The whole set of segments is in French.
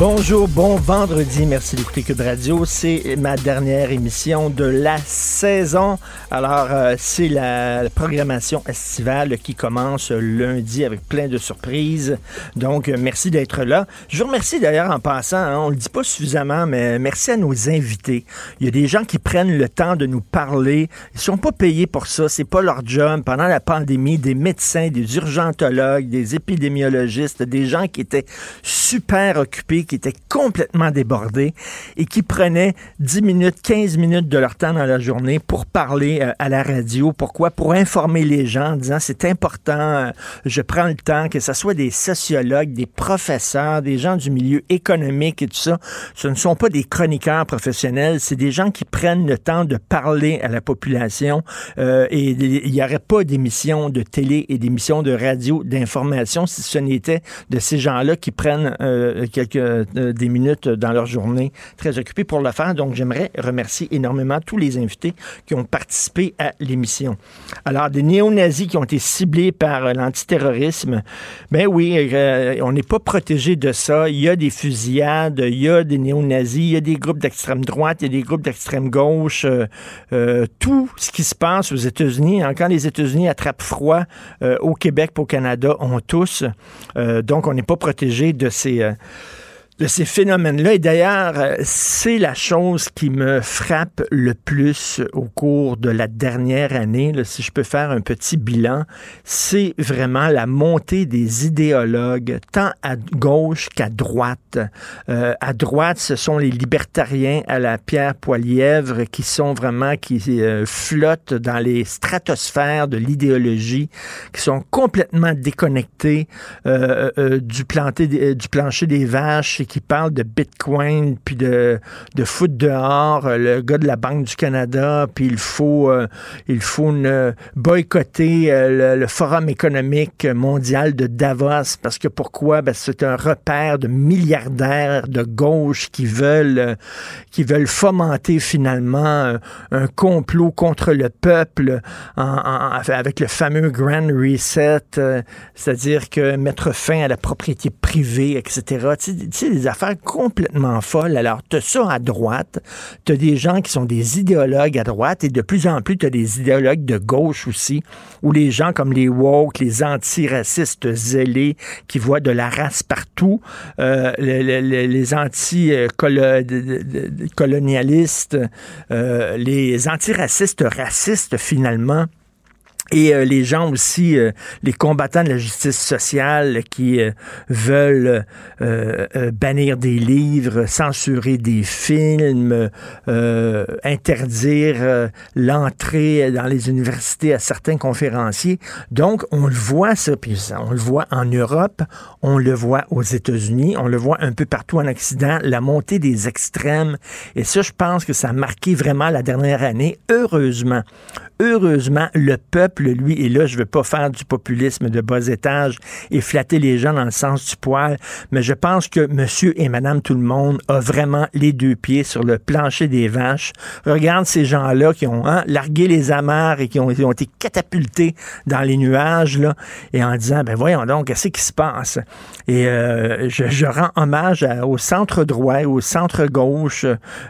Bonjour, bon vendredi. Merci d'écouter Cube Radio. C'est ma dernière émission de la saison. Alors, euh, c'est la, programmation estivale qui commence lundi avec plein de surprises. Donc, merci d'être là. Je vous remercie d'ailleurs en passant, hein, on le dit pas suffisamment, mais merci à nos invités. Il y a des gens qui prennent le temps de nous parler. Ils sont pas payés pour ça. C'est pas leur job. Pendant la pandémie, des médecins, des urgentologues, des épidémiologistes, des gens qui étaient super occupés qui étaient complètement débordés et qui prenaient 10 minutes, 15 minutes de leur temps dans la journée pour parler euh, à la radio. Pourquoi? Pour informer les gens en disant c'est important, euh, je prends le temps, que ce soit des sociologues, des professeurs, des gens du milieu économique et tout ça. Ce ne sont pas des chroniqueurs professionnels, c'est des gens qui prennent le temps de parler à la population euh, et il n'y aurait pas d'émissions de télé et d'émissions de radio d'information si ce n'était de ces gens-là qui prennent quelques des minutes dans leur journée très occupée pour le faire. Donc, j'aimerais remercier énormément tous les invités qui ont participé à l'émission. Alors, des néo-nazis qui ont été ciblés par euh, l'antiterrorisme, ben oui, euh, on n'est pas protégé de ça. Il y a des fusillades, il y a des néo-nazis, il y a des groupes d'extrême droite, il y a des groupes d'extrême gauche. tout ce qui se passe aux États-Unis, hein, quand les États-Unis attrapent froid au Québec, au Canada, on tous. donc, on n'est pas protégé de ces de ces phénomènes-là. Et d'ailleurs, euh, c'est la chose qui me frappe le plus au cours de la dernière année, si je peux faire un petit bilan, c'est vraiment la montée des idéologues, tant à gauche qu'à droite. Euh, à droite, ce sont les libertariens à la Pierre Poilièvre qui sont vraiment, qui euh, flottent dans les stratosphères de l'idéologie, qui sont complètement déconnectés du, du plancher des vaches qui parle de Bitcoin, puis de, de foot dehors, euh, le gars de la Banque du Canada, puis il faut, euh, il faut boycotter euh, le, Forum économique mondial de Davos, parce que pourquoi? Ben, c'est un repère de milliardaires de gauche qui veulent, qui veulent fomenter finalement un complot contre le peuple avec le fameux Grand Reset, c'est-à-dire que mettre fin à la propriété privée, etc. affaires complètement folles. Alors, tu as ça à droite, tu as des gens qui sont des idéologues à droite et de plus en plus, tu as des idéologues de gauche aussi, où les gens comme les woke, les antiracistes zélés qui voient de la race partout, euh, les, les, anti-colonialistes, euh, les antiracistes racistes finalement, et euh, les gens aussi, euh, les combattants de la justice sociale qui euh, veulent bannir des livres, censurer des films, interdire l'entrée dans les universités à certains conférenciers. Donc, on le voit ça, puis on le voit en Europe, on le voit aux États-Unis, on le voit un peu partout en Occident, la montée des extrêmes. Et ça, je pense que ça a marqué vraiment la dernière année. Heureusement, heureusement, le peuple, lui, et là, je veux pas faire du populisme de bas étage et flatter les gens dans le sens du poil, mais je pense que monsieur et madame tout le monde a vraiment les deux pieds sur le plancher des vaches. Regarde ces gens-là qui ont hein, largué les amarres et qui ont, été catapultés dans les nuages, là, et en disant, ben voyons donc, qu'est-ce qui se passe? Et euh, je, rends hommage au centre droit, au centre gauche.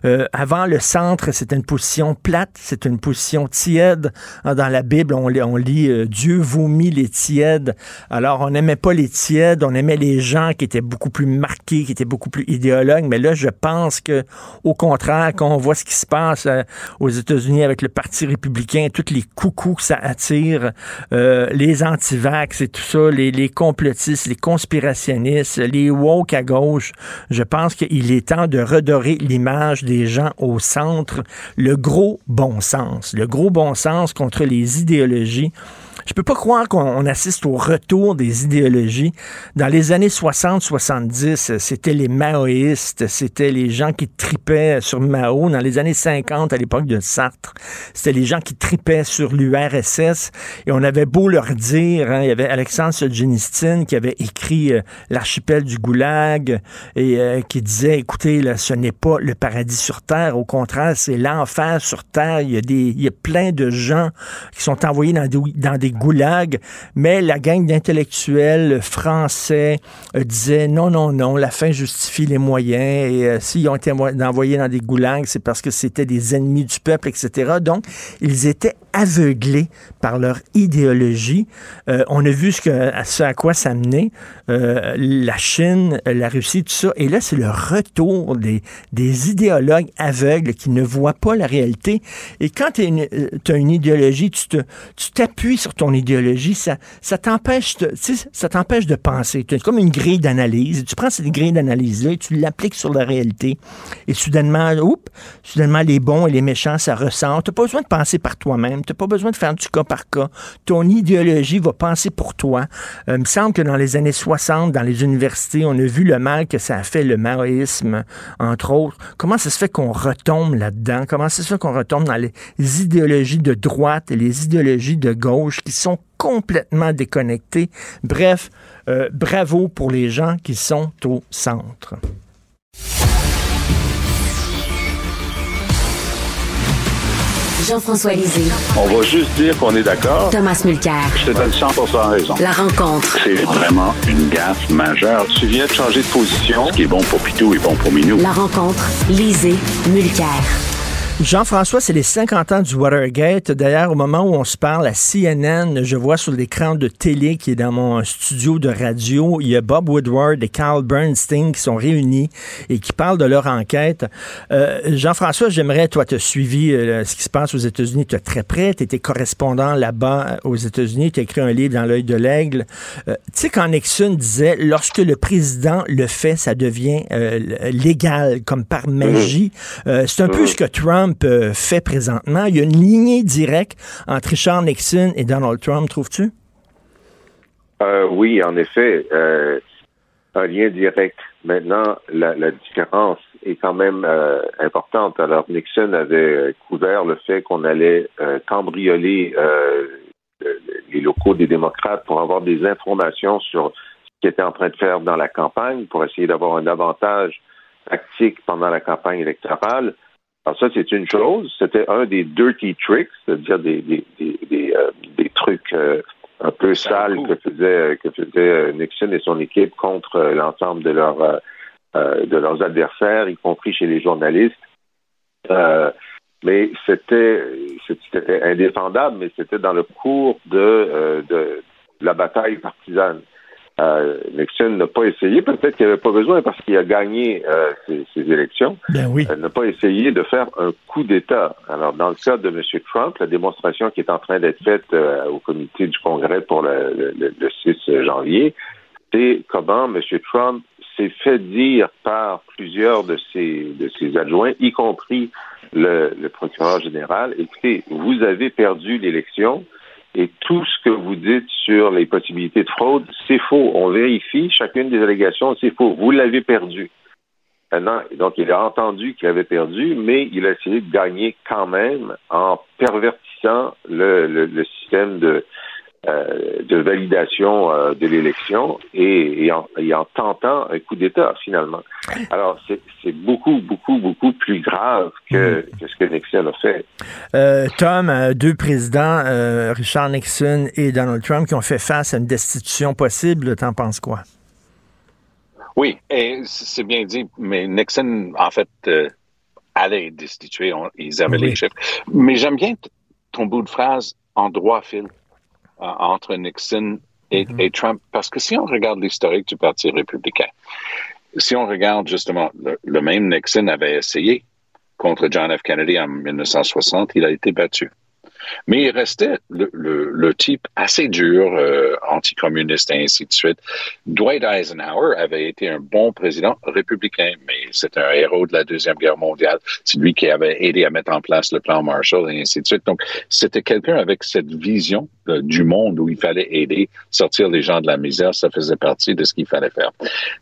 Euh, avant le centre, c'était une position plate, c'est une position tiède Hein, dans la Bible, on, on lit euh, Dieu vomit les tièdes. Alors, on n'aimait pas les tièdes, on aimait les gens qui étaient beaucoup plus marqués, qui étaient beaucoup plus idéologues. Mais là, je pense que, au contraire, quand on voit ce qui se passe euh, aux États-Unis avec le Parti républicain, tous les coucous que ça attire, euh, les antivax et tout ça, les, les complotistes, les conspirationnistes, les woke à gauche, je pense qu'il est temps de redorer l'image des gens au centre, le gros bon sens, le gros bon sens contre les idéologies. Je peux pas croire qu'on assiste au retour des idéologies. Dans les années 60-70, c'était les maoïstes, c'était les gens qui tripaient sur Mao. Dans les années 50, à l'époque de Sartre, c'était les gens qui tripaient sur l'URSS. Et on avait beau leur dire, hein, il y avait Alexandre Solzhenitsyn qui avait écrit euh, L'archipel du Goulag et euh, qui disait, écoutez, là, ce n'est pas le paradis sur Terre, au contraire, c'est l'enfer sur Terre. Il y, a des, il y a plein de gens qui sont envoyés dans des, dans des goulags, mais la gang d'intellectuels français euh, disait non, non, non, la fin justifie les moyens, et euh, s'ils ont été envoyés dans des goulags, c'est parce que c'était des ennemis du peuple, etc. Donc, ils étaient aveuglés par leur idéologie. Euh, on a vu ce, à quoi ça menait, la Chine, la Russie, tout ça, et là, c'est le retour des, des idéologues aveugles qui ne voient pas la réalité. Et quand tu as une idéologie, tu t'appuies sur ton idéologie, ça, ça t'empêche de, ça t'empêche de penser. Tu comme une grille d'analyse. Tu prends cette grille d'analyse-là et tu l'appliques sur la réalité. Et soudainement, oups, soudainement, les bons et les méchants, ça ressort. Tu n'as pas besoin de penser par toi-même. Tu n'as pas besoin de faire du cas par cas. Ton idéologie va penser pour toi. Euh, il me semble que dans les années 60, dans les universités, on a vu le mal que ça a fait, le maoïsme, entre autres. Comment ça se fait qu'on retombe là-dedans? Comment ça se fait qu'on retombe dans les idéologies de droite et les idéologies de gauche qui sont complètement déconnectés. Bref, euh, bravo pour les gens qui sont au centre. Jean-François Lisée. On va juste dire qu'on est d'accord. Thomas Mulcair. Je te donne 100 raison. La rencontre. C'est vraiment une gaffe majeure. Tu viens de changer de position. Ce qui est bon pour Pitou est bon pour Minou. La rencontre. Lisée. Mulcair. Jean-François, c'est les 50 ans du Watergate. D'ailleurs, au moment où on se parle à CNN, je vois sur l'écran de télé qui est dans mon studio de radio, il y a Bob Woodward et Carl Bernstein qui sont réunis et qui parlent de leur enquête. Euh, Jean-François, j'aimerais, toi, tu as suivi euh, ce qui se passe aux États-Unis, tu es très près, tu étais correspondant là-bas euh, aux États-Unis, tu as écrit un livre dans l'œil de l'aigle. tu sais, quand Nixon disait, lorsque le président le fait, ça devient légal, comme par magie, c'est un peu ce que Trump euh, fait présentement. Il y a une lignée directe entre Richard Nixon et Donald Trump, trouves-tu? Euh, oui, en effet, euh, un lien direct. Maintenant, la, différence est quand même importante. Alors, Nixon avait couvert le fait qu'on allait cambrioler les locaux des démocrates pour avoir des informations sur ce qu'ils étaient en train de faire dans la campagne, pour essayer d'avoir un avantage tactique pendant la campagne électorale. Alors ça, c'est une chose. C'était un des dirty tricks, c'est-à-dire des, des, des, euh, des, trucs euh, un peu sales que faisait, que faisait euh, Nixon et son équipe contre l'ensemble de, leurs de leurs adversaires, y compris chez les journalistes. mais c'était c'était indéfendable, mais c'était dans le cours de, de la bataille partisane. Euh, Nixon n'a pas essayé, peut-être qu'il n'avait pas besoin parce qu'il a gagné euh, ces, élections, ben oui. n'a pas essayé de faire un coup d'État. Alors, dans le cas de M. Trump, la démonstration qui est en train d'être faite euh, au comité du Congrès pour le, 6 janvier, c'est comment M. Trump s'est fait dire par plusieurs de ses, de ses adjoints, y compris le, le procureur général, écoutez, vous avez perdu l'élection, et tout ce que vous dites sur les possibilités de fraude, c'est faux. On vérifie chacune des allégations, c'est faux. Vous l'avez perdu. Maintenant, donc il a entendu qu'il avait perdu, mais il a essayé de gagner quand même en pervertissant le, le système de, euh, de validation euh, de l'élection et, en, tentant un coup d'État finalement. Alors c'est beaucoup, beaucoup, beaucoup plus grave que, mm. ce que Nixon a fait. Euh, Tom, deux présidents, Richard Nixon et Donald Trump, qui ont fait face à une destitution possible, t'en penses quoi? Oui, c'est bien dit, mais Nixon, en fait, allait destituer, ils avaient les chiffres. Mais j'aime bien ton bout de phrase en droit fil entre Nixon mm-hmm. et, Trump. Parce que si on regarde l'historique du Parti républicain, si on regarde justement, le, même Nixon avait essayé contre John F. Kennedy en 1960, il a été battu. Mais il restait le, type assez dur, euh, anticommuniste et ainsi de suite. Dwight Eisenhower avait été un bon président républicain, mais c'est un héros de la Deuxième Guerre mondiale. C'est lui qui avait aidé à mettre en place le plan Marshall et ainsi de suite. Donc, c'était quelqu'un avec cette vision du monde où il fallait aider, sortir les gens de la misère. Ça faisait partie de ce qu'il fallait faire.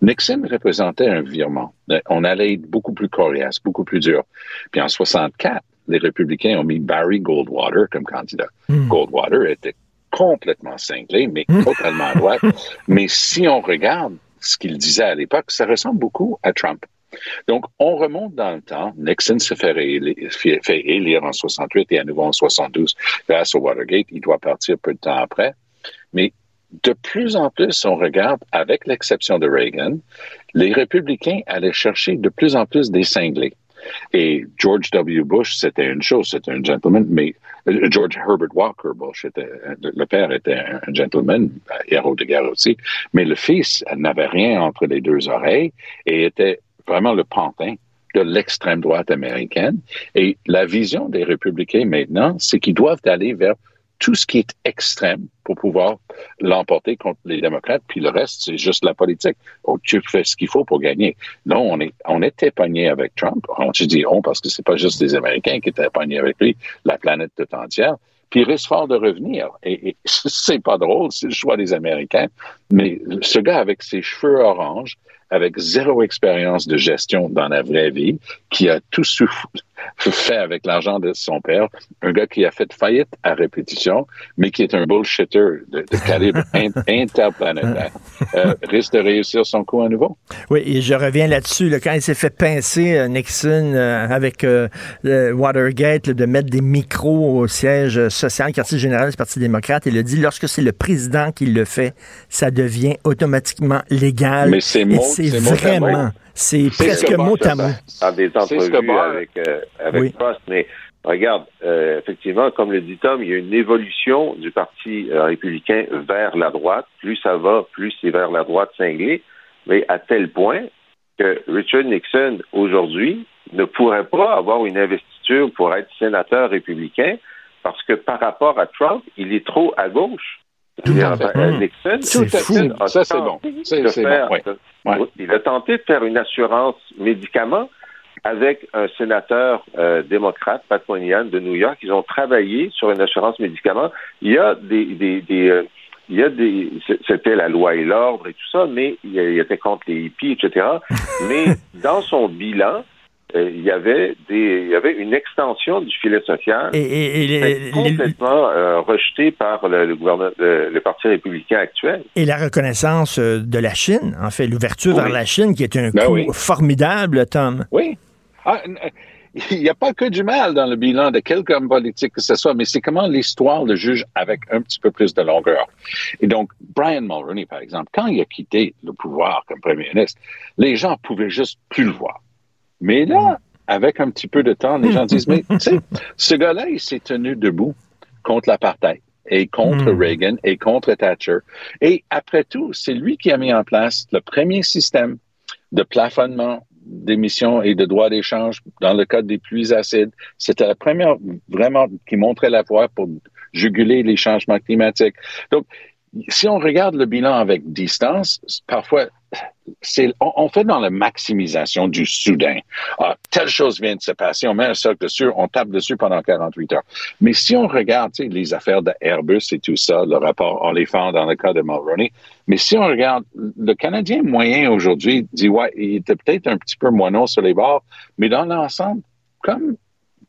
Nixon représentait un virement. On allait être beaucoup plus coriace, beaucoup plus dur. Puis en 64, les républicains ont mis Barry Goldwater comme candidat. Hmm. Goldwater était complètement cinglé, mais hmm. totalement à droite. mais si on regarde ce qu'il disait à l'époque, ça ressemble beaucoup à Trump. Donc, on remonte dans le temps. Nixon se fait élire, en 68 et à nouveau en 72 grâce au Watergate. Il doit partir peu de temps après. Mais de plus en plus, on regarde, avec l'exception de Reagan, les républicains allaient chercher de plus en plus des cinglés. Et George W. Bush, c'était une chose, c'était un gentleman, mais euh, George Herbert Walker Bush, était, le père était un gentleman, héros de guerre aussi, mais le fils n'avait rien entre les deux oreilles et était vraiment le pantin de l'extrême droite américaine. Et la vision des républicains maintenant, c'est qu'ils doivent aller vers tout ce qui est extrême pour pouvoir l'emporter contre les démocrates, puis le reste, c'est juste la politique. Donc, tu fais ce qu'il faut pour gagner. Non, on est, on était pogné avec Trump. On se dit on parce que c'est pas juste les Américains qui étaient pognés avec lui, la planète toute entière. Puis il risque fort de revenir. Et, et c'est pas drôle, c'est le choix des Américains. Mais ce gars avec ses cheveux oranges, avec zéro expérience de gestion dans la vraie vie, qui a tout fait avec l'argent de son père, un gars qui a fait faillite à répétition, mais qui est un bullshitter de, calibre interplanétaire, euh, risque de réussir son coup à nouveau? Oui, et je reviens là-dessus. quand il s'est fait pincer, euh, Nixon, euh, avec Watergate, de mettre des micros au siège social, quartier général du Parti démocrate, il a dit, lorsque c'est le président qui le fait, ça devient automatiquement légal. Mais c'est c'est vraiment, c'est presque mot à mot. Dans des entrevues avec, euh, avec mais regarde, euh, effectivement, comme le dit Tom, il y a une évolution du Parti euh, républicain vers la droite. Plus ça va, plus c'est vers la droite cinglée, mais à tel point que Richard Nixon, aujourd'hui, ne pourrait pas avoir une investiture pour être sénateur républicain parce que par rapport à Trump, il est trop à gauche. Nixon, Ça, c'est bon. Il a tenté de faire une assurance médicaments avec un sénateur euh, démocrate, Pat Moynihan, de New York. Ils ont travaillé sur une assurance médicaments. Il y a des, des, des euh, il y a des, c'était la loi et l'ordre et tout ça, mais il était contre les hippies, etc. mais dans son bilan, euh, il y avait des, il y avait une extension du filet social et, complètement euh, rejeté par le, gouvernement, le, Parti républicain actuel. Et la reconnaissance euh, de la Chine, en fait, l'ouverture vers la Chine, qui est un ben coup formidable, Tom. Oui. Ah, il n'y a pas que du mal dans le bilan de quelque homme politique que ce soit, mais c'est comment l'histoire le juge avec un petit peu plus de longueur. Et donc, Brian Mulroney, par exemple, quand il a quitté le pouvoir comme premier ministre, les gens pouvaient juste plus le voir. Mais là, avec un petit peu de temps, les gens disent, mais tu sais, ce gars-là, il s'est tenu debout contre l'apartheid et contre hmm. Reagan et contre Thatcher. Et après tout, c'est lui qui a mis en place le premier système de plafonnement d'émissions et de droits d'échange dans le cas des pluies acides. C'était la première vraiment qui montrait la voie pour juguler les changements climatiques. Donc, si on regarde le bilan avec distance, parfois, c'est, on, fait dans la maximisation du soudain. Ah, telle chose vient de se passer, on met un socle dessus, on tape dessus pendant 48 heures. Mais si on regarde les affaires d'Airbus et tout ça, le rapport fait dans le cas de Mulroney, mais si on regarde, le Canadien moyen aujourd'hui dit, ouais, il était peut-être un petit peu moineau sur les bords, mais dans l'ensemble, comme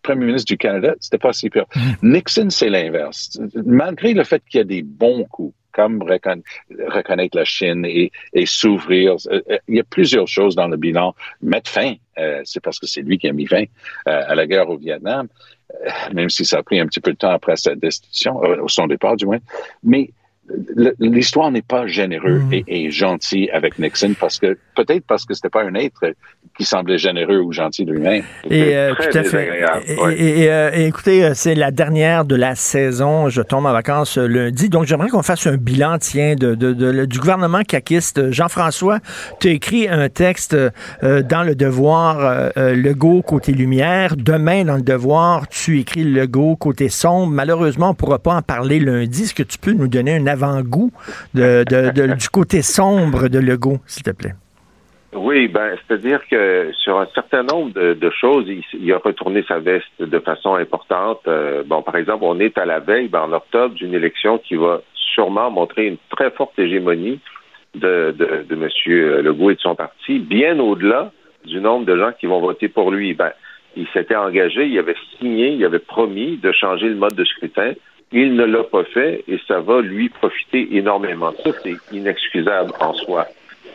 premier ministre du Canada, c'était pas si pire. Mm. Nixon, c'est l'inverse. Malgré le fait qu'il y a des bons coups, comme reconnaître la Chine et, s'ouvrir. Euh, euh, il y a plusieurs choses dans le bilan. Mettre fin, euh, c'est parce que c'est lui qui a mis fin à la guerre au Vietnam, même si ça a pris un petit peu de temps après sa destitution, son départ du moins. Mais l'histoire n'est pas généreux mm. et, gentil avec Nixon parce que peut-être parce que c'était pas un être qui semblait généreux ou gentil lui-même. Et euh, tout à fait. Euh, et, écoutez, euh, c'est la dernière de la saison. Je tombe en vacances lundi, donc j'aimerais qu'on fasse un bilan, tiens, de, du gouvernement caquiste. Jean-François, tu as écrit un texte dans le Devoir, Legault côté lumière. Demain, dans le Devoir, tu écris Legault côté sombre. Malheureusement, on ne pourra pas en parler lundi. Est-ce que tu peux nous donner un de, du côté sombre de Legault, s'il te plaît? Oui, ben, c'est-à-dire que sur un certain nombre de, choses, il, a retourné sa veste de façon importante. Euh, bon, par exemple, on est à la veille, ben, en octobre, d'une élection qui va sûrement montrer une très forte hégémonie de, de, de M. Legault et de son parti, bien au-delà du nombre de gens qui vont voter pour lui. Ben, il s'était engagé, il avait signé, il avait promis de changer le mode de scrutin. Il ne l'a pas fait et ça va lui profiter énormément. Ça, c'est inexcusable en soi.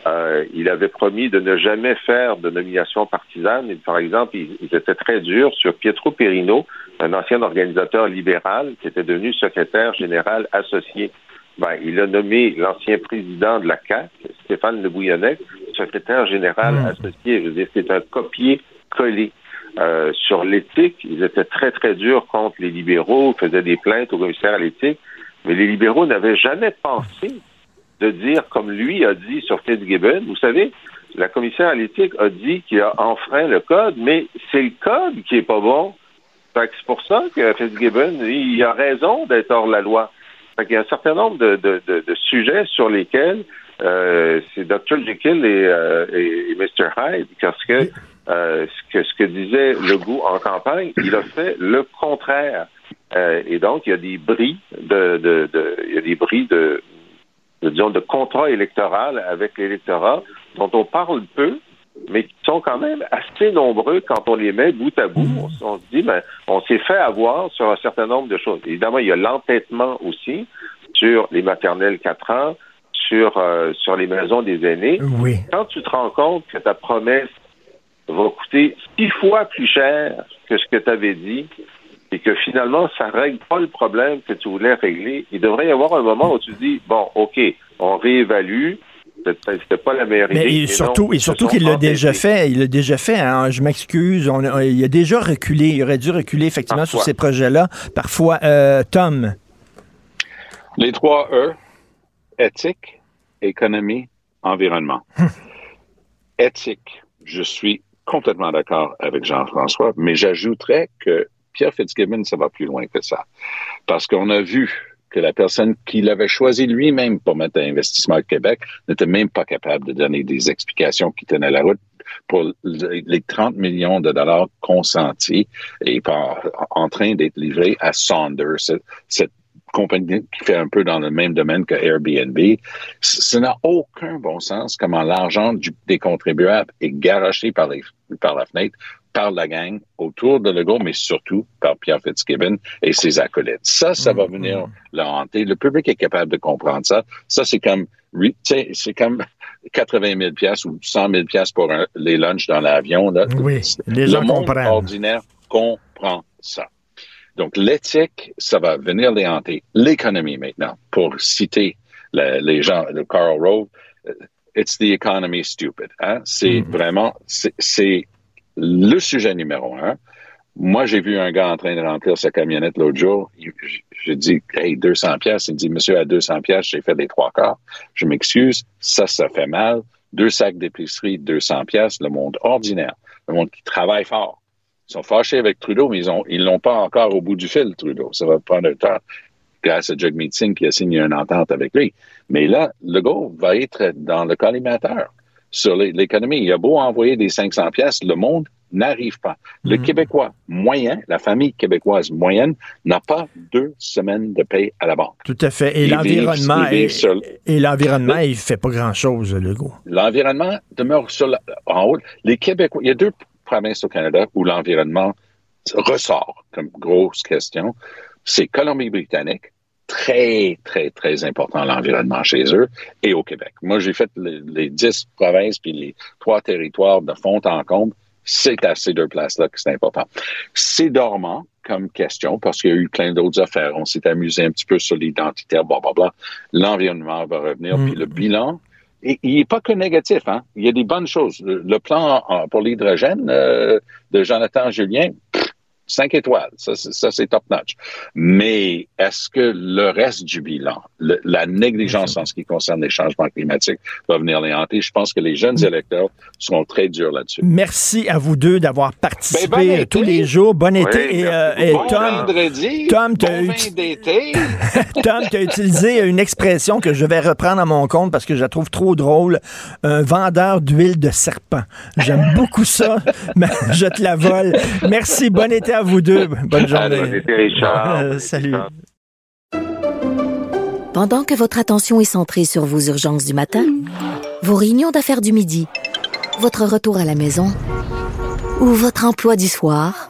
Euh, il avait promis de ne jamais faire de nomination partisane. Et, par exemple, il, était très dur sur Pietro Perino, un ancien organisateur libéral qui était devenu secrétaire général associé. Ben, il a nommé l'ancien président de la CAC, Stéphane Le Bouillonnec, secrétaire général mmh. associé. Je veux dire, c'est un copier-coller. Euh, sur l'éthique, ils étaient très, très durs contre les libéraux, faisaient des plaintes au commissaire à l'éthique, mais les libéraux n'avaient jamais pensé de dire, comme lui a dit sur Fitzgibbon, vous savez, la commissaire à l'éthique a dit qu'il a enfreint le code, mais c'est le code qui est pas bon. c'est pour ça que Fitzgibbon, il a raison d'être hors la loi. Fait il y a un certain nombre de, de, de, sujets sur lesquels euh, c'est Dr. Jekyll et, euh, et, Mr. Hyde, parce que euh, ce que ce que disait Legault en campagne, il a fait le contraire. Euh, et donc, il y a des bris de, de, de il y a des bris de, de disons de contrat électoral avec l'électorat dont on parle peu, mais qui sont quand même assez nombreux quand on les met bout à bout. On, se dit, ben, on s'est fait avoir sur un certain nombre de choses. Évidemment, il y a l'entêtement aussi sur les maternelles 4 ans, sur, euh, sur les maisons des aînés. Oui. Quand tu te rends compte que ta promesse va coûter six fois plus cher que ce que tu avais dit et que finalement, ça règle pas le problème que tu voulais régler, il devrait y avoir un moment où tu dis, bon, OK, on réévalue, c'était pas la meilleure idée. Et surtout, et surtout qu'il l'a déjà fait. Il l'a déjà fait. Hein, je m'excuse. Il a déjà reculé. Il aurait dû reculer effectivement sur ces projets-là. Parfois, euh, Tom. Les trois E éthique, économie, environnement. Hum. éthique. Je suis complètement d'accord avec Jean-François, mais j'ajouterais que Pierre Fitzgibbon, ça va plus loin que ça. Parce qu'on a vu que la personne qui l'avait choisi lui-même pour mettre un investissement Québec n'était même pas capable de donner des explications qui tenaient la route pour les 30 millions de dollars consentis et en train d'être livrés à Saunders, compagnie qui fait un peu dans le même domaine que Airbnb. Ça n'a aucun bon sens comment l'argent des contribuables est garoché par, les, par la fenêtre par la gang autour de Legault, mais surtout par Pierre Fitzgibbon et ses acolytes. Ça, ça va venir mm-hmm. le hanter. Le public est capable de comprendre ça. Ça, c'est comme, c'est comme 80 000 pièces ou 100 000 pièces pour les lunchs dans l'avion. Oui, les le monde ordinaire comprend ça. Donc, l'éthique, ça va venir les hanter. L'économie maintenant, pour citer les gens de Carl Rove, euh, it's the economy stupid. Hein? C'est mm-hmm. vraiment, c'est le sujet numéro un. Moi, j'ai vu un gars en train de remplir sa camionnette l'autre jour. J'ai dit, hey, 200 pièces. Il dit, monsieur, à 200 pièces, j'ai fait des trois quarts. Je m'excuse. Ça, ça fait mal. Deux sacs d'épicerie, 200 pièces. Le monde ordinaire. Le monde qui travaille fort. Ils sont fâchés avec Trudeau, mais ils ont, ils l'ont pas encore au bout du fil, Trudeau. Ça va prendre le temps grâce à Jagmeet Singh qui a signé une entente avec lui. Mais là, le gars va être dans le collimateur sur l'économie. Il a beau envoyer des 500 pièces, le monde n'arrive pas. Le mm. Québécois moyen, la famille québécoise moyenne, n'a pas deux semaines de paye à la banque. Tout à fait. Et l'environnement, et, l'environnement, il fait pas grand-chose, le gars. L'environnement demeure sur en haut. Les Québécois, il y a deux province au Canada où l'environnement ressort comme grosse question, c'est Colombie-Britannique, très, très, très important l'environnement chez eux, et au Québec. Moi, j'ai fait les, dix provinces puis les trois territoires de fond en comble, C'est à ces deux places-là que c'est important. C'est dormant comme question parce qu'il y a eu plein d'autres affaires. On s'est amusé un petit peu sur l'identité, blablabla. L'environnement va revenir, Mm. puis le bilan, il n'est pas que négatif. Hein? Il y a des bonnes choses. Le, plan pour l'hydrogène euh, de Jonathan Julien, cinq étoiles. Ça, c'est- top-notch. Mais est-ce que le reste du bilan, le- la négligence en ce qui concerne les changements climatiques, va venir les hanter? Je pense que les jeunes Mm. électeurs seront très durs là-dessus. Merci à vous deux d'avoir participé Ben, bon été. tous les jours. Bon été. Oui, et, euh, et Bon Tom, vendredi, bon. Tom, tu as utilisé une expression que je vais reprendre à mon compte parce que je la trouve trop drôle. Un vendeur d'huile de serpent. J'aime beaucoup ça, mais je te la vole. Merci. Bon été à vous deux. Bonne journée. Richard. Euh, salut. Pendant que votre attention est centrée sur vos urgences du matin, vos réunions d'affaires du midi, votre retour à la maison ou votre emploi du soir,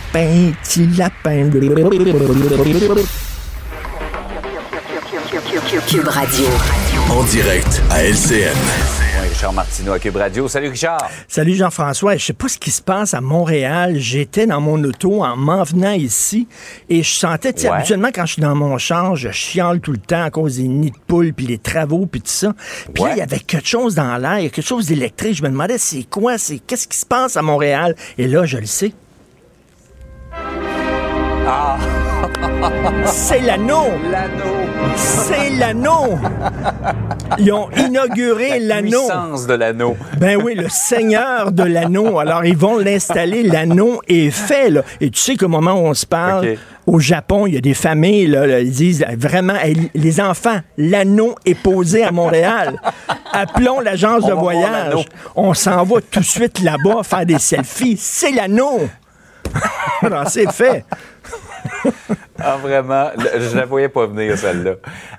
petit lapin. Cube Radio. En direct à LCN. Richard Martineau à Cube Radio. Salut Richard. Salut Jean-François. Je sais pas ce qui se passe à Montréal. J'étais dans mon auto en m'en venant ici et je sentais, tu sais, Ouais. habituellement quand je suis dans mon char, je chiale tout le temps à cause des nids de poules puis les travaux puis tout ça. Puis là, Ouais. il y avait quelque chose dans l'air, il y a quelque chose d'électrique. Je me demandais c'est quoi, c'est qu'est-ce qui se passe à Montréal? Et là, je le sais. Ah, C'est l'anneau! l'anneau. C'est l'anneau! Ils ont inauguré l'anneau. Puissance de l'anneau. Ben oui, le seigneur de l'anneau. Alors, ils vont l'installer. L'anneau est fait, là. Et tu sais qu'au moment où on se parle, au Japon, il y a des familles, là, là, ils disent vraiment, les enfants, l'anneau est posé à Montréal. Appelons l'agence de voyage. On s'en va tout de suite là-bas faire des selfies. C'est l'anneau! Alors, c'est fait. Ah, vraiment, je la voyais pas venir, celle-là.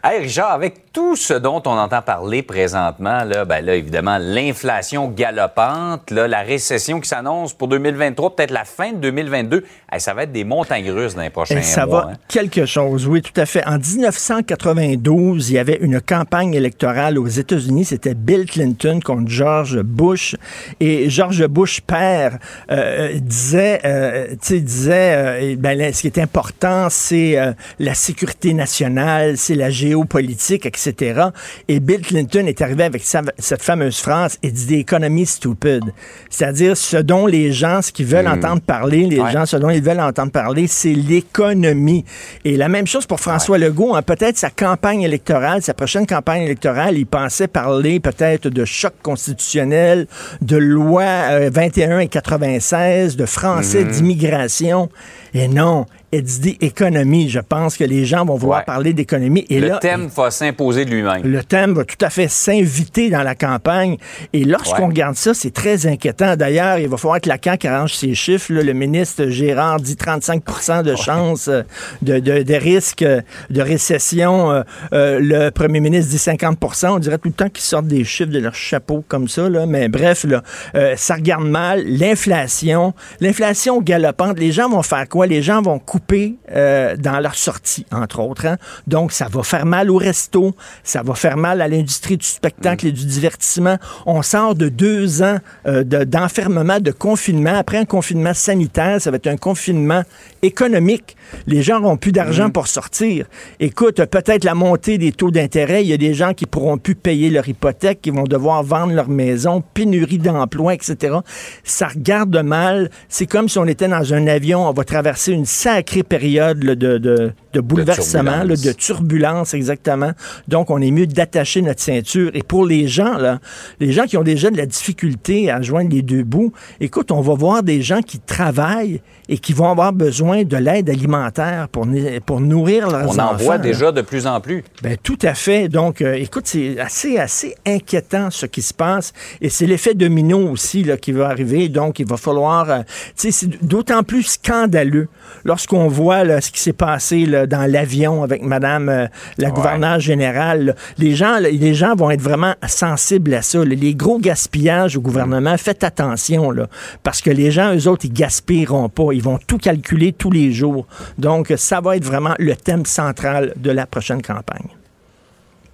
Hey, Richard, avec tout ce dont on entend parler présentement, là, ben là, évidemment, l'inflation galopante, là, la récession qui s'annonce pour 2023, peut-être la fin de 2022, hey, ça va être des montagnes russes dans les prochains Et ça mois. va hein. quelque chose, oui, tout à fait. En 1992, il y avait une campagne électorale aux États-Unis. C'était Bill Clinton contre George Bush. Et George Bush père euh, disait, euh, tu sais, disait, euh, ben, là, ce qui est important, c'est euh, la sécurité nationale, c'est la géopolitique, etc. Et Bill Clinton est arrivé avec sa- cette fameuse phrase, « It's the economy stupid ». C'est-à-dire ce dont les gens, ce qu'ils veulent entendre parler, les Ouais. gens, ce dont ils veulent entendre parler, c'est l'économie. Et la même chose pour François Legault. hein. peut-être sa campagne électorale, sa prochaine campagne électorale, il pensait parler peut-être de choc constitutionnel, de loi euh, 21 et 96, de français d'immigration. Et non, it's the economy. Je pense que les gens vont vouloir Ouais. parler d'économie. Et Le là, thème va s'imposer de lui-même. le thème va tout à fait s'inviter dans la campagne. Et lorsqu'on Ouais. regarde ça, c'est très inquiétant. D'ailleurs, il va falloir que la CAQ arrange ses chiffres. là. Le ministre Gérard dit 35 de chance euh, de, de, de risque euh, de récession. Euh, euh, le premier ministre dit 50% On dirait tout le temps qu'ils sortent des chiffres de leur chapeau comme ça. Là. Mais bref, là, euh, ça regarde mal. L'inflation, l'inflation galopante. Les gens vont faire quoi? Les gens vont couper euh, dans leur sortie, entre autres. hein. Donc, ça va faire mal au resto, ça va faire mal à l'industrie du spectacle et du divertissement. On sort de deux ans euh, de- d'enfermement, de, confinement. Après un confinement sanitaire, ça va être un confinement économique. Les gens n'auront plus d'argent pour sortir. Écoute, peut-être la montée des taux d'intérêt. Il y a des gens qui pourront plus payer leur hypothèque, qui vont devoir vendre leur maison, pénurie d'emploi, etc. Ça regarde mal. C'est comme si on était dans un avion. On va traverser une sacrée période là, de, de de bouleversement, là, de turbulence exactement. Donc, on est mieux d'attacher notre ceinture. Et pour les gens, là, les gens qui ont déjà de la difficulté à joindre les deux bouts, écoute, on va voir des gens qui travaillent et qui vont avoir besoin de l'aide alimentaire pour, pour nourrir leurs On enfants. en voit là. déjà de plus en plus. Ben, tout à fait. Donc, euh, écoute, c'est assez, assez inquiétant ce qui se passe. Et c'est l'effet domino aussi là, qui va arriver. Donc, il va falloir. euh, tu sais, c'est d'autant plus scandaleux lorsqu'on voit là, ce qui s'est passé là, dans l'avion avec Madame euh, la Ouais. gouverneure générale. là. Les gens, là, les gens vont être vraiment sensibles à ça. là. Les gros gaspillages au gouvernement, faites attention, là, parce que les gens, eux autres, ils gaspilleront pas. Ils vont tout calculer tous les jours. Donc, ça va être vraiment le thème central de la prochaine campagne.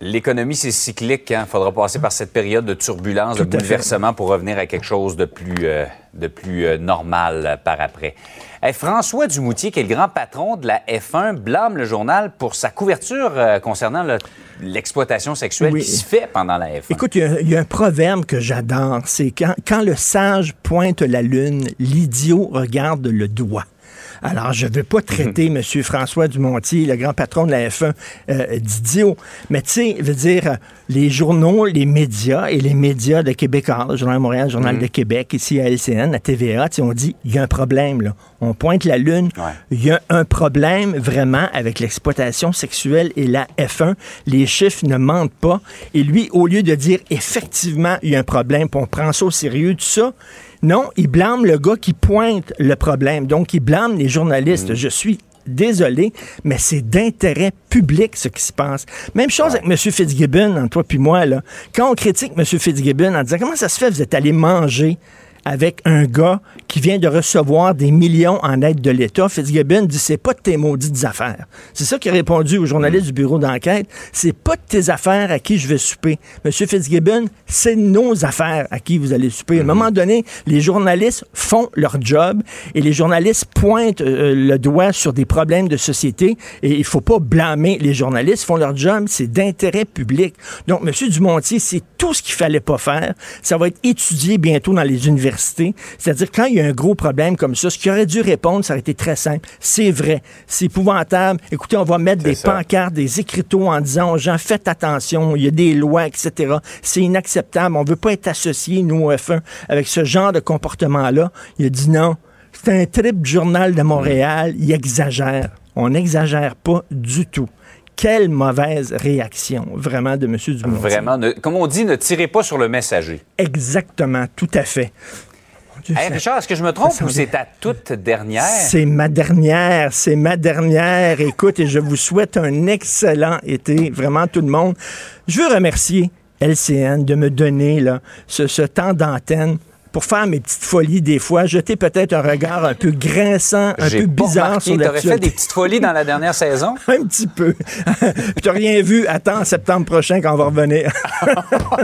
L'économie, c'est cyclique. Il faudra passer par cette période de turbulence, de Tout bouleversement pour revenir à quelque chose de plus, euh, de plus euh, normal par après. François Dumoutier, qui est le grand patron de la F1, blâme le journal pour sa couverture euh, concernant le- l'exploitation sexuelle Oui. qui se fait pendant la F1. Écoute, il y a- il y, a un proverbe que j'adore, c'est quand, quand le sage pointe la lune, l'idiot regarde le doigt. Alors, je ne veux pas traiter M. François Dumontier, le grand patron de la F1, euh, d'idiot. Mais tu sais, veut dire, les journaux, les médias et les médias de Québécois, le Journal de Montréal, le Journal de Québec, ici à LCN, à TVA, on dit, il y a un problème, là. On pointe la lune. Ouais. Il y a un problème vraiment avec l'exploitation sexuelle et la F1. Les chiffres ne mentent pas. Et lui, au lieu de dire effectivement, il y a un problème, puis on prend ça au sérieux, tout ça, non, il blâme le gars qui pointe le problème. Donc, il blâme les journalistes. Je suis désolé, mais c'est d'intérêt public ce qui se passe. Même chose avec M. Fitzgibbon, entre toi puis moi. Là. Quand on critique M. Fitzgibbon en disant comment ça se fait, vous êtes allé manger avec un gars qui vient de recevoir des millions en aide de l'État. Fitzgibbon dit c'est pas de tes maudites affaires. C'est ça qu'il a répondu aux journalistes du bureau d'enquête. C'est pas de tes affaires à qui je vais souper. Monsieur Fitzgibbon, c'est nos affaires à qui vous allez souper. À un moment donné, les journalistes font leur job et les journalistes pointent euh, le doigt sur des problèmes de société et il faut pas blâmer les journalistes. Font leur job, c'est d'intérêt public. Donc, Monsieur Dumontier, c'est tout ce qu'il fallait pas faire. Ça va être étudié bientôt dans les universités. C'est-à-dire, quand il y a un gros problème comme ça, ce qu'il aurait dû répondre, ça aurait été très simple. C'est vrai. C'est épouvantable. Écoutez, on va mettre des ça. pancartes, des écriteaux en disant aux gens, faites attention, il y a des lois, etc. C'est inacceptable. On veut pas être associés, nous, au F1, avec ce genre de comportement-là. Il a dit non. C'est un trip journal de Montréal. Il exagère. On n'exagère pas du tout. Quelle mauvaise réaction, vraiment, de M. Dumont. Vraiment, ne- comme on dit, ne tirez pas sur le messager. Exactement, tout à fait. Hey, ça- Richard, est-ce que je me trompe ou c'est ta toute dernière? C'est ma dernière, c'est ma dernière. Écoute, et je vous souhaite un excellent été, vraiment tout le monde. Je veux remercier LCN de me donner là, ce, ce temps d'antenne pour faire mes petites folies des fois, jeter peut-être un regard un peu grinçant, un peu bizarre sur T'aurais fait des petites folies dans la dernière saison? Un petit peu. Puis t'as rien vu. Attends, septembre prochain quand on va revenir.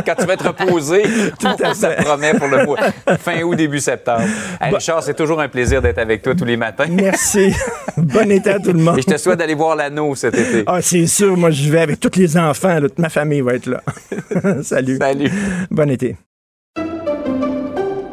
Quand tu vas être reposé, à ça te promet pour le mois. Fin août, début septembre. Hey, Richard, c'est toujours un plaisir d'être avec toi tous les matins. Merci. bon été à tout le monde. Et je te souhaite d'aller voir l'anneau cet été. Ah, c'est sûr, moi je vais avec tous les enfants, là, toute ma famille va être là. Salut. Salut. Bon été.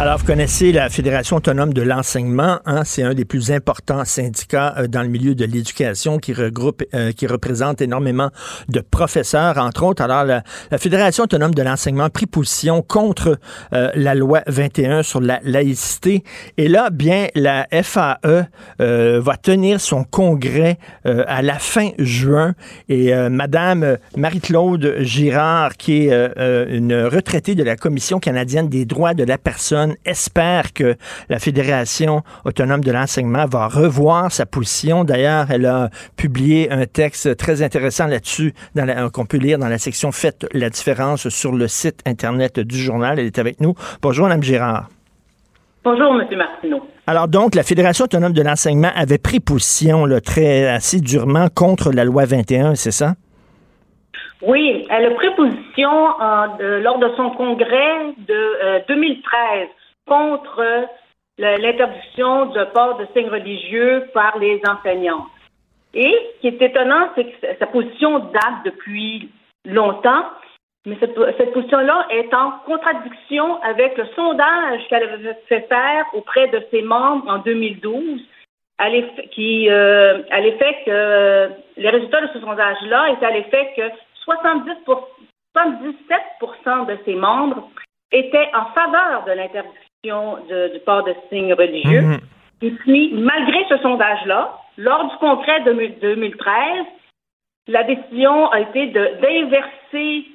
Alors, vous connaissez la Fédération autonome de l'enseignement. Hein, c'est un des plus importants syndicats euh, dans le milieu de l'éducation qui regroupe, euh, qui représente énormément de professeurs, entre autres. Alors, la, Fédération autonome de l'enseignement a pris position contre euh, la loi 21 sur la laïcité. Et là, bien, la FAE va tenir son congrès à la fin juin. Et Madame Marie-Claude Girard, qui est une retraitée de la Commission canadienne des droits de la personne, espère que la Fédération autonome de l'enseignement va revoir sa position. D'ailleurs, elle a publié un texte très intéressant là-dessus qu'on peut lire dans la section Faites la différence sur le site Internet du journal. Elle est avec nous. Bonjour, Mme Girard. Bonjour, M. Martineau. Alors donc, la Fédération autonome de l'enseignement avait pris position là, très assez durement contre la loi 21, c'est ça? Oui, elle a pris position lors de son congrès de 2013 contre l'interdiction de port de signes religieux par les enseignants. Et ce qui est étonnant, c'est que sa position date depuis longtemps, mais cette, position-là est en contradiction avec le sondage qu'elle avait fait faire auprès de ses membres en 2012, à qui, euh, à l'effet que les résultats de ce sondage-là étaient à l'effet que 70 77 de ses membres étaient en faveur de l'interdiction du port de signes religieux. Mhm. Et puis, malgré ce sondage-là, lors du congrès de 2013, la décision a été d'inverser,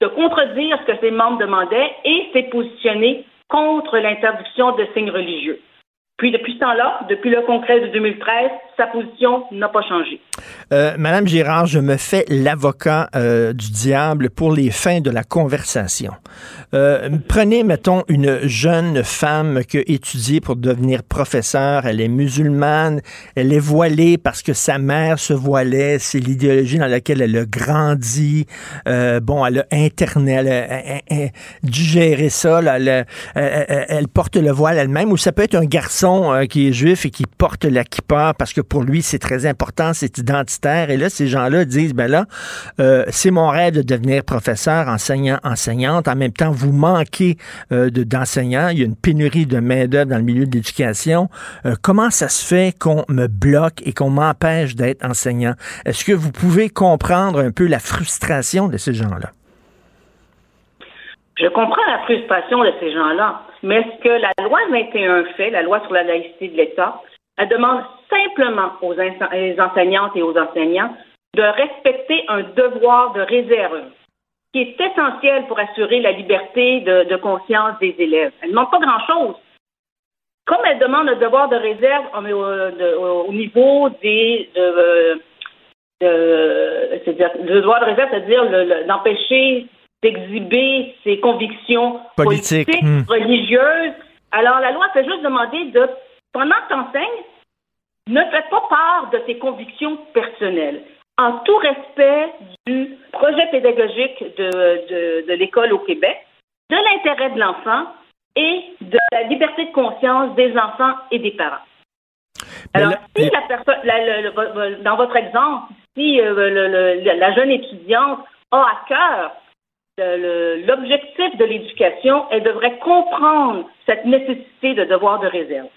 de, contredire ce que ses membres demandaient et s'est positionné contre l'interdiction de signes religieux. Puis depuis ce temps-là, depuis le congrès de 2013, sa position n'a pas changé. Euh, Madame Girard, je me fais l'avocat euh, du diable pour les fins de la conversation. Euh, prenez, mettons, une jeune femme qui a étudié pour devenir professeure. Elle est musulmane. Elle est voilée parce que sa mère se voilait. C'est l'idéologie dans laquelle elle a grandi. bon, elle a interné, elle a, digéré ça. elle, elle, porte le voile elle-même. Ou ça peut être un garçon qui est juif et qui porte la kippa parce que pour lui, c'est très important, c'est identitaire. Et là, ces gens-là disent, ben là, euh, c'est mon rêve de devenir professeur, enseignant, enseignante. En même temps, vous manquez euh, d'enseignants. Il y a une pénurie de main-d'œuvre dans le milieu de l'éducation. Euh, comment ça se fait qu'on me bloque et qu'on m'empêche d'être enseignant? Est-ce que vous pouvez comprendre un peu la frustration de ces gens-là? Je comprends la frustration de ces gens-là, mais ce que la loi 21 fait, la loi sur la laïcité de l'État, elle demande simplement aux enseignantes et aux enseignants de respecter un devoir de réserve qui est essentiel pour assurer la liberté de, conscience des élèves. Elle ne demande pas grand-chose. Comme elle demande un devoir de réserve au, niveau des... De, dire le devoir de réserve, c'est-à-dire d'empêcher d'exhiber ses convictions politiques, hmm. religieuses. Alors, la loi fait juste demander de pendant que tu enseignes, ne fais pas part de tes convictions personnelles. En tout respect du projet pédagogique de, l'école au Québec, de l'intérêt de l'enfant et de la liberté de conscience des enfants et des parents. Alors, si la personne, dans votre exemple, si euh, la jeune étudiante a à cœur l'objectif de l'éducation, elle devrait comprendre cette nécessité de devoir de réserve.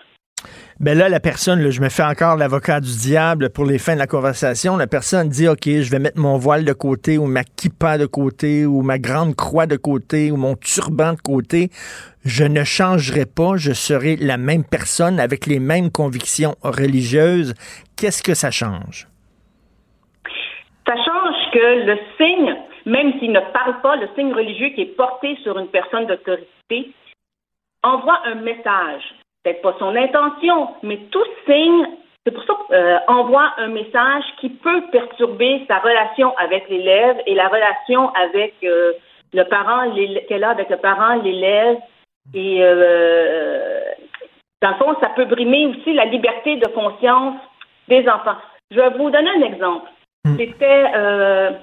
Ben là, la personne, je me fais encore l'avocat du diable pour les fins de la conversation. La personne dit, OK, je vais mettre mon voile de côté ou ma kippa de côté ou ma grande croix de côté ou mon turban de côté. Je ne changerai pas, je serai la même personne avec les mêmes convictions religieuses. Qu'est-ce que ça change? Ça change que le signe, même s'il ne parle pas, le signe religieux qui est porté sur une personne d'autorité, envoie un message peut-être pas son intention, mais tout signe, c'est pour ça qu'on euh, envoie un message qui peut perturber sa relation avec l'élève et la relation avec euh, le parent qu'elle a avec le parent, l'élève. Et euh, dans le fond, ça peut brimer aussi la liberté de conscience des enfants. Je vais vous donner un exemple. Hmm. C'était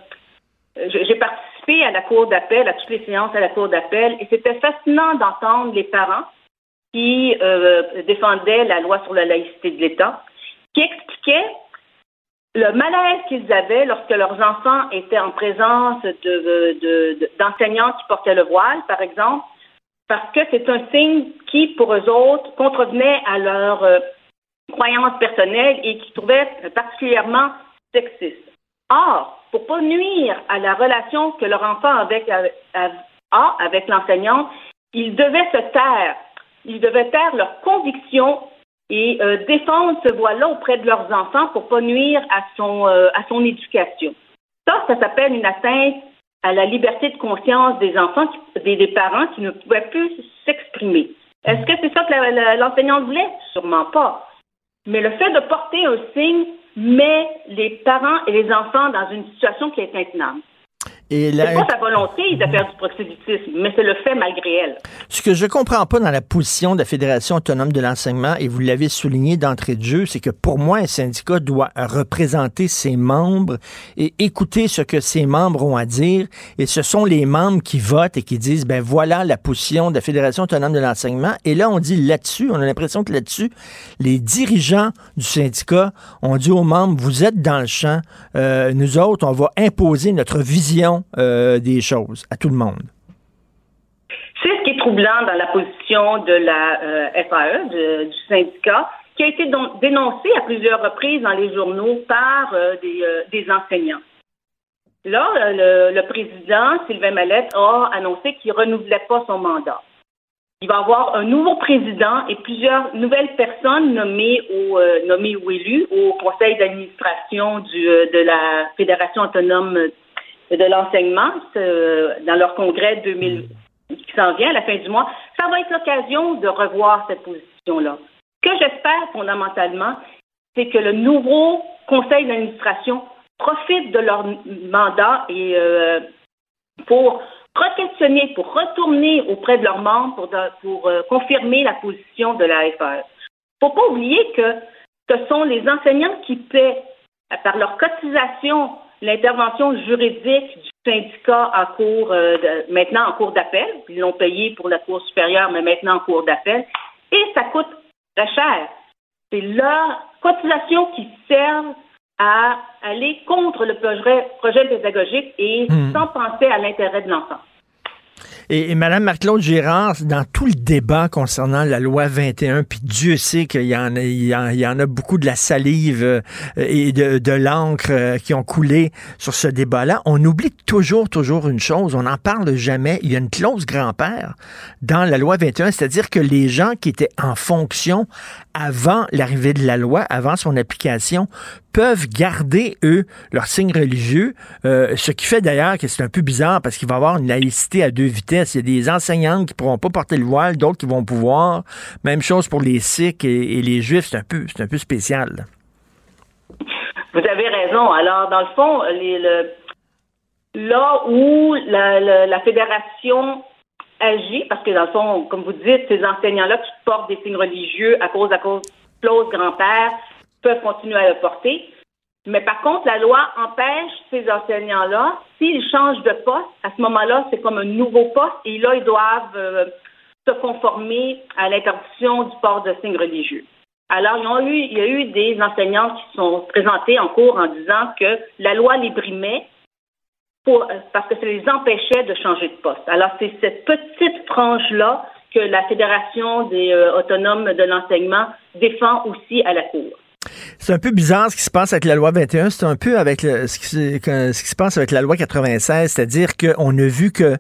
j'ai participé à la cour d'appel, à toutes les séances à la cour d'appel, et c'était fascinant d'entendre les parents qui euh, défendait la loi sur la laïcité de l'État, qui expliquait le malaise qu'ils avaient lorsque leurs enfants étaient en présence d'enseignants qui portaient le voile, par exemple, parce que c'est un signe qui, pour eux autres, contrevenait à leurs euh, croyances personnelles et qui trouvaient particulièrement sexiste. Or, pour pas nuire à la relation que leur enfant avec, a avec l'enseignant, ils devaient se taire ils devaient taire leurs convictions et euh, défendre ce voile-là auprès de leurs enfants pour pas nuire à son, euh, à son éducation. Ça, ça s'appelle une atteinte à la liberté de conscience des enfants, des, des parents qui ne pouvaient plus s'exprimer. Est-ce que c'est ça que l'enseignant voulait? Sûrement pas. Mais le fait de porter un signe met les parents et les enfants dans une situation qui est intenable. C'est pas sa volonté de faire du proxélytisme, mais c'est le fait malgré elle. Ce que je comprends pas dans la position de la Fédération autonome de l'enseignement, et vous l'avez souligné d'entrée de jeu, c'est que pour moi, un syndicat doit représenter ses membres et écouter ce que ses membres ont à dire. Et ce sont les membres qui votent et qui disent, ben voilà la position de la Fédération autonome de l'enseignement. Et là, on dit là-dessus, on a l'impression que là-dessus, les dirigeants du syndicat ont dit aux membres, vous êtes dans le champ, euh, nous autres, on va imposer notre vision euh, des choses à tout le monde. C'est ce qui est troublant dans la position de la euh, FAE, du syndicat, qui a été dénoncé à plusieurs reprises dans les journaux par des, enseignants. Là, le, président, Sylvain Mallette, a annoncé qu'il ne renouvelait pas son mandat. Il va y avoir un nouveau président et plusieurs nouvelles personnes nommées ou élues au conseil d'administration de la Fédération autonome de l'enseignement dans leur congrès 2000 qui s'en vient à la fin du mois, ça va être l'occasion de revoir cette position-là. Ce que j'espère fondamentalement, c'est que le nouveau conseil d'administration profite de leur mandat et euh, pour re pour retourner auprès de leurs membres pour, euh, confirmer la position de la FAE. Il ne faut pas oublier que ce sont les enseignants qui paient par leur cotisation l'intervention juridique du syndicat en cours, euh, maintenant en cours d'appel. Ils l'ont payé pour la Cour supérieure, mais maintenant en cours d'appel. Et ça coûte très cher. C'est leur cotisation qui sert à aller contre le projet, projet pédagogique et hmm. sans penser à l'intérêt de l'enfant. Et, Mme Marc-Claude Gérard, dans tout le débat concernant la loi 21, puis Dieu sait qu'il y, en a, y, en, a beaucoup de la salive euh, et de, de l'encre euh, qui ont coulé sur ce débat-là, on oublie toujours, toujours une chose, on n'en parle jamais. Il y a une clause grand-père dans la loi 21, c'est-à-dire que les gens qui étaient en fonction avant l'arrivée de la loi, avant son application, peuvent garder, eux, leur signe religieux, euh, ce qui fait d'ailleurs que c'est un peu bizarre parce qu'il va y avoir une laïcité à deux vitesses. Il y a des enseignantes qui pourront pas porter le voile, d'autres qui vont pouvoir. Même chose pour les Sikhs et, les Juifs, c'est un peu, c'est un peu spécial. Vous avez raison. Alors, dans le fond, là où la, fédération agit, parce que dans le fond, comme vous dites, ces enseignants-là qui portent des signes religieux à cause à cause clause grand-père, peuvent continuer à le porter. Mais par contre, la loi empêche ces enseignants-là, s'ils changent de poste, à ce moment-là, c'est comme un nouveau poste et là, ils doivent euh, se conformer à l'interdiction du port de signes religieux. Alors, il eu, il y a eu des enseignants qui sont présentés en cours en disant que la loi les brimait parce que ça les empêchait de changer de poste. Alors, c'est cette petite frange-là que la Fédération des euh, autonomes de l'enseignement défend aussi à la Cour. C'est un peu bizarre ce qui se passe avec la loi 21. C'est un peu avec ce, qui, se passe avec la loi 96, c'est-à-dire qu'on a vu que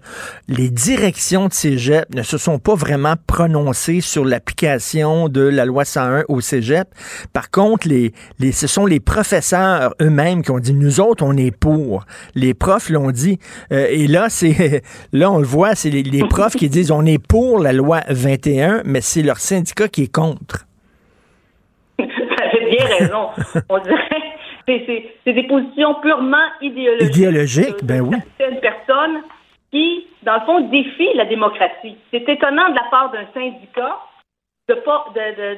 les directions de cégep ne se sont pas vraiment prononcées sur l'application de la loi 101 au cégep. Par contre, ce sont les professeurs eux-mêmes qui ont dit, nous autres, on est pour. Les profs l'ont dit. Euh, et là, c'est là, on le voit, c'est les, les profs qui disent, on est pour la loi 21, mais c'est leur syndicat qui est contre bien raison. On dirait c'est, c'est des positions purement idéologiques. Idéologiques, ben oui. une personne qui, dans le fond, défie la démocratie. C'est étonnant de la part d'un syndicat de pas de,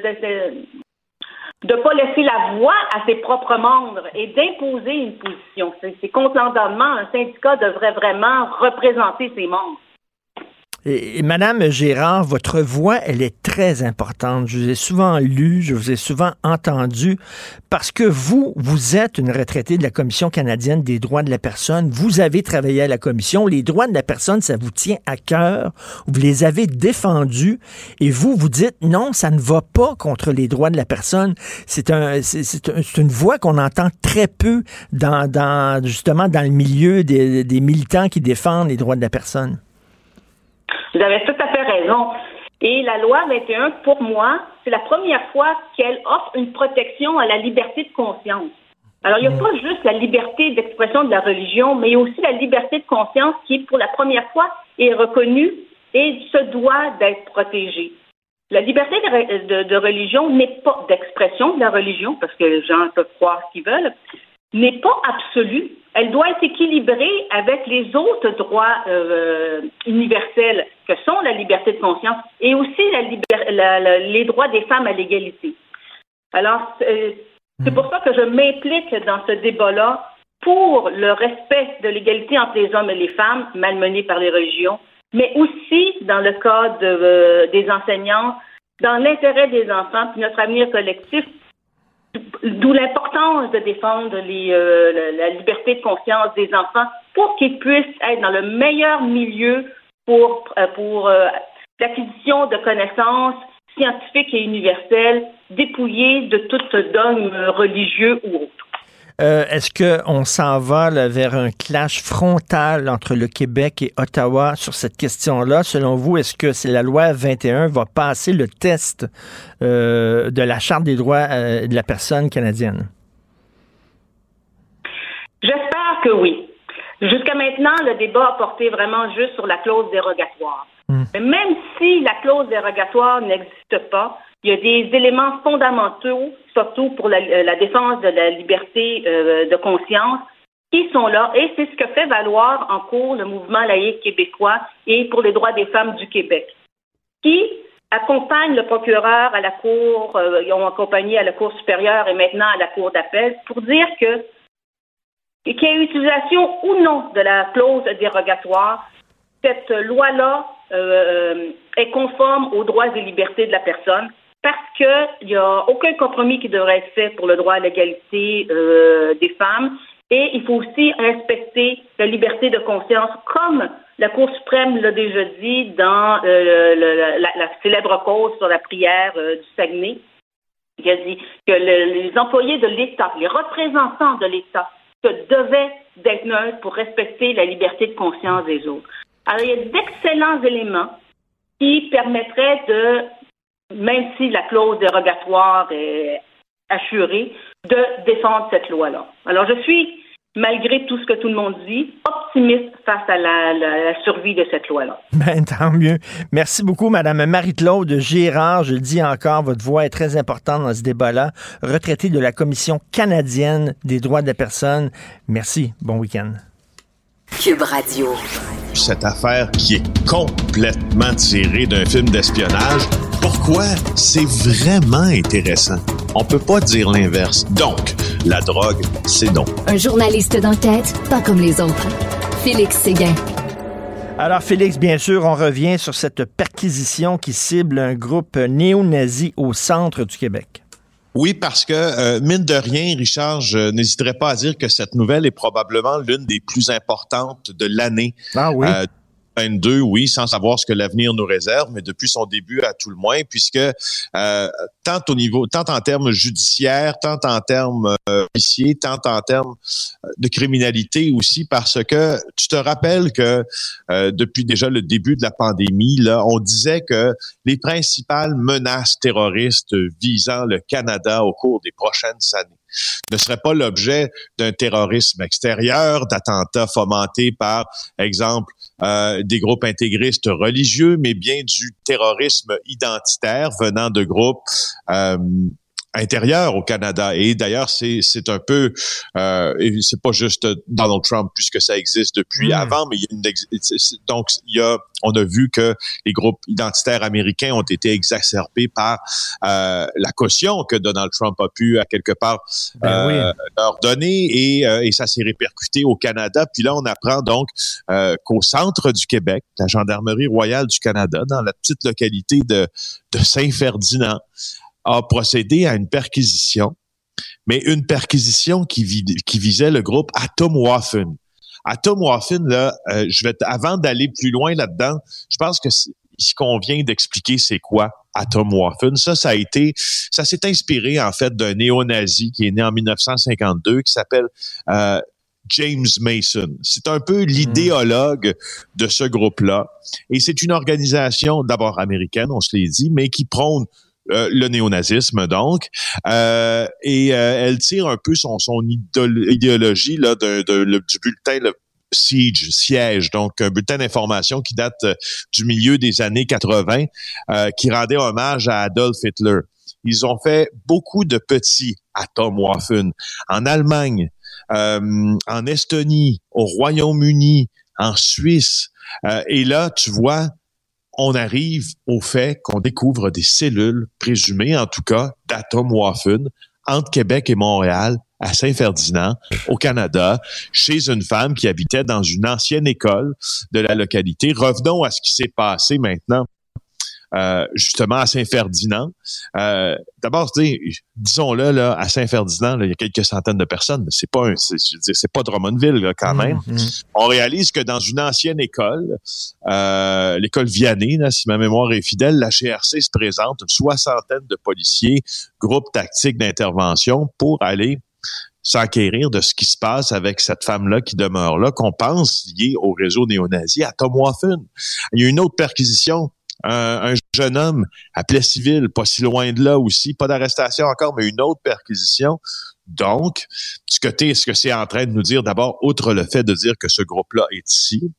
de, pas laisser la voix à ses propres membres et d'imposer une position. C'est, contre l'entendement. Un syndicat devrait vraiment représenter ses membres. Madame Gérard, votre voix, elle est très importante. Je vous ai souvent lu, je vous ai souvent entendu, parce que vous, vous êtes une retraitée de la Commission canadienne des droits de la personne. Vous avez travaillé à la Commission. Les droits de la personne, ça vous tient à cœur. Vous les avez défendus. Et vous, vous dites, non, ça ne va pas contre les droits de la personne. C'est un, c'est, une voix qu'on entend très peu dans, justement, dans le milieu des militants qui défendent les droits de la personne. Vous avez tout à fait raison. Et la loi 21, pour moi, c'est la première fois qu'elle offre une protection à la liberté de conscience. Alors, il n'y a pas juste la liberté d'expression de la religion, mais il y a aussi la liberté de conscience qui, pour la première fois, est reconnue et se doit d'être protégée. La liberté de, religion n'est pas d'expression de la religion, parce que les gens peuvent croire ce qu'ils veulent, n'est pas absolue. Elle doit être équilibrée avec les autres droits euh, universels que sont la liberté de conscience et aussi les droits des femmes à l'égalité. Alors, c'est pour ça que je m'implique dans ce débat-là pour le respect de l'égalité entre les hommes et les femmes malmenés par les religions, mais aussi dans le cas euh, des enseignants, dans l'intérêt des enfants, puis notre avenir collectif, d'où l'importance de défendre euh, la, liberté de conscience des enfants pour qu'ils puissent être dans le meilleur milieu pour, euh, pour l'acquisition de connaissances scientifiques et universelles, dépouillées de tout dogme religieux ou autre. Euh, est-ce qu'on s'en va vers un clash frontal entre le Québec et Ottawa sur cette question-là? Selon vous, est-ce que c'est la loi 21 va passer le test euh, de la Charte des droits euh, de la personne canadienne? J'espère que oui. Jusqu'à maintenant, le débat a porté vraiment juste sur la clause dérogatoire. Hmm. Mais même si la clause dérogatoire n'existe pas, il y a des éléments fondamentaux, surtout pour la, euh, défense de la liberté euh, de conscience, qui sont là, et c'est ce que fait valoir en cours le mouvement laïque québécois et pour les droits des femmes du Québec, qui accompagnent le procureur à la Cour, euh, ils ont accompagné à la Cour supérieure et maintenant à la Cour d'appel pour dire que qu'il y ait utilisation ou non de la clause dérogatoire, cette loi-là est conforme aux droits et libertés de la personne parce qu'il n'y a aucun compromis qui devrait être fait pour le droit à l'égalité euh, des femmes. Et il faut aussi respecter la liberté de conscience, comme la Cour suprême l'a déjà dit dans euh, la, célèbre cause sur la prière euh, du Saguenay. Il a dit que les employés de l'État, les représentants de l'État, devaient d'être neutres pour respecter la liberté de conscience des autres. Alors, il y a d'excellents éléments qui permettraient de même si la clause dérogatoire est assurée, de défendre cette loi-là. Alors, je suis, malgré tout ce que tout le monde dit, optimiste face à la, survie de cette loi-là. Ben, tant mieux. Merci beaucoup, Madame Marie-Claude Girard. Je le dis encore, votre voix est très importante dans ce débat-là. Retraitée de la Commission canadienne des droits de la personne. Merci. Bon week-end. Cube Radio. Cette affaire qui est complètement tirée d'un film d'espionnage pourquoi c'est vraiment intéressant? On peut pas dire l'inverse. Donc, la drogue, c'est donc. Un journaliste d'enquête, pas comme les autres. Félix Séguin. Alors, Félix, bien sûr, on revient sur cette perquisition qui cible un groupe néo-nazi au centre du Québec. Oui, parce que, euh, mine de rien, Richard, je n'hésiterai pas à dire que cette nouvelle est probablement l'une des plus importantes de l'année. Ah oui. Euh, oui, sans savoir ce que l'avenir nous réserve, mais depuis son début à tout le moins, puisque euh, tant au niveau, tant en termes judiciaires, tant en termes euh, policiers, tant en termes euh, de criminalité aussi, parce que tu te rappelles que depuis déjà le début de la pandémie, on disait que les principales menaces terroristes visant le Canada au cours des prochaines années ne serait pas l'objet d'un terrorisme extérieur, d'attentats fomentés par, exemple, euh, des groupes intégristes religieux, mais bien du terrorisme identitaire venant de groupes euh, intérieur au Canada. Et d'ailleurs, c'est, c'est un peu, euh, c'est pas juste Donald Trump puisque ça existe depuis hmm. avant, mais il y a une, donc il y a, on a vu que les groupes identitaires américains ont été exacerbés par euh, la caution que Donald Trump a pu à quelque part ben euh, leur donner et, euh, et ça s'est répercuté au Canada. Puis là, on apprend donc euh, qu'au centre du Québec, la gendarmerie royale du Canada, dans la petite localité de, de Saint-Ferdinand, a procédé à une perquisition, mais une perquisition qui, qui visait le groupe Atomwaffen. Atomwaffen, là, euh, je vais avant d'aller plus loin là-dedans, je pense que ce qu'on vient d'expliquer, c'est quoi Atomwaffen? Ça, ça a été, ça s'est inspiré en fait d'un néo-nazi qui est né en 1952 qui s'appelle euh, James Mason. C'est un peu l'idéologue de ce groupe-là. Et c'est une organisation d'abord américaine, on se l'est dit, mais qui prône euh, le néonazisme donc, euh, et euh, elle tire un peu son, son idéologie là de, du bulletin le Siege, siège, donc un bulletin d'information qui date du milieu des années 80, qui rendait hommage à Adolf Hitler. Ils ont fait beaucoup de petits Atomwaffen en Allemagne, euh, en Estonie, au Royaume-Uni, en Suisse. Euh, et là, tu vois, on arrive au fait qu'on découvre des cellules présumées, en tout cas, d'atomwaffen entre Québec et Montréal, à Saint-Ferdinand, au Canada, chez une femme qui habitait dans une ancienne école de la localité. Revenons à ce qui s'est passé maintenant euh, justement à Saint-Ferdinand. Euh, D'abord, disons-le, là, à Saint-Ferdinand, il y a quelques centaines de personnes. C'est pas c'est pas Drummondville là, quand même. Mmh, On réalise que dans une ancienne école, euh, l'école Vianney, là, si ma mémoire est fidèle, la GRC se présente, une soixantaine de policiers, groupe tactique d'intervention pour aller s'enquérir de ce qui se passe avec cette femme-là qui demeure là, qu'on pense liée au réseau néo-nazi à Tom Waffen. Il y a une autre perquisition un, un, jeune homme à Plessisville, pas si loin de là aussi, pas d'arrestation encore, mais une autre perquisition. Donc, ce que, es, ce que c'est en train de nous dire, d'abord, outre le fait de dire que ce groupe-là est ici,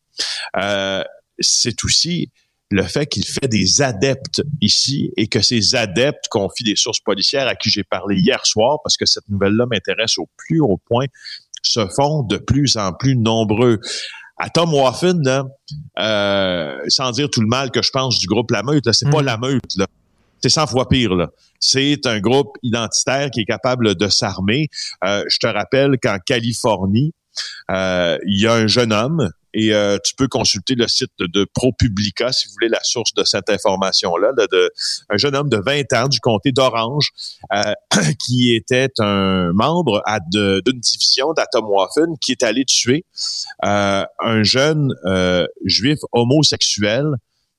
euh, c'est aussi le fait qu'il fait des adeptes ici et que ces adeptes confient des sources policières à qui j'ai parlé hier soir, parce que cette nouvelle-là m'intéresse au plus haut point, se font de plus en plus nombreux à Tom Waffen, là, euh, sans dire tout le mal que je pense du groupe La Meute, c'est pas La Meute, là. C'est 100 fois pire, là. C'est un groupe identitaire qui est capable de s'armer. Euh, je te rappelle qu'en Californie, euh, il y a un jeune homme et euh, tu peux consulter le site de ProPublica si vous voulez la source de cette information-là, de, un jeune homme de 20 ans du comté d'Orange euh, qui était un membre d'une division d'Atomwaffen qui est allé tuer euh, un jeune euh, juif homosexuel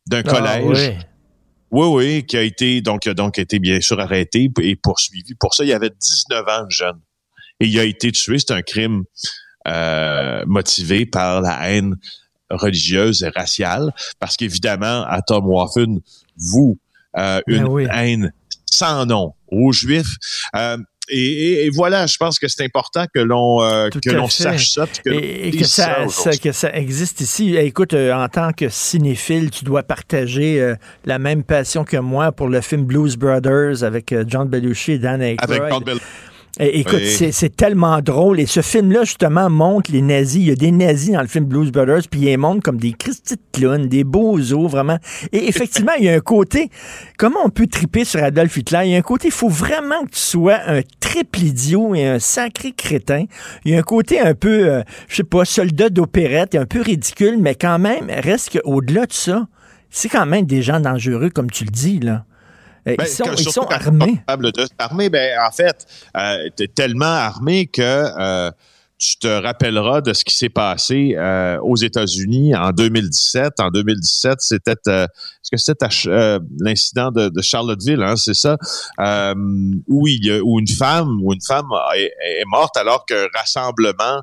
d'un Ah, collège. oui. Oui, oui, qui a été donc donc été bien sûr arrêté et poursuivi. Pour ça, il avait 19 ans de jeune. Et il a été tué. C'est un crime euh, motivé par la haine religieuse et raciale. Parce qu'évidemment, à Tom Waffen, vous, euh, une Ben oui. haine sans nom aux Juifs. Euh, et, et- et voilà, je pense que c'est important que l'on euh, que l'on sache ça, que Et, et que, ça, que ça existe ici. Eh, Écoute, euh, en tant que cinéphile, tu dois partager euh, la même passion que moi pour le film Blues Brothers avec John Belushi et Dan Aykroyd. Avec John Bell- écoute, Oui. c'est- c'est tellement drôle. Et ce film-là, justement, montre les nazis. Il y a des nazis dans le film Blues Brothers, puis ils les montrent comme des Christy de clowns, des beaux os, vraiment. Et effectivement, il y a un côté, comment on peut triper sur Adolf Hitler? Il y a un côté, il faut vraiment que tu sois un triple idiot et un sacré crétin. Il y a un côté un peu, euh, je sais pas, soldat d'opérette, un peu ridicule, mais quand même, reste qu'au-delà de ça, c'est quand même des gens dangereux, comme tu le dis, là. Euh, Ben, ils sont, ils sont armés. pas capable de s'armer, ben, en fait, euh, tu es tellement armé que euh, tu te rappelleras de ce qui s'est passé euh, aux États-Unis en 2017. En 2017, c'était est-ce que c'était l'incident de, de Charlottesville, hein, c'est ça, où, il où une femme où une femme est, est morte alors qu'un rassemblement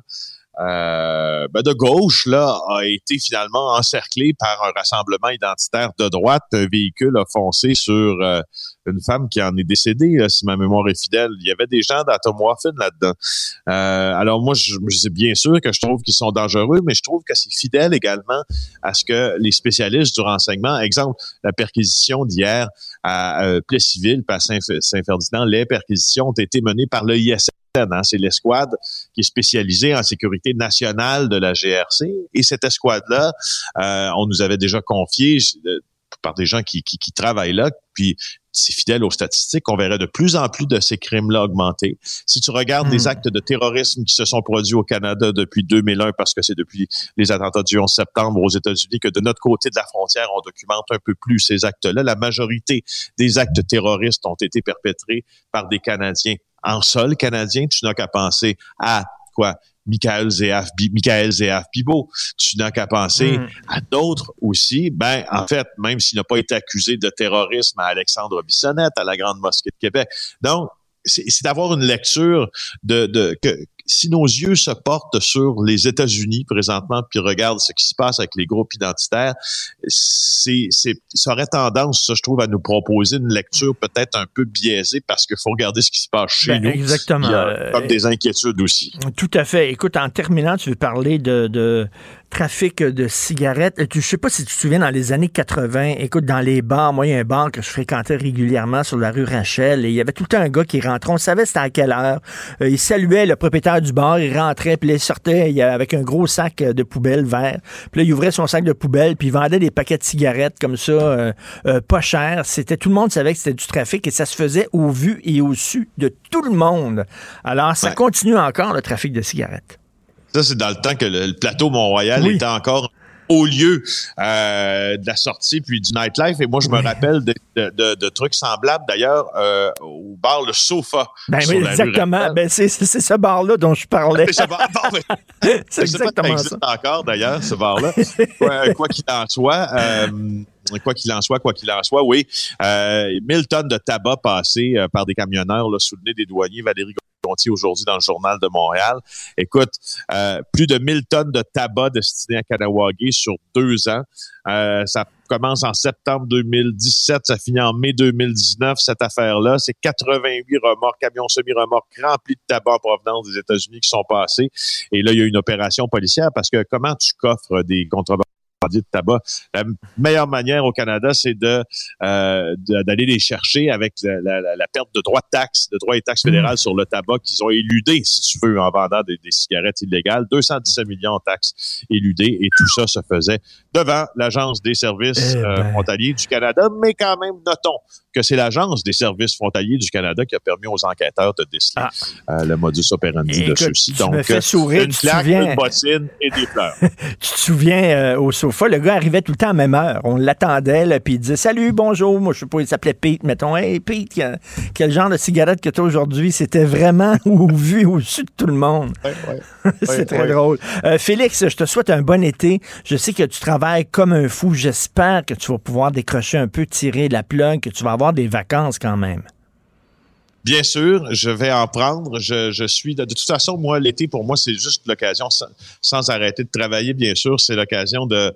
euh, ben, de gauche là a été finalement encerclé par un rassemblement identitaire de droite. Un véhicule a foncé sur euh, une femme qui en est décédée, là, si ma mémoire est fidèle. Il y avait des gens d'Atomoafin là-dedans. Euh, alors moi, je, je bien sûr que je trouve qu'ils sont dangereux, mais je trouve que c'est fidèle également à ce que les spécialistes du renseignement, exemple, la perquisition d'hier à euh, Plessisville, Saint- Saint-Ferdinand, les perquisitions ont été menées par le Hein. c'est l'escouade qui est spécialisée en sécurité nationale de la GRC. Et cette escouade-là, euh, on nous avait déjà confié euh, par des gens qui, qui, qui travaillent là, puis c'est fidèle aux statistiques, on verrait de plus en plus de ces crimes-là augmenter. Si tu regardes Hmm. les actes de terrorisme qui se sont produits au Canada depuis 2001, parce que c'est depuis les attentats du 11 septembre aux États-Unis que de notre côté de la frontière, on documente un peu plus ces actes-là. La majorité des actes terroristes ont été perpétrés par des Canadiens. En sol canadien, tu n'as qu'à penser à quoi? Michael Zéaf, Michael Zéaf Bibo. Tu n'as qu'à penser Mm. à d'autres aussi. Ben, en fait, même s'il n'a pas été accusé de terrorisme à Alexandre Bissonnette, à la Grande Mosquée de Québec. Donc, c'est c'est d'avoir une lecture de, de que si nos yeux se portent sur les États-Unis présentement, puis regardent ce qui se passe avec les groupes identitaires, c'est, ça aurait tendance, ça, je trouve, à nous proposer une lecture peut-être un peu biaisée parce qu'il faut regarder ce qui se passe chez Ben, nous. exactement. Il y a Euh, comme des inquiétudes aussi. Tout à fait. Écoute, en terminant, tu veux parler de, de trafic de cigarettes. Je sais pas si tu te souviens, dans les années 80, écoute, dans les bars, moi, il y a un bar que je fréquentais régulièrement sur la rue Rachel, et il y avait tout le temps un gars qui rentrait, on savait c'était à quelle heure. Euh, il saluait le propriétaire du bar, il rentrait, puis il sortait il, avec un gros sac de poubelle vert. Puis là, il ouvrait son sac de poubelle, puis il vendait des paquets de cigarettes comme ça, euh, euh, pas cher. C'était tout le monde savait que c'était du trafic et ça se faisait au vu et au su de tout le monde. Alors, ça Ouais. continue encore le trafic de cigarettes. Ça, c'est dans le temps que le, le plateau Mont-Royal Oui. était encore au lieu euh, de la sortie puis du nightlife. Et moi, je me rappelle de, de- de- de trucs semblables, d'ailleurs, euh, au bar Le Sofa. Ben oui, exactement. Ben, c'est ce bar-là dont je parlais. C'est ce bar- si ça exactement existe encore, d'ailleurs, ce bar-là. Quoi qu'il en soit, euh, quoi qu'il en soit, quoi qu'il en soit, oui, euh, 1000 tonnes de tabac passées euh, par des camionneurs là, sous des douaniers. Valérie Gontier aujourd'hui dans le journal de Montréal. Écoute, euh, plus de 1000 tonnes de tabac destiné à Kanawagé sur deux ans. Euh, ça commence en septembre 2017, ça finit en mai 2019, cette affaire-là. C'est 88 remorques, camions semi-remorques remplis de tabac en provenance des États-Unis qui sont passés. Et là, il y a une opération policière parce que comment tu coffres des contrebandiers de tabac? La meilleure manière au Canada, c'est de euh, d'aller les chercher avec la, la- la- perte de droits de taxes, de droits et taxes fédérales sur le tabac qu'ils ont éludé, si tu veux, en vendant des, des cigarettes illégales. 217 millions de taxes éludées et tout ça se faisait devant l'Agence des services Eh euh, ben. frontaliers du Canada. Mais quand même, notons que c'est l'Agence des services frontaliers du Canada qui a permis aux enquêteurs de déceler euh, le modus operandi de Ah. Écoute, ceux-ci. tu me Donc, fais sourire, une claque, souviens- une bottine et des fleurs. Tu te souviens, euh, au sofa, le gars arrivait tout le temps à la même heure. On l'attendait, là, puis il disait Salut, bonjour. Moi, je sais pas, il s'appelait Pete, mettons. Hey, Pete, quel, genre de cigarette que tu as aujourd'hui? C'était vraiment au vu, au-dessus de tout le monde. C'est Ouais, très ouais. drôle. Euh, Félix, je te souhaite un bon été. Je sais que tu travailles comme un fou. J'espère que tu vas pouvoir décrocher un peu, tirer la plug, que tu vas avoir des vacances quand même. Bien sûr, je vais en prendre. Je, suis de, toute façon, moi, l'été pour moi, c'est juste l'occasion, sans arrêter de travailler. Bien sûr, c'est l'occasion de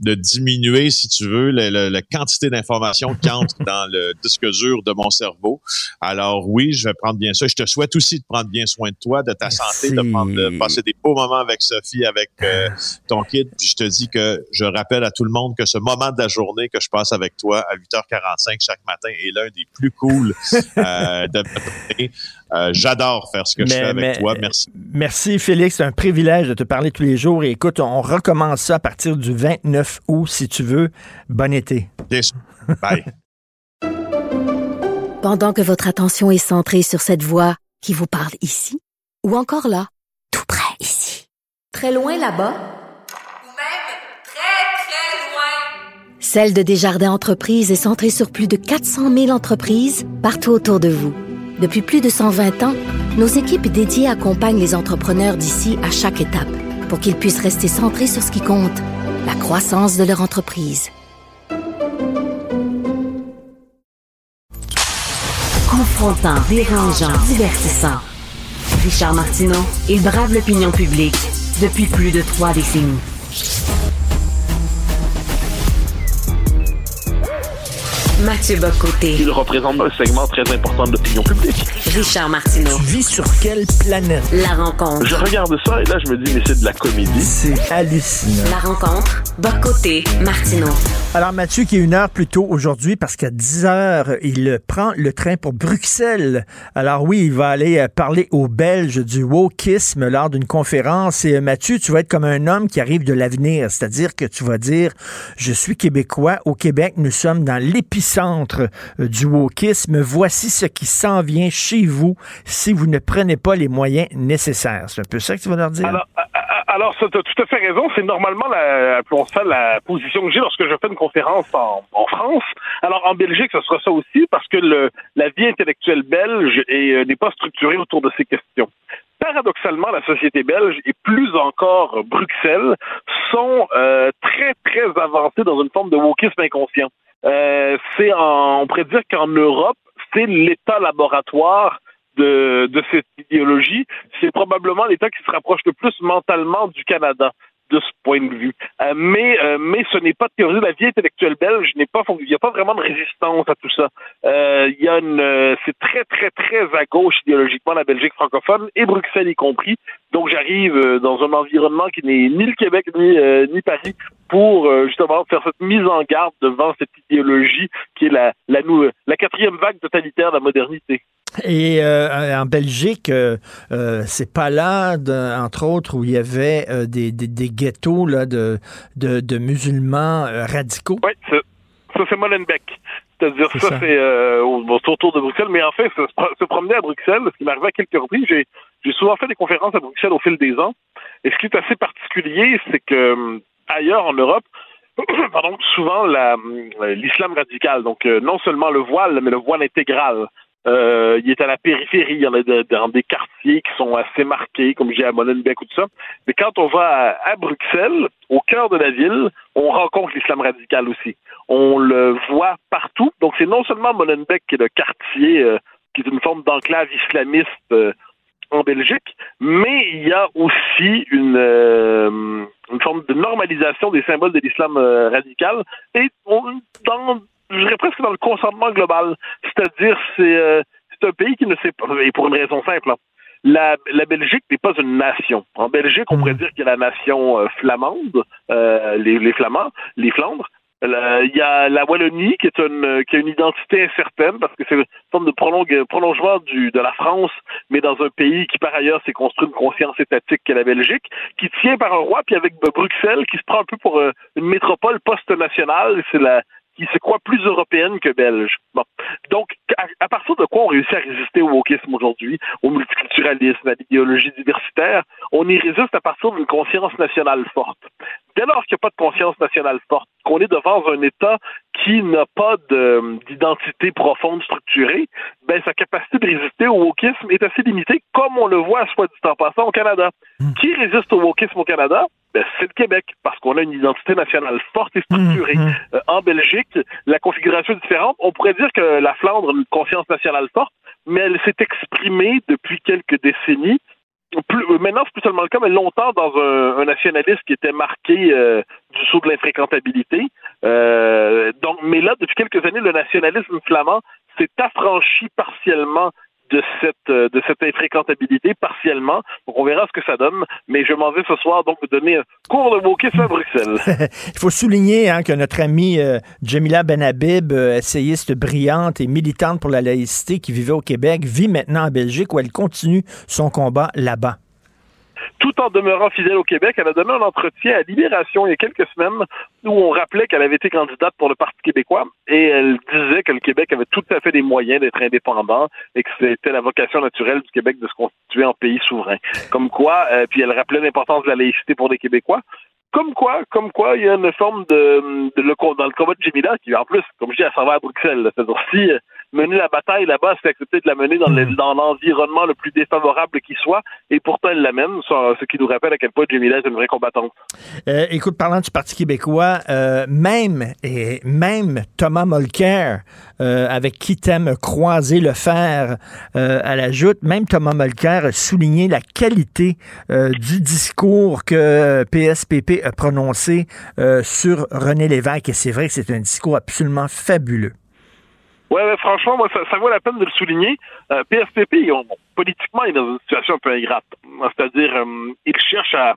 de diminuer, si tu veux, la quantité d'informations qui entrent dans le disque dur de mon cerveau. Alors oui, je vais prendre bien ça. Je te souhaite aussi de prendre bien soin de toi, de ta santé, de, prendre, de passer des beaux moments avec Sophie, avec euh, ton kid. Puis je te dis que je rappelle à tout le monde que ce moment de la journée que je passe avec toi à 8h45 chaque matin est l'un des plus cool euh, de ma journée. Euh, J'adore faire ce que je fais avec toi. Merci. Merci, Félix. C'est un privilège de te parler tous les jours. Et écoute, on recommence ça à partir du 29 août, si tu veux. Bon été. Sûr. Bye. Pendant que votre attention est centrée sur cette voix qui vous parle ici, ou encore là, tout près ici, très loin là-bas, Ou même très, très loin. Celle de Desjardins Entreprises est centrée sur plus de 400 000 entreprises partout autour de vous. Depuis plus de 120 ans, nos équipes dédiées accompagnent les entrepreneurs d'ici à chaque étape pour qu'ils puissent rester centrés sur ce qui compte, la croissance de leur entreprise. Confrontant, dérangeant, divertissant. Richard Martineau, il brave l'opinion publique depuis plus de trois décennies. Mathieu Bocoté, Il représente un segment très important de l'opinion publique. Richard Martineau. Tu vis sur quelle planète? La rencontre. Je regarde ça et là, je me dis, mais c'est de la comédie. C'est hallucinant. La rencontre. Bocoté, Martineau. Alors, Mathieu, qui est une heure plus tôt aujourd'hui, parce qu'à 10 heures, il prend le train pour Bruxelles. Alors oui, il va aller euh, parler aux Belges du wokisme lors d'une conférence. Et euh, Mathieu, tu vas être comme un homme qui arrive de l'avenir, c'est-à-dire que tu vas dire, je suis québécois. Au Québec, nous sommes dans l'épicentre euh, du wokisme. Voici ce qui s'en vient chez vous si vous ne prenez pas les moyens nécessaires. C'est un peu ça que tu vas leur dire? Alors, alors ça, tu as tout à fait raison. C'est normalement, la, ça la position que j'ai lorsque je fais une conférence en, France. Alors, en Belgique, ce sera ça aussi parce que la vie intellectuelle belge est, euh, n'est pas structurée autour de ces questions. Paradoxalement, la société belge et plus encore Bruxelles sont euh, très, très avancés dans une forme de wokisme inconscient. Euh, c'est en, on pourrait dire qu'en Europe, c'est l'État laboratoire de, de cette idéologie. C'est probablement l'État qui se rapproche le plus mentalement du Canada de ce point de vue. Euh, mais euh, mais ce n'est pas théorisé. La vie intellectuelle belge n'est pas il n'y a pas vraiment de résistance à tout ça. Euh, Il y a c'est très très très à gauche idéologiquement la Belgique francophone et Bruxelles y compris. Donc j'arrive dans un environnement qui n'est ni le Québec ni Paris pour justement faire cette mise en garde devant cette idéologie qui est la la, la quatrième vague totalitaire de la modernité. Et euh, en Belgique, euh, euh, c'est pas là, de- entre autres, où il y avait des, des, des ghettos là, de, de, de musulmans radicaux. Oui, ça, ça, c'est Molenbeek. C'est-à-dire, C'est ça, ça. c'est au- autour de Bruxelles. Mais en fait, se, se promener à Bruxelles, ce qui arrivé à quelques reprises, j'ai, j'ai souvent fait des conférences à Bruxelles au fil des ans. Et ce qui est assez particulier, c'est que ailleurs en Europe, pardon, souvent la, l'islam radical, donc non seulement le voile, mais le voile intégral. Euh, il est à la périphérie, il y en a dans des quartiers qui sont assez marqués, comme j'ai à Molenbeek ou tout ça. Mais quand on va à, Bruxelles, au cœur de la ville, on rencontre l'islam radical aussi. On le voit partout. Donc c'est non seulement Molenbeek qui est le quartier euh, qui est une forme d'enclave islamiste euh, en Belgique, mais il y a aussi une, forme de normalisation des symboles de l'islam radical et dans, je dirais presque dans le consentement global. C'est-à-dire, c'est euh, c'est un pays qui ne sait pas, et pour une raison simple, hein. la, la Belgique n'est pas une nation. En Belgique, on pourrait dire qu'il y a la nation euh, flamande, euh, les, les Flamands, les Flandres. La- Il y a la Wallonie qui est une qui a une identité incertaine parce que c'est une forme de prolongue- prolongement du, de la France, mais dans un pays qui par ailleurs s'est construit une conscience étatique qu'est la Belgique, qui tient par un roi, puis avec euh, Bruxelles qui se prend un peu pour euh, une métropole post-nationale, c'est la qui se croit plus européenne que belge. Bon. Donc, à, à partir de quoi on réussit à résister au wokisme aujourd'hui, au multiculturalisme, à l'idéologie diversitaire? On y résiste à partir d'une conscience nationale forte. Dès lors qu'il n'y a pas de conscience nationale forte, qu'on est devant un État qui n'a pas de- d'identité profonde structurée, ben sa capacité de résister au wokisme est assez limitée, comme on le voit, soit dit en passant, au Canada. Qui résiste au wokisme au Canada? Ben, c'est le Québec, parce qu'on a une identité nationale forte et structurée. Euh, en Belgique, la configuration est différente. On pourrait dire que la Flandre a une conscience nationale forte, mais elle s'est exprimée depuis quelques décennies. Plus, euh, maintenant, c'est plus seulement le cas, mais longtemps dans un, un nationalisme qui était marqué euh, du saut de l'infréquentabilité. Euh, donc, mais là, depuis quelques années, le nationalisme flamand s'est affranchi partiellement de cette euh, de cette infréquentabilité partiellement. Donc on verra ce que ça donne. Mais je m'en vais ce soir donc donner un cours de wokisme à Bruxelles. Il faut souligner hein, que notre amie euh, Jamila Benhabib, euh, essayiste brillante et militante pour la laïcité qui vivait au Québec, vit maintenant en Belgique où elle continue son combat là-bas. Tout en demeurant fidèle au Québec, elle a donné un entretien à Libération il y a quelques semaines où on rappelait qu'elle avait été candidate pour le Parti québécois et elle disait que le Québec avait tout à fait les moyens d'être indépendant et que c'était la vocation naturelle du Québec de se constituer en pays souverain. Comme quoi, euh, puis elle rappelait l'importance de la laïcité pour les Québécois. Comme quoi, comme quoi, il y a une forme de, le, dans le combat de Jemila qui, en plus, comme je dis, elle s'en va à Bruxelles. C'est-à-dire, si mener la bataille là-bas, c'est accepter de la mener dans le- dans l'environnement le plus défavorable qui soit, et pourtant elle l'amène, ce qui nous rappelle à quel point Jemila est une vraie combattante. Euh, écoute, parlant du Parti québécois, euh, même et même Thomas Mulcair, euh, avec qui t'aimes croiser le fer euh, à la joute, même Thomas Mulcair a souligné la qualité euh, du discours que PSPP a prononcé euh, sur René Lévesque. Et c'est vrai que c'est un discours absolument fabuleux. Ouais, ouais, franchement, moi, ça, vaut la peine de le souligner. Euh, bon, politiquement, il est dans une situation un peu ingrate. C'est-à-dire, euh, il cherche à,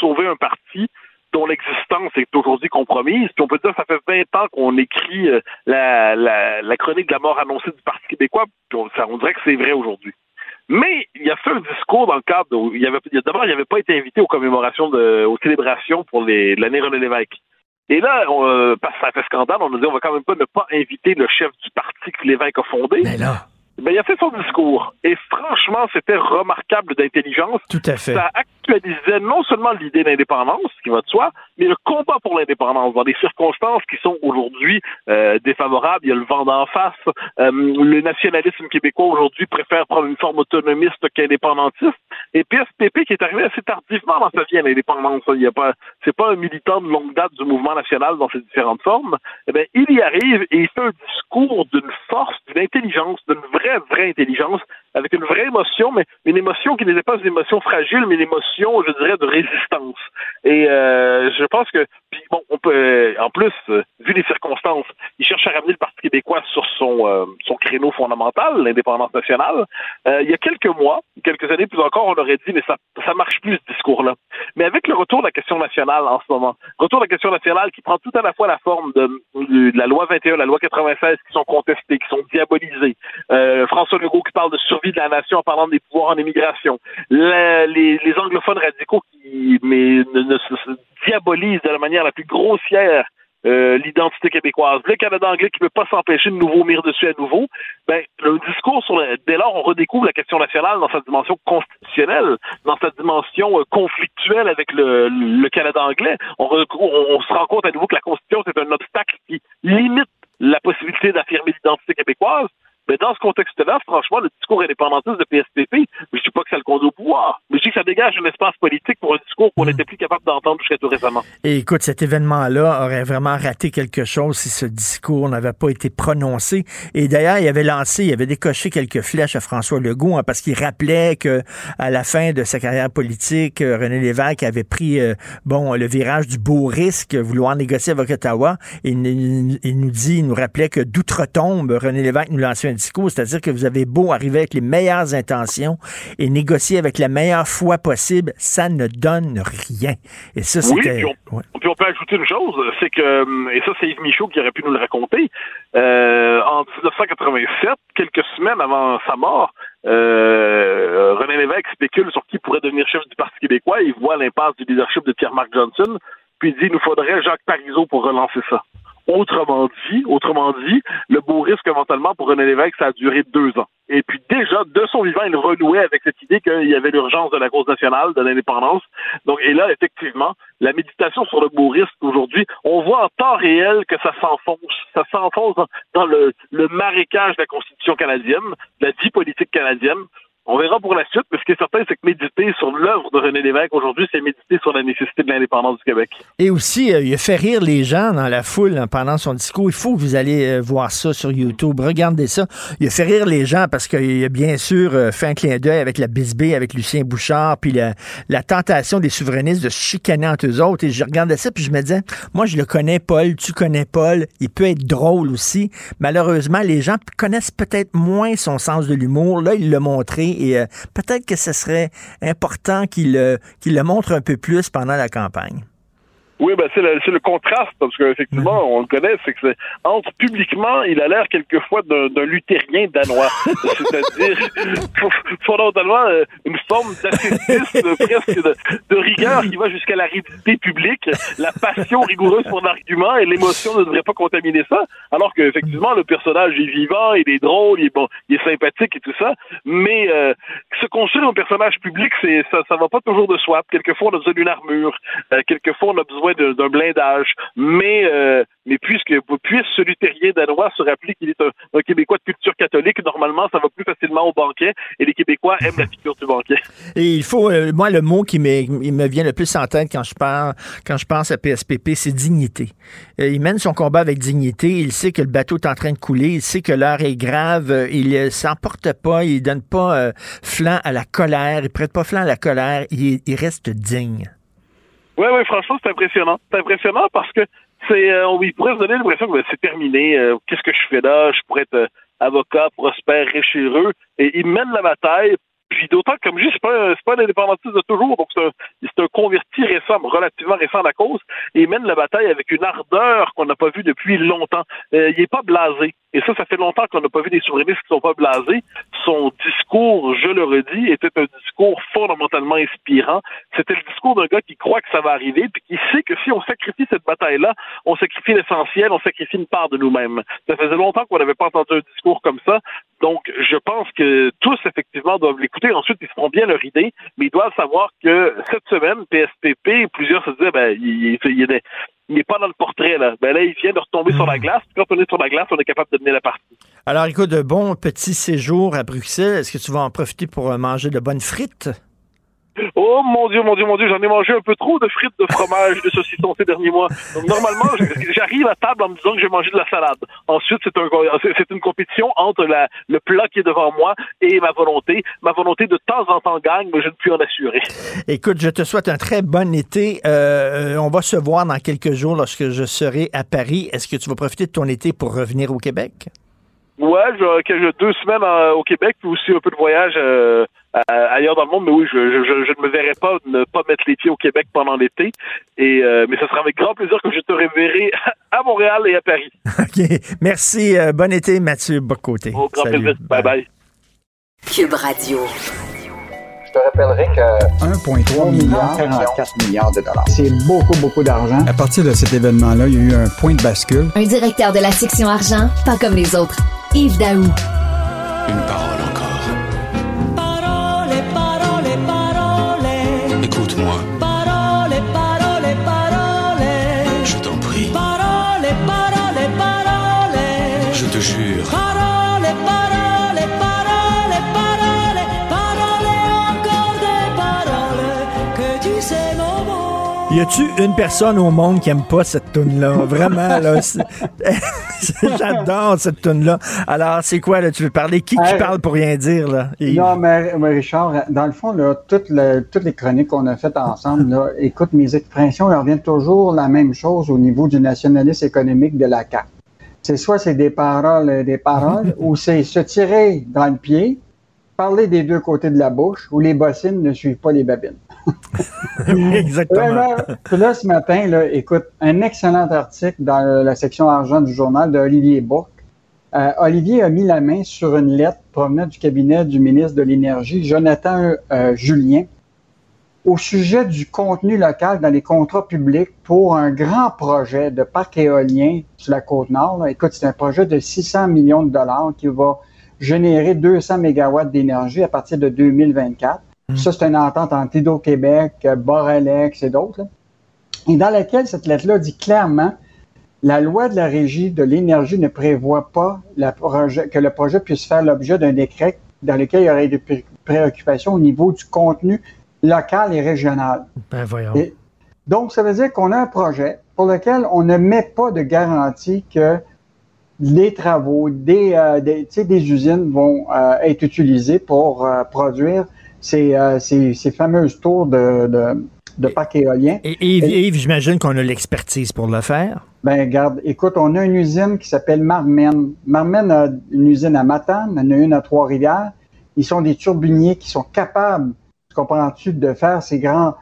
sauver un parti dont l'existence est aujourd'hui compromise. Puis on peut dire que ça fait 20 ans qu'on écrit euh, la, la, chronique de la mort annoncée du Parti québécois, puis on, ça, dirait que c'est vrai aujourd'hui. Mais il a fait un discours dans le cadre où il y avait d'abord il n'avait pas été invité aux commémorations de, aux célébrations pour l'année René Lévesque. Et là, on, euh, parce que ça fait scandale, on a dit on va quand même pas ne pas inviter le chef du parti que l'évêque a fondé. Mais là. Ben, il a fait son discours. Et franchement, c'était remarquable d'intelligence. Tout à fait. Ça actualisait non seulement l'idée d'indépendance, ce qui va de soi, mais le combat pour l'indépendance dans des circonstances qui sont aujourd'hui euh, défavorables. Il y a le vent d'en face. Euh, le nationalisme québécois aujourd'hui préfère prendre une forme autonomiste qu'indépendantiste. Et PSPP qui est arrivé assez tardivement dans sa vie à l'indépendance. Il y a pas, c'est pas un militant de longue date du mouvement national dans ses différentes formes. Eh ben, il y arrive et il fait un discours d'une force, d'une intelligence, d'une vraie, vraie intelligence, avec une vraie émotion, mais une émotion qui n'était pas une émotion fragile, mais une émotion, je dirais, de résistance. Et euh, je pense que, puis bon, on peut, euh, en plus, euh, vu les circonstances, il cherche à ramener le Parti québécois sur son son créneau fondamental, l'indépendance nationale. Il y a quelques mois, quelques années plus encore, on aurait dit, mais ça ça marche plus ce discours-là. Mais avec le retour de la question nationale en ce moment, retour de la question nationale qui prend tout à la fois la forme de, de la loi 21, la loi 96 qui sont contestées, qui sont diabolisées, euh, François Legault qui parle de survie de la nation en parlant des pouvoirs en immigration, les, anglophones radicaux qui diabolisent de la manière la plus grossière euh, l'identité québécoise. Le Canada anglais qui ne peut pas s'empêcher de nous vomir dessus à nouveau. Ben, le discours sur le, dès lors, on redécouvre la question nationale dans sa dimension constitutionnelle, dans sa dimension euh, conflictuelle avec le, Canada anglais. On, on se rend compte à nouveau que la Constitution, c'est un obstacle qui limite la possibilité d'affirmer l'identité québécoise. Mais dans ce contexte-là, franchement, le discours indépendantiste de PSPP, je ne dis pas que ça le conduit au pouvoir, mais je dis que ça dégage un espace politique pour un discours qu'on n'était plus capable d'entendre jusqu'à tout récemment. Et écoute, cet événement-là aurait vraiment raté quelque chose si ce discours n'avait pas été prononcé. Et d'ailleurs, il avait lancé, il avait décoché quelques flèches à François Legault hein, parce qu'il rappelait que à la fin de sa carrière politique, euh, René Lévesque avait pris euh, bon le virage du beau risque, vouloir négocier avec Ottawa. Et il, il nous dit, il nous rappelait que d'outre-tombe, René Lévesque nous lançait un c'est-à-dire que vous avez beau arriver avec les meilleures intentions et négocier avec la meilleure foi possible, ça ne donne rien. Et ça, c'était... Oui, puis, on, puis on peut ajouter une chose, c'est que, et ça c'est Yves Michaud qui aurait pu nous le raconter, euh, en 1987, quelques semaines avant sa mort, euh, René Lévesque spécule sur qui pourrait devenir chef du Parti québécois, il voit l'impasse du leadership de Pierre-Marc Johnson, puis il dit, il nous faudrait Jacques Parizeau pour relancer ça. Autrement dit, autrement dit, le beau risque éventuellement pour René Lévesque, ça a duré deux ans. Et puis déjà, de son vivant, il renouait avec cette idée qu'il y avait l'urgence de la cause nationale, de l'indépendance. Donc, et là, effectivement, la méditation sur le beau risque aujourd'hui, on voit en temps réel que ça s'enfonce. Ça s'enfonce dans le, le marécage de la Constitution canadienne, de la vie politique canadienne. On verra pour la suite, mais ce qui est certain, c'est que méditer sur l'œuvre de René Lévesque aujourd'hui, c'est méditer sur la nécessité de l'indépendance du Québec. Et aussi, euh, il a fait rire les gens dans la foule hein, pendant son discours. Il faut que vous allez euh, voir ça sur YouTube. Regardez ça. Il a fait rire les gens parce qu'il a bien sûr euh, fait un clin d'œil avec la bisbée, avec Lucien Bouchard, puis la, la, tentation des souverainistes de se chicaner entre eux autres. Et je regardais ça, puis je me disais, moi, je le connais, Paul, tu connais Paul. Il peut être drôle aussi. Malheureusement, les gens connaissent peut-être moins son sens de l'humour. Là, il l'a montré et euh, peut-être que ce serait important euh, qu'il le montre un peu plus pendant la campagne. Oui, ben c'est le, le, contraste, parce qu'effectivement, -hmm. on le connaît, c'est que entre publiquement, il a l'air quelquefois d'un luthérien danois. C'est-à-dire, fondamentalement, euh, une forme d'ascétisme, presque de, de, rigueur qui va jusqu'à la ridicule publique, la passion rigoureuse pour l'argument et l'émotion ne devrait pas contaminer ça. Alors qu'effectivement, le personnage est vivant, il est drôle, il est bon, il est sympathique et tout ça. Mais euh, se construire un personnage public, c'est ça, ça va pas toujours de soi. Quelquefois, on a besoin d'une armure. Euh, quelquefois, on a besoin d'un blindage. Mais, euh, mais puisque puisse ce luthérien danois se rappeler qu'il est un, Québécois de culture catholique, normalement, ça va plus facilement au banquet et les Québécois aiment la figure du banquet. Et il faut, euh, moi, le mot qui me, vient le plus en tête quand je parle, quand je pense à PSPP, c'est dignité. Euh, il mène son combat avec dignité. Il sait que le bateau est en train de couler. Il sait que l'heure est grave. Il ne s'emporte pas. Il donne pas euh, flanc à la colère. Il prête pas flanc à la colère. Il reste digne. Oui, oui, franchement, c'est impressionnant. C'est impressionnant parce que c'est, euh, on, pourrait se donner l'impression que ben, c'est terminé. Euh, qu'est-ce que je fais là? Je pourrais être euh, avocat, prospère, riche heureux. Et il mène la bataille. Puis d'autant que, comme je dis, c'est pas, pas un indépendantiste de toujours, donc c'est un, c'est un converti récent, relativement récent à la cause, et il mène la bataille avec une ardeur qu'on n'a pas vue depuis longtemps. Euh, il est pas blasé. Et ça, ça fait longtemps qu'on n'a pas vu des souverainistes qui sont pas blasés. Son discours, je le redis, était un discours fondamentalement inspirant. C'était le discours d'un gars qui croit que ça va arriver, puis qui sait que si on sacrifie cette bataille-là, on sacrifie l'essentiel, on sacrifie une part de nous-mêmes. Ça faisait longtemps qu'on n'avait pas entendu un discours comme ça. Donc, je pense que tous, effectivement, doivent l'écouter. Ensuite, ils se feront bien leur idée, mais ils doivent savoir que cette semaine, PSPP, plusieurs se disaient, ben, il, il, il, il n'est pas dans le portrait. Là. Ben là, il vient de retomber mmh. sur la glace. Quand on est sur la glace, on est capable de mener la partie. Alors, écoute, de bon petit séjour à Bruxelles. Est-ce que tu vas en profiter pour manger de bonnes frites? Oh mon Dieu, mon Dieu, mon Dieu, j'en ai mangé un peu trop de frites, de fromage, de saucisson ces derniers mois. Normalement, j'arrive à table en me disant que j'ai mangé de la salade. Ensuite, c'est un, c'est une compétition entre le plat qui est devant moi et ma volonté. Ma volonté de temps en temps gagne, mais je ne puis en assurer. Écoute, je te souhaite un très bon été. Euh, on va se voir dans quelques jours lorsque je serai à Paris. Est-ce que tu vas profiter de ton été pour revenir au Québec? Ouais, je, que j'ai deux semaines au Québec, puis aussi un peu de voyage euh, ailleurs dans le monde. Mais oui, je, je, je- je ne me verrai pas ne pas mettre les pieds au Québec pendant l'été. Et euh, mais ce sera avec grand plaisir que je te reverrai à Montréal et à Paris. OK. Merci. euh, bon été, Mathieu Bocoté. Au grand Salut. plaisir. Bye bye. Cube Radio. Je te rappellerai que 1,3 milliard, 44 milliards de dollars. C'est beaucoup, beaucoup d'argent. À partir de cet événement-là, il y a eu un point de bascule. Un directeur de la section argent, pas comme les autres. Yves Daou. Une parole encore. Y a-tu une personne au monde qui aime pas cette tune là Vraiment, là. J'adore cette tune là Alors, c'est quoi, là? Tu veux parler? Qui qui Hey. parle pour rien dire, là? Non, mais, mais Richard, dans le fond, là, toutes, le- toutes les chroniques qu'on a faites ensemble, là, écoute, mes expressions, elles reviennent toujours la même chose au niveau du nationalisme économique de la CAQ. C'est soit c'est des paroles, euh, des paroles, ou c'est se tirer dans le pied, parler des deux côtés de la bouche, où les bossines ne suivent pas les babines. Exactement. Là, ce matin, écoute, un excellent article dans la section argent du journal d'Olivier Bourque. Euh, Olivier a mis la main sur une lettre provenant du cabinet du ministre de l'Énergie, Jonathan euh, Julien, au sujet du contenu local dans les contrats publics pour un grand projet de parc éolien sur la côte nord. Écoute, c'est un projet de 600 millions de dollars qui va générer 200 mégawatts d'énergie à partir de 2024. Ça, c'est une entente entre Hydro-Québec, euh, Boralex et d'autres. Et dans laquelle cette lettre-là dit clairement la loi de la régie de l'énergie ne prévoit pas la projet- que le projet puisse faire l'objet d'un décret dans lequel il y aurait des pré- préoccupations au niveau du contenu local et régional. Ben, voyons. Et donc, ça veut dire qu'on a un projet pour lequel on ne met pas de garantie que les travaux des, euh, des usines vont euh, être utilisés pour euh, produire ces, euh, ces, ces fameuses tours de, de, de parcs éoliens. Et Yves, Yves, j'imagine qu'on a l'expertise pour le faire. Ben, regarde, écoute, on a une usine qui s'appelle Marmen. Marmen a une usine à Matane, en a une à Trois-Rivières. Ils sont des turbiniers qui sont capables, tu comprends-tu, de faire ces grands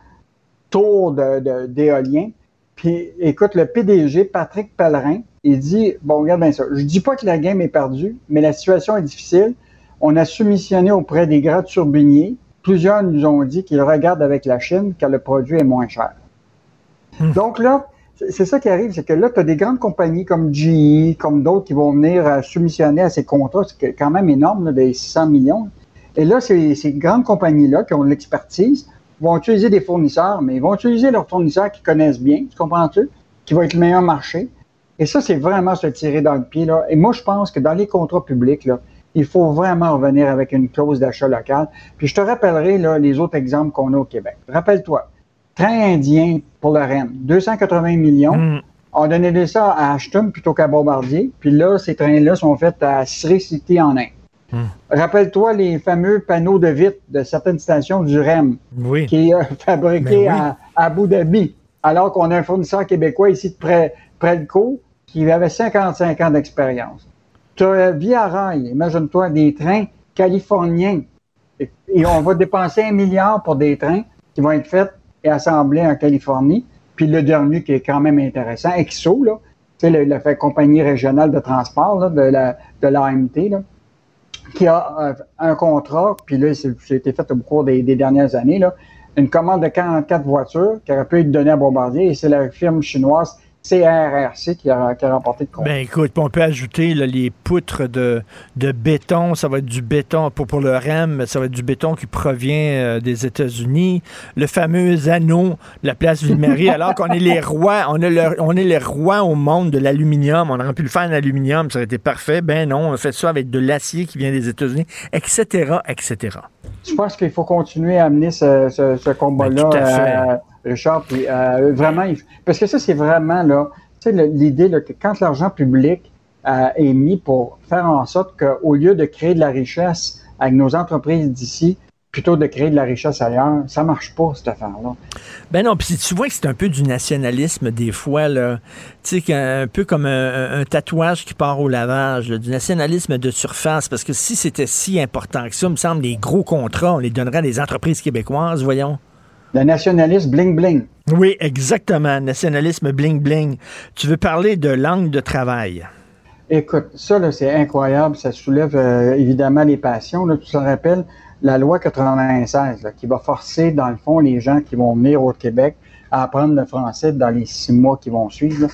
tours de- d'éoliens. Puis, écoute, le PDG, Patrick Pellerin, il dit, bon, regarde bien ça, je dis pas que la game est perdue, mais la situation est difficile. On a soumissionné auprès des grands turbiniers. Plusieurs nous ont dit qu'ils regardent avec la Chine car le produit est moins cher. Donc là, c'est ça qui arrive, c'est que là, tu as des grandes compagnies comme GE, comme d'autres qui vont venir euh, soumissionner à ces contrats, c'est quand même énorme, là, des 600 millions. Et là, ces, ces grandes compagnies-là qui ont l'expertise vont utiliser des fournisseurs, mais ils vont utiliser leurs fournisseurs qui connaissent bien, tu comprends-tu? Qui vont être le meilleur marché. Et ça, c'est vraiment se tirer dans le pied. Là. Et moi, je pense que dans les contrats publics, là, il faut vraiment revenir avec une clause d'achat local. Puis je te rappellerai là, les autres exemples qu'on a au Québec. Rappelle-toi, train indien pour le REM, 280 millions. On donnait ça à Ashton plutôt qu'à Bombardier. Puis là, ces trains-là sont faits à Sri City en Inde. Rappelle-toi les fameux panneaux de vitre de certaines stations du REM Oui. qui est euh, fabriqué Ben oui. à, à Abu Dhabi, alors qu'on a un fournisseur québécois ici de près, près de Caux qui avait 55 ans d'expérience. Tu as Via Rail, imagine-toi, des trains californiens. Et, on va dépenser un milliard pour des trains qui vont être faits et assemblés en Californie. Puis le dernier qui est quand même intéressant, EXO, là, le- la compagnie régionale de transport de la de l'AMT, qui a euh, un contrat, puis là, c'est- été fait au cours des, dernières années, une commande de 44 voitures qui aurait pu être donnée à Bombardier, et c'est la firme chinoise CRRC qui a, qui a remporté le contrat. Ben écoute, on peut ajouter là, les poutres de, de béton. Ça va être du béton pour, pour le REM, ça va être du béton qui provient euh, des États-Unis. Le fameux anneau de la place Ville-Marie, alors qu'on est les rois, on est, le- on est les rois au monde de l'aluminium. On aurait pu le faire en aluminium, ça aurait été parfait. Ben non, on fait ça avec de l'acier qui vient des États-Unis, etc., etc. Je pense qu'il faut continuer à amener ce, ce, ce combat-là, Ben, Richard. Puis, euh, vraiment, parce que ça, c'est vraiment là, tu sais, l'idée que quand l'argent public euh, est mis pour faire en sorte qu'au lieu de créer de la richesse avec nos entreprises d'ici, plutôt de créer de la richesse ailleurs. Ça marche pas, cette affaire-là. Ben non, puis tu vois que c'est un peu du nationalisme des fois, là. Tu sais, un peu comme un, tatouage qui part au lavage, du nationalisme de surface. Parce que si c'était si important que ça, il me semble, les gros contrats, on les donnerait à des entreprises québécoises, voyons. Le nationalisme bling-bling. Oui, exactement. Nationalisme bling-bling. Tu veux parler de langue de travail? Écoute, ça, là, c'est incroyable. Ça soulève euh, évidemment les passions. Là. Tu te rappelles la loi 96 là, qui va forcer, dans le fond, les gens qui vont venir au Québec à apprendre le français dans les six mois qui vont suivre. là.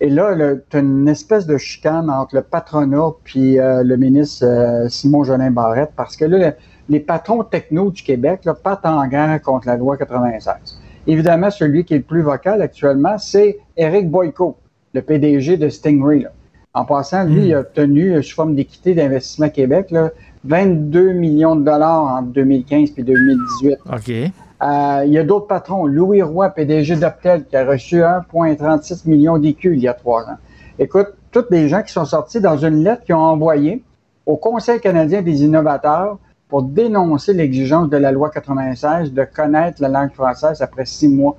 Et là, tu as une espèce de chicane entre le patronat puis euh, le ministre euh, Simon Jolin Barrette parce que là, les patrons techno du Québec là, partent en guerre contre la loi 96. Évidemment, celui qui est le plus vocal actuellement, c'est Éric Boyko, le PDG de Stingray. là. En passant, lui, il a obtenu, euh, sous forme d'équité d'investissement Québec, là, 22 millions de dollars entre 2015 et 2018. OK. Euh, il y a d'autres patrons. Louis Roy, PDG d'Optel, qui a reçu 1,36 million d'écus il y a trois ans. Écoute, tous les gens qui sont sortis dans une lettre qu'ils ont envoyée au Conseil canadien des innovateurs pour dénoncer l'exigence de la loi 96 de connaître la langue française après six mois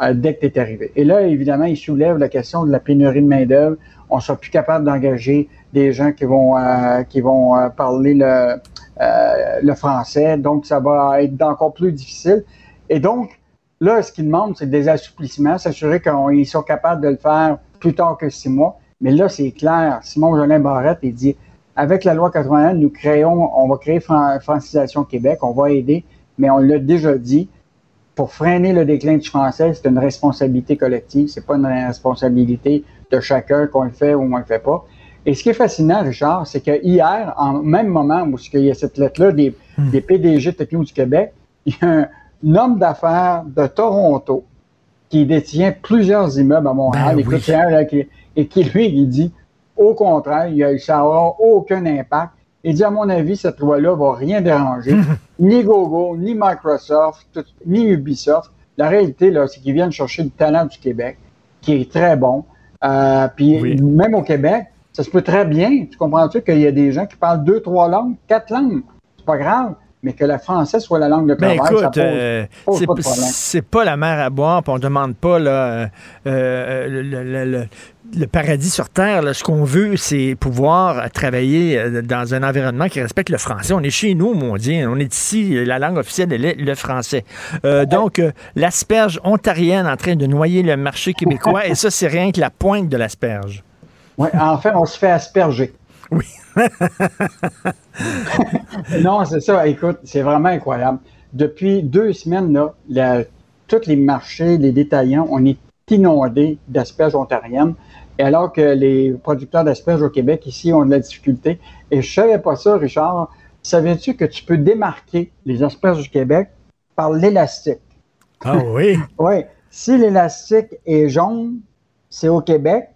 euh, dès que tu es arrivé. Et là, évidemment, il soulève la question de la pénurie de main-d'œuvre. On ne sera plus capable d'engager des gens qui vont, euh, qui vont euh, parler le, français. Donc, ça va être encore plus difficile. Et donc, là, ce qu'ils demandent, c'est des assouplissements, s'assurer qu'ils sont capables de le faire plus tard que six mois. Mais là, c'est clair. Simon Jolin Barrette, il dit, avec la loi 81, nous créons, on va créer Fran- Francisation Québec, on va aider, mais on l'a déjà dit, pour freiner le déclin du français, c'est une responsabilité collective, c'est pas une responsabilité de chacun qu'on le fait ou on le fait pas. Et ce qui est fascinant, Richard, c'est que hier, en même moment où il y a cette lettre-là des, des PDG techno du Québec, il y a un, homme d'affaires de Toronto qui détient plusieurs immeubles à Montréal Ben oui. là, qui- et qui, lui, il dit, au contraire, il a, ça n'aura aucun impact. Il dit, à mon avis, cette loi-là va rien déranger. ni Google, ni Microsoft, tout- ni Ubisoft. La réalité, là, c'est qu'ils viennent chercher le talent du Québec, qui est très bon. Euh, puis même au Québec, ça se peut très bien. Tu comprends-tu qu'il y a des gens qui parlent deux, trois langues, quatre langues? C'est pas grave. Mais que le français soit la langue de Ben travail, ça écoute, pose, euh, c'est pas de problème. c'est pas la mer à boire, puis on demande pas là, euh, euh, le, le- le- le paradis sur Terre. là. Ce qu'on veut, c'est pouvoir travailler euh, dans un environnement qui respecte le français. On est chez nous, mon Dieu. On est ici. La langue officielle, elle est le français. Euh, donc, euh, l'asperge ontarienne en train de noyer le marché québécois, et ça, c'est rien que la pointe de l'asperge. Ouais, en fait, on se fait asperger. Oui. non, c'est ça. Écoute, c'est vraiment incroyable. Depuis deux semaines, là, la- tous les marchés, les détaillants, on est inondés d'asperges ontariennes. Et alors que les producteurs d'asperges au Québec, ici, ont de la difficulté. Et je savais pas ça, Richard. Savais-tu que tu peux démarquer les asperges du Québec par l'élastique? Ah oui? Oui. Si l'élastique est jaune, c'est au Québec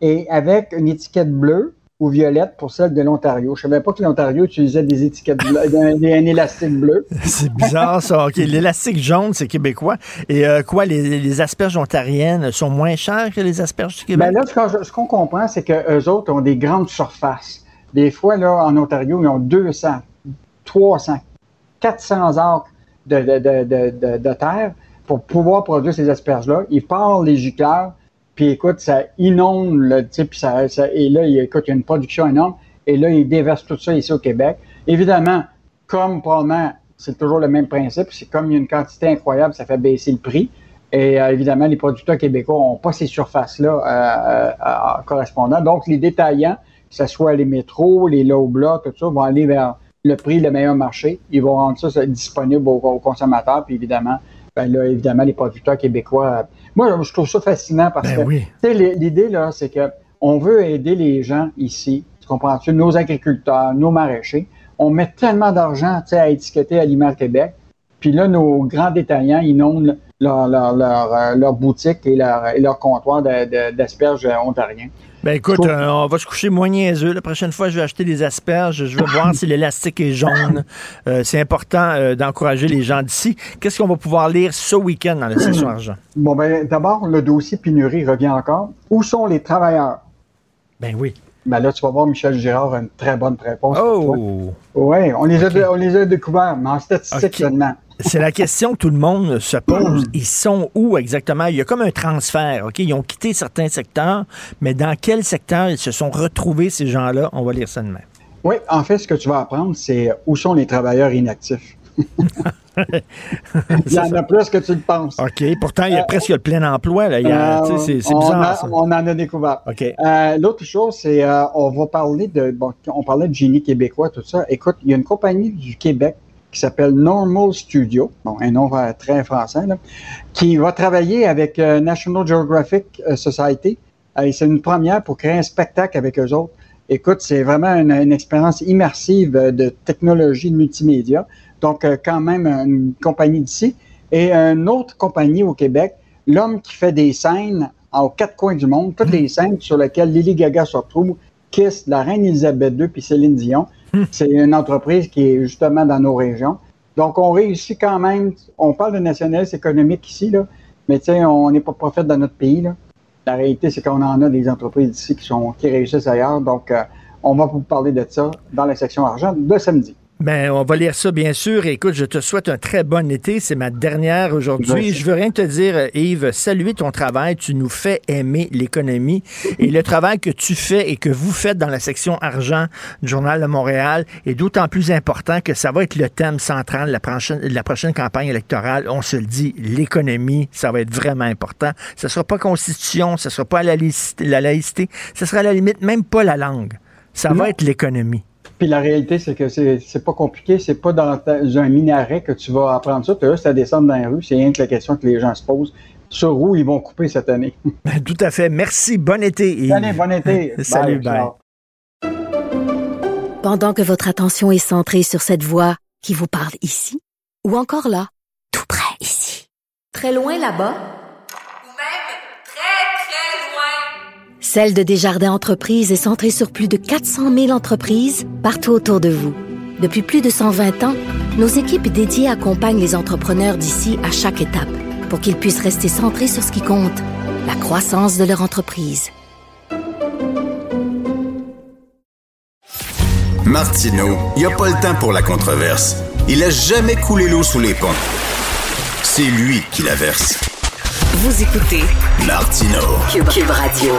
et avec une étiquette bleue ou violette pour celle de l'Ontario. Je savais pas que l'Ontario utilisait des étiquettes bleues, un, un élastique bleu. C'est bizarre, ça. OK, l'élastique jaune, c'est québécois. Et euh, quoi, les, les asperges ontariennes sont moins chères que les asperges du Québec? Ben là, ce qu'on, comprend, c'est qu'eux autres ont des grandes surfaces. Des fois, là, en Ontario, ils ont 200, 300, 400 acres de, de, de, de, de- de terre pour pouvoir produire ces asperges-là. Ils partent les gicleurs, puis écoute, ça inonde, le, puis ça, et là, il, écoute, il y a une production énorme, et là, ils déversent tout ça ici au Québec. Évidemment, comme probablement, c'est toujours le même principe, c'est comme il y a une quantité incroyable, ça fait baisser le prix. Et euh, évidemment, les producteurs québécois n'ont pas ces surfaces-là euh, euh, euh, correspondant. Donc, les détaillants, que ce soit les métros, les low blocs, tout ça, vont aller vers le prix, le meilleur marché. Ils vont rendre ça, ça disponible aux, aux consommateurs. Puis évidemment, ben là, évidemment, les producteurs québécois. Euh, moi, je trouve ça fascinant parce Ben que oui. l'idée, là, c'est que on veut aider les gens ici. Tu comprends-tu? Nos agriculteurs, nos maraîchers. On met tellement d'argent tu sais, à étiqueter Aliments Québec. Puis là, nos grands détaillants inondent leur, leur, leur, euh, leur boutique et leur, et leur comptoir d'asperges ontariens. Ben écoute, euh, on va se coucher moins niaiseux. La prochaine fois, je vais acheter des asperges. Je veux voir si l'élastique est jaune. Euh, c'est important euh, d'encourager les gens d'ici. Qu'est-ce qu'on va pouvoir lire ce week-end dans la section argent? Bon, ben, d'abord, le dossier pénurie revient encore. Où sont les travailleurs? Ben oui. Ben là, tu vas voir, Michel Girard a une très bonne réponse. Oh! Oui, on, les a- on les a découverts, mais en statistique seulement. C'est la question que tout le monde se pose. Ils sont où exactement? Il y a comme un transfert, OK? Ils ont quitté certains secteurs, mais dans quel secteur ils se sont retrouvés, ces gens-là? On va lire ça demain. Oui, en fait, ce que tu vas apprendre, c'est où sont les travailleurs inactifs. Il y en a plus que tu le penses. OK. Pourtant, il y a presque le plein emploi. Là. Il y a- Euh, tu sais, c'est on, bizarre, a- ça. on en a découvert. OK. Euh, L'autre chose, c'est euh, on va parler de. Bon, on parlait de génie québécois, tout ça. Écoute, il y a une compagnie du Québec qui s'appelle Normal Studio, bon, un nom euh, très français, là, qui va travailler avec euh, National Geographic euh, Society. Euh, et c'est une première pour créer un spectacle avec eux autres. Écoute, c'est vraiment une, une expérience immersive euh, de technologie de multimédia. Donc, euh, quand même, une compagnie d'ici. Et une autre compagnie au Québec, l'homme qui fait des scènes aux quatre coins du monde, toutes les scènes sur lesquelles Lily Gaga se retrouve, Kiss, la reine Elisabeth II puis Céline Dion. C'est une entreprise qui est justement dans nos régions. Donc, on réussit quand même. On parle de nationalisme économique ici, là, mais tu sais, on n'est pas prophète dans notre pays. Là. La réalité, c'est qu'on en a des entreprises ici qui, sont, qui réussissent ailleurs. Donc, euh, on va vous parler de ça dans la section argent de samedi. Ben, on va lire ça, bien sûr. Et écoute, je te souhaite un très bon été. C'est ma dernière aujourd'hui. Je veux rien te dire, euh, Yves. Saluer ton travail. Tu nous fais aimer l'économie. Et le travail que tu fais et que vous faites dans la section argent du Journal de Montréal est d'autant plus important que ça va être le thème central de la prochaine, de la prochaine campagne électorale. On se le dit, l'économie, ça va être vraiment important. Ce sera pas constitution, ce sera pas la, laïcité- la laïcité, ce sera à la limite même pas la langue. Ça Non. va être l'économie. Puis la réalité, c'est que c'est c'est pas compliqué. C'est pas dans ta- un minaret que tu vas apprendre ça. Tu as juste à descendre dans la rue. C'est rien que la question que les gens se posent. Sur où ils vont couper cette année. Ben, Tout à fait. Merci. Bon été. Yves. Allez, bon été. Salut, Bye. Pendant que votre attention est centrée sur cette voix qui vous parle ici, ou encore là, tout près ici, très loin là-bas, Ou même très, très loin. Celle de Desjardins Entreprises est centrée sur plus de 400 000 entreprises partout autour de vous. Depuis plus de 120 ans, nos équipes dédiées accompagnent les entrepreneurs d'ici à chaque étape pour qu'ils puissent rester centrés sur ce qui compte, la croissance de leur entreprise. Martineau, il n'y a pas le temps pour la controverse. Il a jamais coulé l'eau sous les ponts. C'est lui qui la verse. Vous écoutez Martineau. Cube, Cube Radio.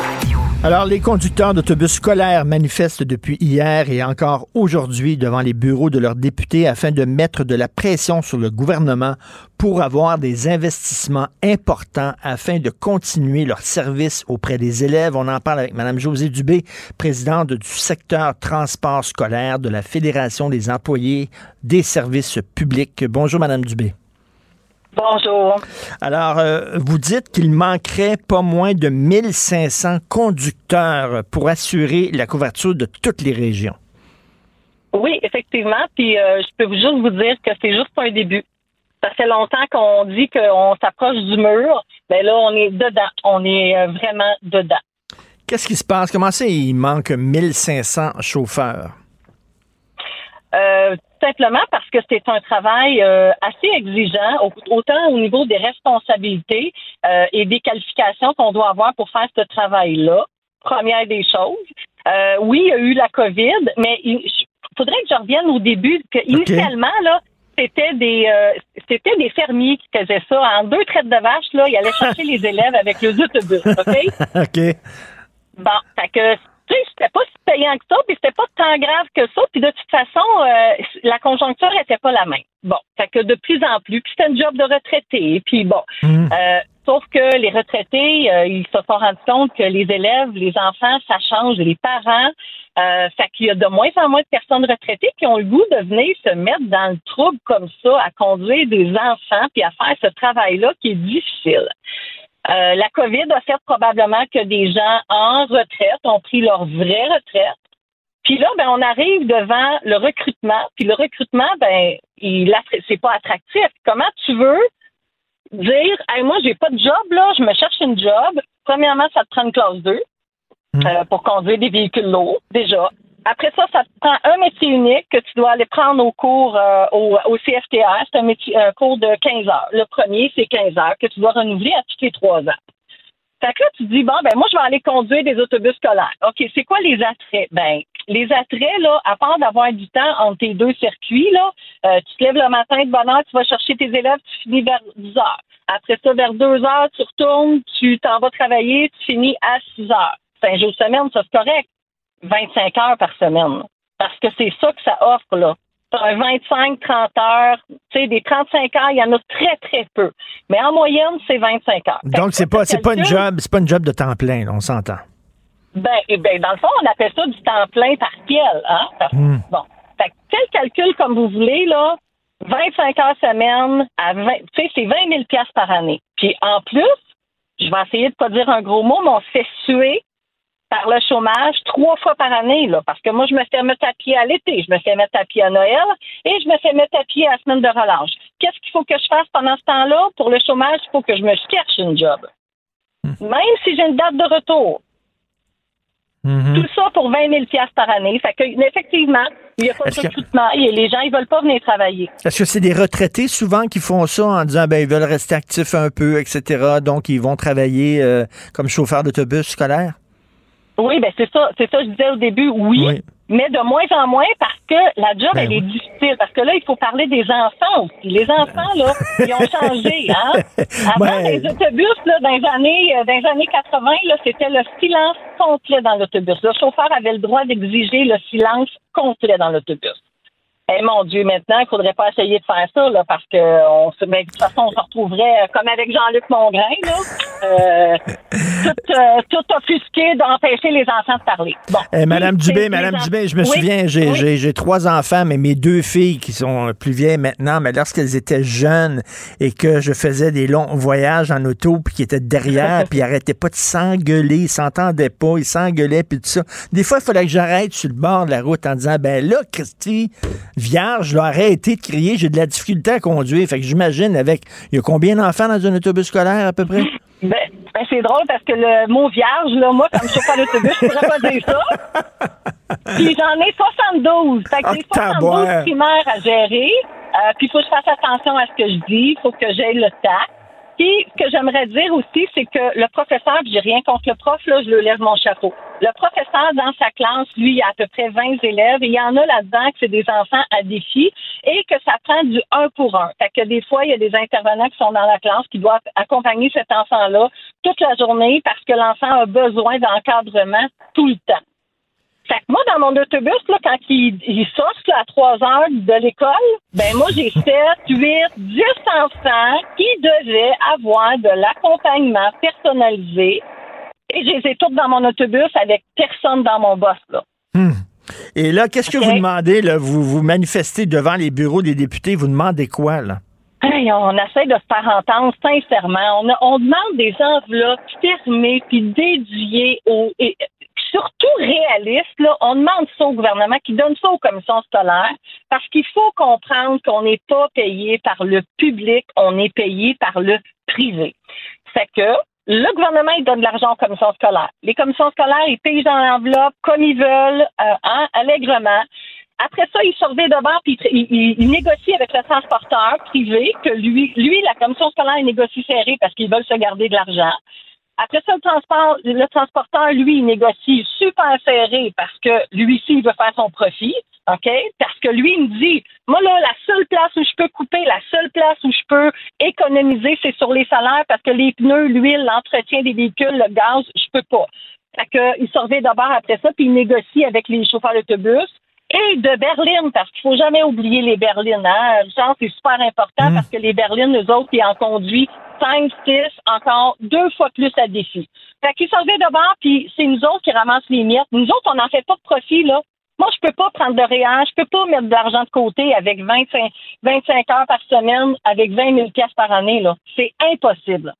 Alors, les conducteurs d'autobus scolaires manifestent depuis hier et encore aujourd'hui devant les bureaux de leurs députés afin de mettre de la pression sur le gouvernement pour avoir des investissements importants afin de continuer leur service auprès des élèves. On en parle avec Mme Josée Dubé, présidente du secteur transport scolaire de la Fédération des employés des services publics. Bonjour, Mme Dubé. Bonjour. Alors, euh, vous dites qu'il manquerait pas moins de 1500 conducteurs pour assurer la couverture de toutes les régions. Oui, effectivement. Puis euh, je peux juste vous dire que c'est juste un début. Ça fait longtemps qu'on dit qu'on s'approche du mur, mais là, on est dedans. On est euh, vraiment dedans. Qu'est-ce qui se passe? Comment ça, il manque 1500 chauffeurs? Euh, simplement parce que c'est un travail euh, assez exigeant, au- autant au niveau des responsabilités euh, et des qualifications qu'on doit avoir pour faire ce travail-là. Première des choses. Euh, oui, il y a eu la COVID, mais il faudrait que je revienne au début, que initialement, là, c'était des c'était des fermiers qui faisaient ça. En deux traites de vache, là, ils allaient chercher les élèves avec les autobus, OK? OK. Bon, fait que, tu sais, c'était pas si payant que ça, puis c'était pas tant grave que ça, puis de toute façon, euh, la conjoncture était pas la même. Bon, fait que de plus en plus, puis c'était un job de retraité, puis bon. Euh, sauf que les retraités, euh, ils se sont rendus compte que les élèves, les enfants, ça change, les parents, euh, fait qu'il y a de moins en moins de personnes retraitées qui ont le goût de venir se mettre dans le trouble comme ça, à conduire des enfants, puis à faire ce travail-là qui est difficile. Euh, la COVID a fait probablement que des gens en retraite ont pris leur vraie retraite. Puis là, ben, on arrive devant le recrutement. Puis le recrutement, ben, il c'est pas attractif. Comment tu veux dire, hey, moi, j'ai pas de job, là, je me cherche une job. Premièrement, ça te prend une classe 2 euh, pour conduire des véhicules lourds, déjà. Après ça, ça te prend un métier unique que tu dois aller prendre au cours euh, au, au CFTR. C'est un, métier, un cours de 15 heures. Le premier, c'est 15 heures que tu dois renouveler à tous les trois ans. Fait que là, tu dis, bon, ben moi, je vais aller conduire des autobus scolaires. OK, c'est quoi les attraits? Ben, les attraits, là, à part d'avoir du temps entre tes deux circuits, là, euh, tu te lèves le matin de bonne heure, tu vas chercher tes élèves, tu finis vers 10 heures. Après ça, vers 2 heures, tu retournes, tu t'en vas travailler, tu finis à 6 heures. C'est un jour de semaine, ça, c'est correct. 25 heures par semaine. Parce que c'est ça que ça offre, là. T'as un 25, 30 heures, tu sais, des 35 heures, il y en a très, très peu. Mais en moyenne, c'est 25 heures. Donc, c'est pas, c'est pas une job, c'est pas une job de temps plein, là, on s'entend. Ben, eh ben, dans le fond, on appelle ça du temps plein partiel, hein? Parce- Hmm. Bon. Fait que quel calcul comme vous voulez, là, 25 heures semaine à 20, tu sais, c'est 20 000 piastres par année. Puis en plus, je vais essayer de pas dire un gros mot, mais on se fait suer par le chômage trois fois par année, là. Parce que moi, je me fais mettre à pied à l'été, je me fais mettre à pied à Noël et je me fais mettre à pied à la semaine de relâche. Qu'est-ce qu'il faut que je fasse pendant ce temps-là? Pour le chômage, il faut que je me cherche une job. Même si j'ai une date de retour. Tout ça pour 20 000 piastres par année. Fait que, effectivement, il n'y a pas de que- recrutement et les gens, ils veulent pas venir travailler. Est-ce que c'est des retraités souvent qui font ça en disant ben ils veulent rester actifs un peu, etc. Donc ils vont travailler euh, comme chauffeur d'autobus scolaire? Oui, ben c'est ça. C'est ça, je disais au début, oui. Mais de moins en moins parce que la job, Ben elle est difficile. Parce que là, il faut parler des enfants aussi. Les enfants, là, ils ont changé, hein? Avant, les autobus, là, dans les années, euh, dans les années 80, là, c'était le silence complet dans l'autobus. Le chauffeur avait le droit d'exiger le silence complet dans l'autobus. Eh mon Dieu, maintenant, il faudrait pas essayer de faire ça, là, parce que on se, ben, de toute façon, on se retrouverait euh, comme avec Jean-Luc Mongrain, là, euh, tout, euh, tout offusqué d'empêcher les enfants de parler. Bon. Eh, Madame Dubé, Madame Dubé, je me Oui, souviens, j'ai oui. j'ai- j'ai trois enfants, mais mes deux filles qui sont plus vieilles maintenant, mais lorsqu'elles étaient jeunes et que je faisais des longs voyages en auto, puis qui étaient derrière, puis ils arrêtaient pas de s'engueuler, ils s'entendaient pas, ils s'engueulaient, puis tout ça. Des fois, il fallait que j'arrête sur le bord de la route en disant, ben là, Christy, vierge, là, arrêtez de crier, j'ai de la difficulté à conduire. Fait que j'imagine avec, il y a combien d'enfants dans un autobus scolaire à peu près? Ben, ben, c'est drôle parce que le mot vierge, là, moi, comme chauffeur d'autobus, je pourrais pas dire ça. Puis j'en ai 72. Fait que Ah, j'ai 72 taboire. primaires à gérer. Euh, puis il faut que je fasse attention à ce que je dis. Il faut que j'aie le tact. Puis ce que j'aimerais dire aussi, c'est que le professeur, j'ai rien contre le prof, là, je le lève mon chapeau. Le professeur, dans sa classe, lui, il a à peu près 20 élèves et il y en a là-dedans que c'est des enfants à défi et que ça prend du un pour un. Fait que des fois, il y a des intervenants qui sont dans la classe qui doivent accompagner cet enfant-là toute la journée parce que l'enfant a besoin d'encadrement tout le temps. Fait que moi, dans mon autobus, là, quand il, il sort là, à 3 heures de l'école, ben moi, j'ai 7, 8, 10 enfants qui devaient avoir de l'accompagnement personnalisé. Et je les ai toutes dans mon autobus avec personne dans mon boss, là. Hmm. Et là, qu'est-ce que vous demandez? Là? Vous vous manifestez devant les bureaux des députés, vous demandez quoi, là? Hey, on essaie de se faire entendre sincèrement. On, a- on demande des enveloppes fermées puis dédiées aux surtout réalistes. Là, on demande ça au gouvernement qui donne ça aux commissions scolaires parce qu'il faut comprendre qu'on n'est pas payé par le public, on est payé par le privé. Fait que le gouvernement, il donne de l'argent aux commissions scolaires. Les commissions scolaires, ils payent dans l'enveloppe comme ils veulent, euh, hein, allègrement. Après ça, il surveille de bord puis il, il- il négocie avec le transporteur privé que lui, lui, la commission scolaire, il négocie serré parce qu'ils veulent se garder de l'argent. Après ça, le transport, le transporteur, lui, il négocie super serré parce que lui aussi, il veut faire son profit. OK? Parce que lui, il me dit, moi, là, la seule place où je peux couper, la seule place où je peux économiser, c'est sur les salaires parce que les pneus, l'huile, l'entretien des véhicules, le gaz, je peux pas. Fait que, il surveille d'abord après ça, puis il négocie avec les chauffeurs d'autobus et de berlines, parce qu'il faut jamais oublier les berlines. Hein? Genre, c'est super important parce que les berlines, nous autres, ils en conduisent 5, 6, encore deux fois plus à défi. Fait qu'ils surveillent d'abord, puis c'est nous autres qui ramassent les miettes. Nous autres, on n'en fait pas de profit, là. Moi, je peux pas prendre de réel, je peux pas mettre de l'argent de côté avec 25, 25 heures par semaine, avec 20 000 pièces par année, là. C'est impossible.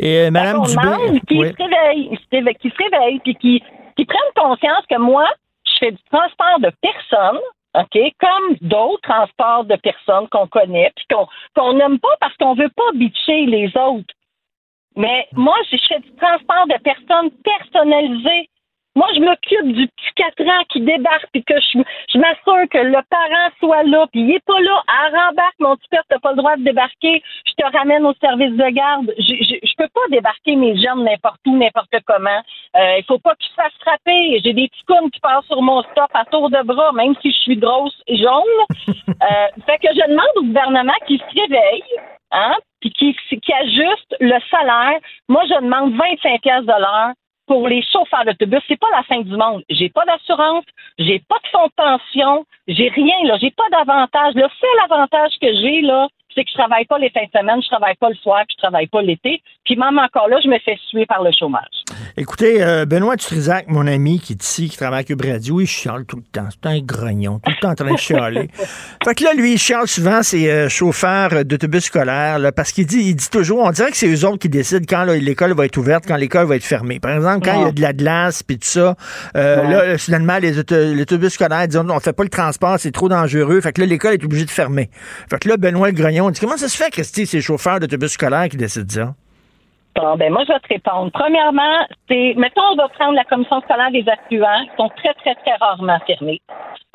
Et euh, Madame Dubé. qu'ils oui. se réveillent, ils se réveillent, puis qu'ils qu'ils prennent conscience que moi, je fais du transport de personnes, OK, comme d'autres transports de personnes qu'on connaît, puis qu'on n'aime pas parce qu'on veut pas bitcher les autres. Mais moi, je fais du transport de personnes personnalisé. Moi, je m'occupe du petit 4 ans qui débarque, puis que je, je m'assure que le parent soit là, puis il est pas là. À rembarque, mon petit père, t'as pas le droit de débarquer. Je te ramène au service de garde. Je, je, je peux pas débarquer mes jeunes n'importe où, n'importe comment. Euh, il faut pas qu'ils se fassent frapper. J'ai des petits counes qui passent sur mon stop à tour de bras, même si je suis grosse et jaune. euh, fait que je demande au gouvernement qu'il se réveille, hein, puis qui, qui ajuste le salaire. Moi, je demande 25 pièces de l'heure pour les chauffeurs d'autobus. C'est pas la fin du monde. J'ai pas d'assurance, j'ai pas de fonds de pension, j'ai rien là, j'ai pas d'avantage. Le seul avantage que j'ai là, c'est que je travaille pas les fins de semaine, je travaille pas le soir, puis je travaille pas l'été. Puis même encore là, je me fais suer par le chômage. Écoutez, euh, Benoît Dutrisac, mon ami qui est ici, qui travaille à Cube Radio, il chiale tout le temps. C'est un grognon, tout le temps en train de chialer. fait que là, lui, il chiale souvent ses euh, chauffeurs d'autobus scolaires, là, parce qu'il dit, il dit toujours, on dirait que c'est eux autres qui décident quand l'école va être ouverte, quand l'école va être fermée. Par exemple, quand il y a de la glace, puis tout ça, euh, Ouais. là, soudainement, les auto- l'autobus scolaire disent, on fait pas le transport, c'est trop dangereux. Fait que là, l'école est obligée de fermer. Fait que là, Benoît le grognon dit, comment ça se fait, Christy, ces chauffeurs d'autobus scolaires qui décident ça? Bon, ben moi, je vais te répondre. Premièrement, c'est, mettons, on va prendre la commission scolaire des affluents, qui sont très, très, très rarement fermés.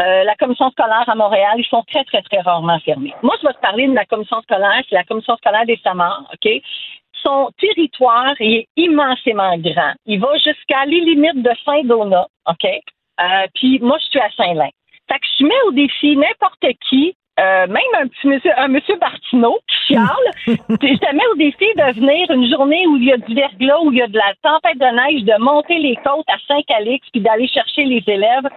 Euh, la commission scolaire à Montréal, ils sont très, très, très rarement fermés. Moi, je vais te parler de la commission scolaire, c'est la commission scolaire des Samars, OK? Son territoire est immensément grand. Il va jusqu'à les limites de Saint-Donat, OK? Euh, puis moi, je suis à Saint-Lin. Fait que je mets au défi n'importe qui, euh, même un petit monsieur, un monsieur Bartineau qui chiale, je te mets au défi de venir une journée où il y a du verglas, où il y a de la tempête de neige, de monter les côtes à Saint-Calix puis d'aller chercher les élèves.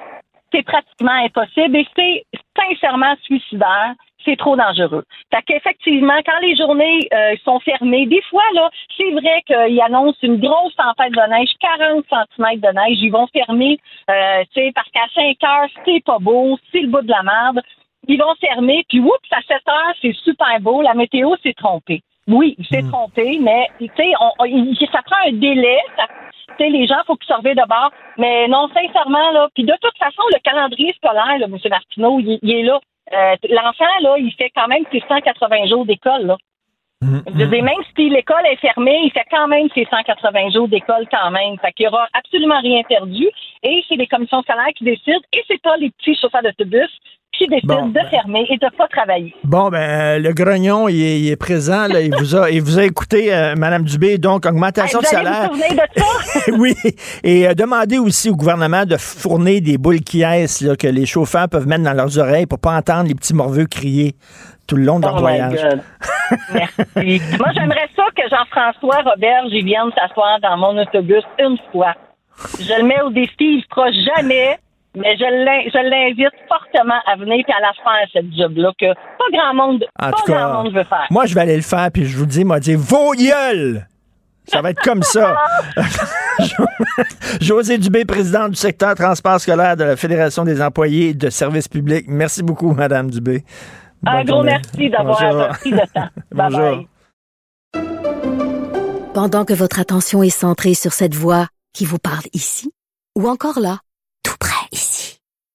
C'est pratiquement impossible et c'est sincèrement suicidaire. C'est trop dangereux. Fait qu'effectivement, quand les journées euh, sont fermées, des fois, là, c'est vrai qu'ils annoncent une grosse tempête de neige, 40 cm de neige, ils vont fermer, euh, tu sais, parce qu'à 5 heures, c'est pas beau, c'est le bout de la merde. Ils vont fermer, puis oups, à 7 heures, c'est super beau. La météo s'est trompée. Oui, il s'est trompé, mais tu sais, ça prend un délai. Ça, tu sais, les gens, faut qu'ils surveillent de bord. Mais non, sincèrement, là, puis de toute façon, le calendrier scolaire, là, M. Martineau, il, il est là. Euh, L'enfant, là, il fait quand même ses 180 jours d'école, là. Je veux dire, même si l'école est fermée, il fait quand même ses 180 jours d'école quand même. Fait qu'il n'y aura absolument rien perdu. Et c'est les commissions scolaires qui décident. Et c'est pas les petits chauffeurs d'autobus qui décident Bon, de fermer et de pas travailler. Bon, ben, euh, le grognon, il est, il est présent. Là, il, vous a, il vous a écouté, euh, Madame Dubé, donc augmentation Hey, de vous allez salaire. vous souvenir de ça? oui, et euh, demandez aussi au gouvernement de fournir des boules qui là, que les chauffeurs peuvent mettre dans leurs oreilles pour pas entendre les petits morveux crier tout le long de leur Oh voyage. Merci. Moi, j'aimerais ça que Jean-François Robert, j'y vienne s'asseoir dans mon autobus une fois. Je le mets au défi, il le fera jamais, mais je l'in- je l'invite fortement à venir et à la faire, cette job-là, que pas grand monde, En pas tout grand cas, monde veut faire. moi, je vais aller le faire, puis je vous dis, moi, dire vos gueules! Ça va être comme ça. José Dubé, président du secteur transport scolaire de la Fédération des employés de services publics. Merci beaucoup, Madame Dubé. Un Bonne gros journée. merci d'avoir pris le temps. Bye Bonjour. bye. Pendant que votre attention est centrée sur cette voix qui vous parle ici, ou encore là, tout près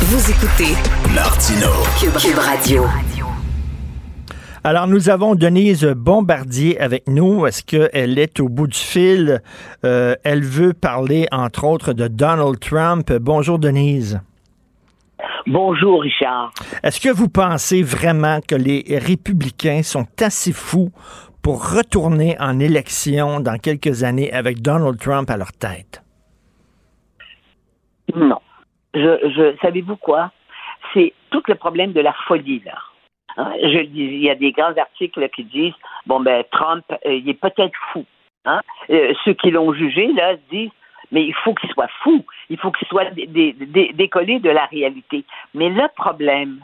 Vous écoutez Martino. Cube, Cube Radio. Alors, nous avons Denise Bombardier avec nous. Est-ce qu'elle est au bout du fil? Euh, elle veut parler, entre autres, de Donald Trump. Bonjour, Denise. Bonjour, Richard. Est-ce que vous pensez vraiment que les républicains sont assez fous pour retourner en élection dans quelques années avec Donald Trump à leur tête? Non. Je, je, savez-vous quoi? C'est tout le problème de la folie, là. Hein, il y a des grands articles qui disent, bon, ben, Trump, euh, il est peut-être fou. Hein? Euh, ceux qui l'ont jugé, là, disent, mais il faut qu'il soit fou. Il faut qu'il soit dé- dé- dé- décollé de la réalité. Mais le problème,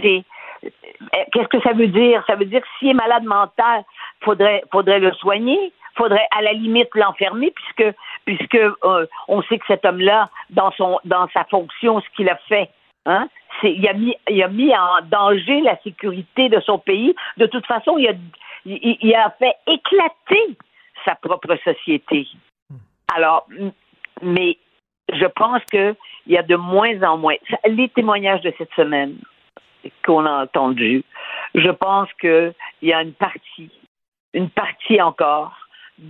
c'est euh, qu'est-ce que ça veut dire? Ça veut dire que s'il est malade mental, faudrait, faudrait le soigner, faudrait à la limite l'enfermer, puisque puisque euh, on sait que cet homme-là, dans son dans sa fonction, ce qu'il a fait, hein, c'est il a mis il a mis en danger la sécurité de son pays. De toute façon, il a il, il a fait éclater sa propre société. Alors, m- mais je pense que il y a de moins en moins les témoignages de cette semaine qu'on a entendus. Je pense que il y a une partie, une partie encore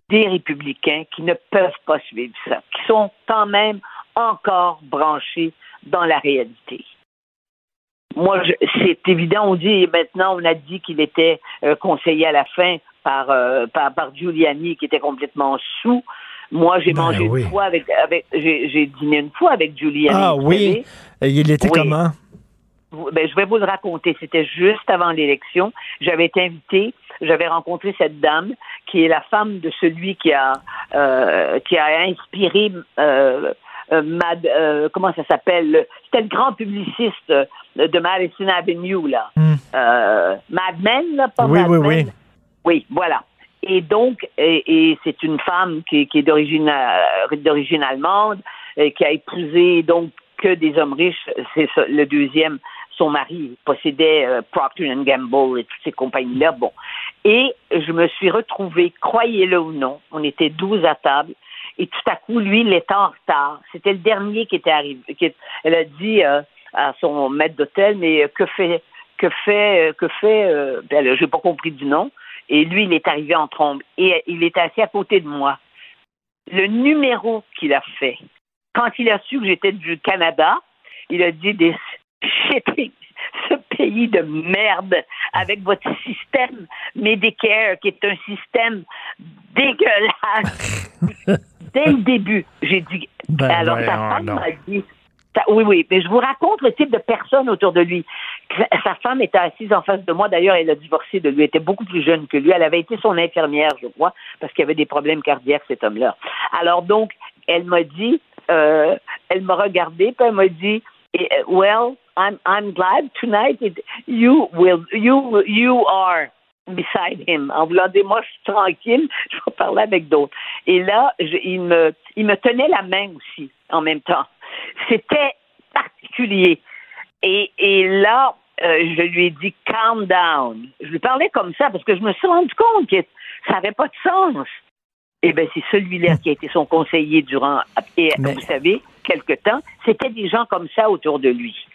des républicains qui ne peuvent pas suivre ça, qui sont quand même encore branchés dans la réalité. Moi, c'est évident, on dit maintenant, on a dit qu'il était euh, conseillé à la fin par, euh, par, par Giuliani, qui était complètement sous. Moi, j'ai Ben mangé oui. une fois avec, avec j'ai dîné une fois avec Giuliani. Ah oui. savez. Il était Oui. comment? Ben, je vais vous le raconter. C'était juste avant l'élection. J'avais été invitée. J'avais rencontré cette dame qui est la femme de celui qui a euh, qui a inspiré euh, euh, Mad, euh, comment ça s'appelle? Le- C'était le grand publiciste de Madison Avenue là. Euh, Mad Men là, pas. Oui, Mad oui, Men? oui. Oui, voilà. Et donc, et, et c'est une femme qui, qui est d'origine d'origine allemande, et qui a épousé donc que des hommes riches. C'est le deuxième, son mari possédait euh, Procter Gamble et toutes ces compagnies-là. Bon, et je me suis retrouvée, croyez-le ou non, on était 12 à table. Et tout à coup, lui, il était en retard. C'était le dernier qui était arrivé. elle a dit euh, à son maître d'hôtel, mais euh, que fait, que fait, euh, que fait, euh, ben, là, j'ai pas compris du nom. Et lui, il est arrivé en trombe. Et il est assis à côté de moi. Le numéro qu'il a fait, quand il a su que j'étais du Canada, il a dit des ce pays de merde avec votre système Medicare qui est un système dégueulasse. Dès le début, j'ai dit. Ben, alors sa voyons femme donc. m'a dit. oui, oui, mais je vous raconte le type de personne autour de lui. Sa- Sa femme était assise en face de moi. D'ailleurs, elle a divorcé de lui. Elle était beaucoup plus jeune que lui. Elle avait été son infirmière, je crois, parce qu'il avait des problèmes cardiaques, cet homme-là. Alors donc, elle m'a dit, euh, elle m'a regardé, puis elle m'a dit, eh, well, I'm I'm glad tonight it, you will you you are beside him. En voulant dire, moi, je suis tranquille, je vais parler avec d'autres. Et là, je- il me il me tenait la main aussi en même temps. C'était particulier. Et, et là, euh, je lui ai dit calm down. Je lui parlais comme ça parce que je me suis rendu compte que ça n'avait pas de sens. Eh bien, c'est celui-là qui a été son conseiller durant, et vous savez, quelque temps. C'était des gens comme ça autour de lui.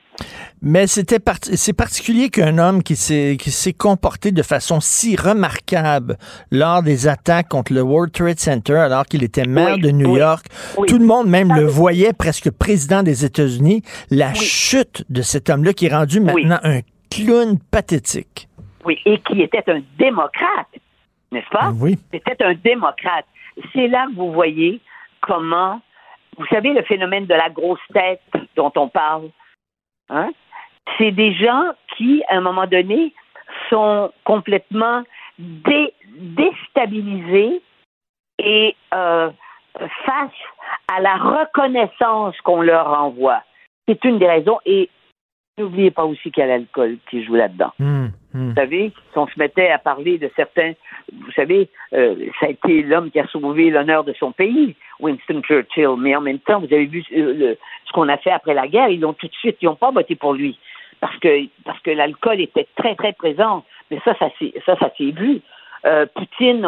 Mais c'était c'est particulier qu'un homme qui s'est qui s'est comporté de façon si remarquable lors des attaques contre le World Trade Center alors qu'il était maire Oui, de New oui, York. oui. Tout le monde même le voyait presque président des États-Unis. La chute de cet homme-là qui est rendu maintenant un clown pathétique. Oui, et qui était un démocrate, n'est-ce pas? Oui. C'était un démocrate. C'est là que vous voyez comment, vous savez, le phénomène de la grosse tête dont on parle, hein? c'est des gens qui, à un moment donné, sont complètement dé- déstabilisés et euh, face à la reconnaissance qu'on leur envoie. C'est une des raisons. Et n'oubliez pas aussi qu'il y a l'alcool qui joue là-dedans. Vous savez, si on se mettait à parler de certains, vous savez, euh, ça a été l'homme qui a sauvé l'honneur de son pays, Winston Churchill, mais en même temps, vous avez vu euh, le- ce qu'on a fait après la guerre, ils l'ont tout de suite, ils n'ont pas voté pour lui, parce que parce que l'alcool était très très présent, mais ça, ça s'est ça, ça s'est vu. Euh, Poutine,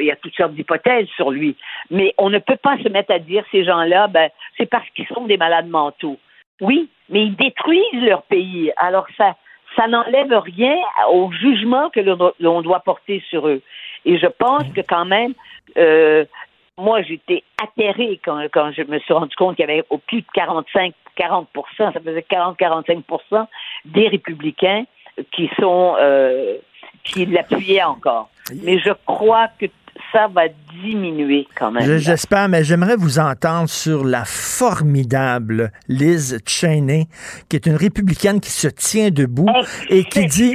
il y a toutes sortes d'hypothèses sur lui, mais on ne peut pas se mettre à dire ces gens-là, ben c'est parce qu'ils sont des malades mentaux. Oui, mais ils détruisent leur pays. Alors ça, ça n'enlève rien au jugement que l'on doit porter sur eux. Et je pense que quand même, euh, moi j'étais atterrée quand, quand je me suis rendu compte qu'il y avait au plus de 45, 40 ça faisait 40-45% des républicains qui sont euh, qui l'appuyaient encore. Mais je crois que ça va diminuer quand même. Je- J'espère, mais j'aimerais vous entendre sur la formidable Liz Cheney, qui est une républicaine qui se tient debout et qui dit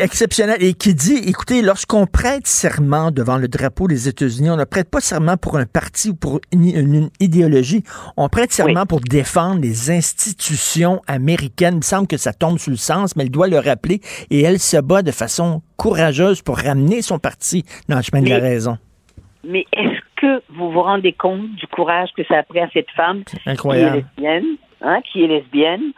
exceptionnelle et qui dit, écoutez, lorsqu'on prête serment devant le drapeau des États-Unis, on ne prête pas serment pour un parti ou pour une, une- une idéologie, on prête serment pour défendre les institutions américaines. Il me semble que ça tombe sous le sens, mais elle doit le rappeler et elle se bat de façon courageuse pour ramener son parti dans le chemin de la raison. Mais est-ce que vous vous rendez compte du courage que ça a pris à cette femme Incroyable. qui est lesbienne, hein, qui est lesbienne,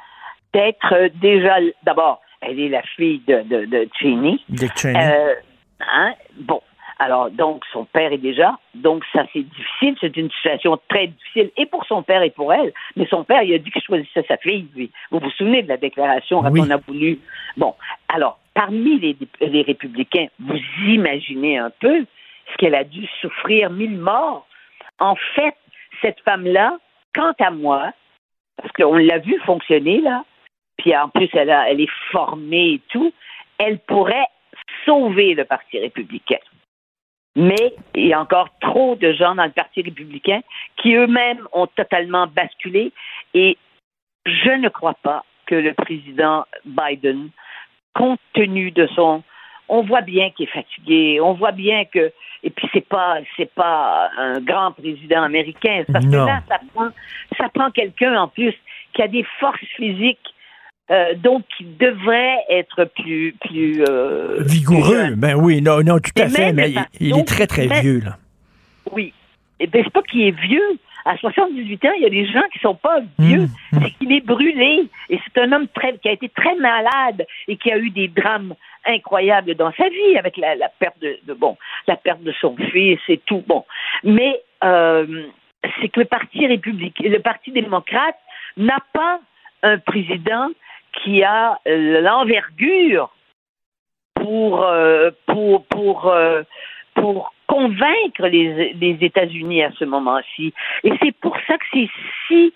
d'être euh, déjà d'abord, elle est la fille de, de, de Cheney. Euh, hein, bon. Alors, donc, son père est déjà. Donc, ça, c'est difficile. C'est une situation très difficile, et pour son père et pour elle. Mais son père, il a dit qu'il choisissait sa fille, lui. Vous vous souvenez de la déclaration quand Oui. on a voulu? Bon. Alors, parmi les, les républicains, vous imaginez un peu ce qu'elle a dû souffrir mille morts. En fait, cette femme-là, quant à moi, parce qu'on l'a vu fonctionner, là, puis en plus, elle, elle est formée et tout, elle pourrait sauver le Parti républicain. Mais il y a encore trop de gens dans le Parti républicain qui eux-mêmes ont totalement basculé et je ne crois pas que le président Biden, compte tenu de son on voit bien qu'il est fatigué, on voit bien que et puis c'est pas c'est pas un grand président américain parce Non. que là ça prend ça prend quelqu'un en plus qui a des forces physiques euh, donc qui devrait être plus plus euh, plus Vigoureux. jeune. Ben oui, non, non, tout à fait. Mais il, il est très, très vieux, là. Oui. Et ben, c'est pas qu'il est vieux. À 78 ans, il y a des gens qui sont pas vieux. C'est qu'il est brûlé. Et c'est un homme très, qui a été très malade et qui a eu des drames incroyables dans sa vie avec la, perte de, bon, la perte de son fils et tout. Bon. Mais, euh, c'est que le Parti républicain, le Parti démocrate n'a pas un président qui a euh, l'envergure pour euh, pour pour pour convaincre les, États-Unis à ce moment-ci. Et c'est pour ça que c'est si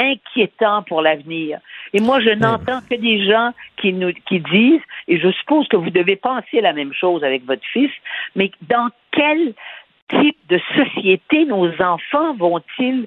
inquiétant pour l'avenir. Et moi, je n'entends que des gens qui nous qui disent, et je suppose que vous devez penser la même chose avec votre fils, mais dans quel type de société nos enfants vont-ils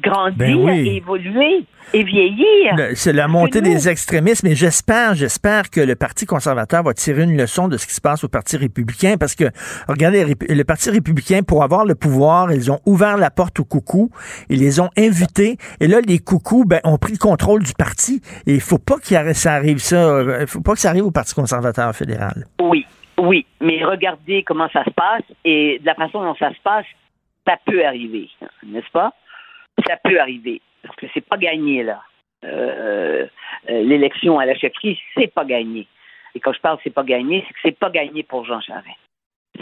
grandir, Ben oui. et évoluer et vieillir? Le- C'est la montée des extrémismes et j'espère, j'espère que le Parti conservateur va tirer une leçon de ce qui se passe au Parti républicain parce que, regardez, le Parti républicain, pour avoir le pouvoir, ils ont ouvert la porte aux coucous, ils les ont invités et là, les coucous, ben, ont pris le contrôle du parti et il faut pas qu'il arri- ça arrive ça, euh, il faut pas que ça arrive au Parti conservateur fédéral. Oui, oui, mais regardez comment ça se passe et de la façon dont ça se passe, ça peut arriver, n'est-ce pas? Ça peut arriver parce que c'est pas gagné là. Euh, euh, L'élection à la chefferie, c'est pas gagné. Et quand je parle c'est pas gagné, c'est que c'est pas gagné pour Jean Charest,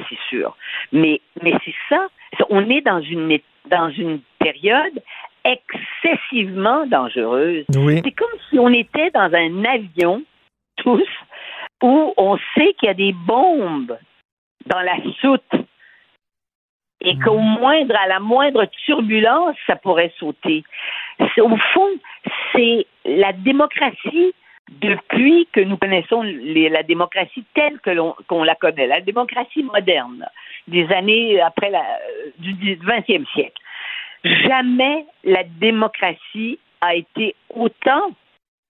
c'est sûr. Mais mais c'est ça. On est dans une dans une période excessivement dangereuse. Oui. C'est comme si on était dans un avion tous où on sait qu'il y a des bombes dans la soute et qu'au moindre, à la moindre turbulence, ça pourrait sauter. Au fond, c'est la démocratie depuis que nous connaissons les- la démocratie telle que l'on qu'on la connaît, la démocratie moderne, des années après la, euh, du 20e siècle. Jamais la démocratie a été autant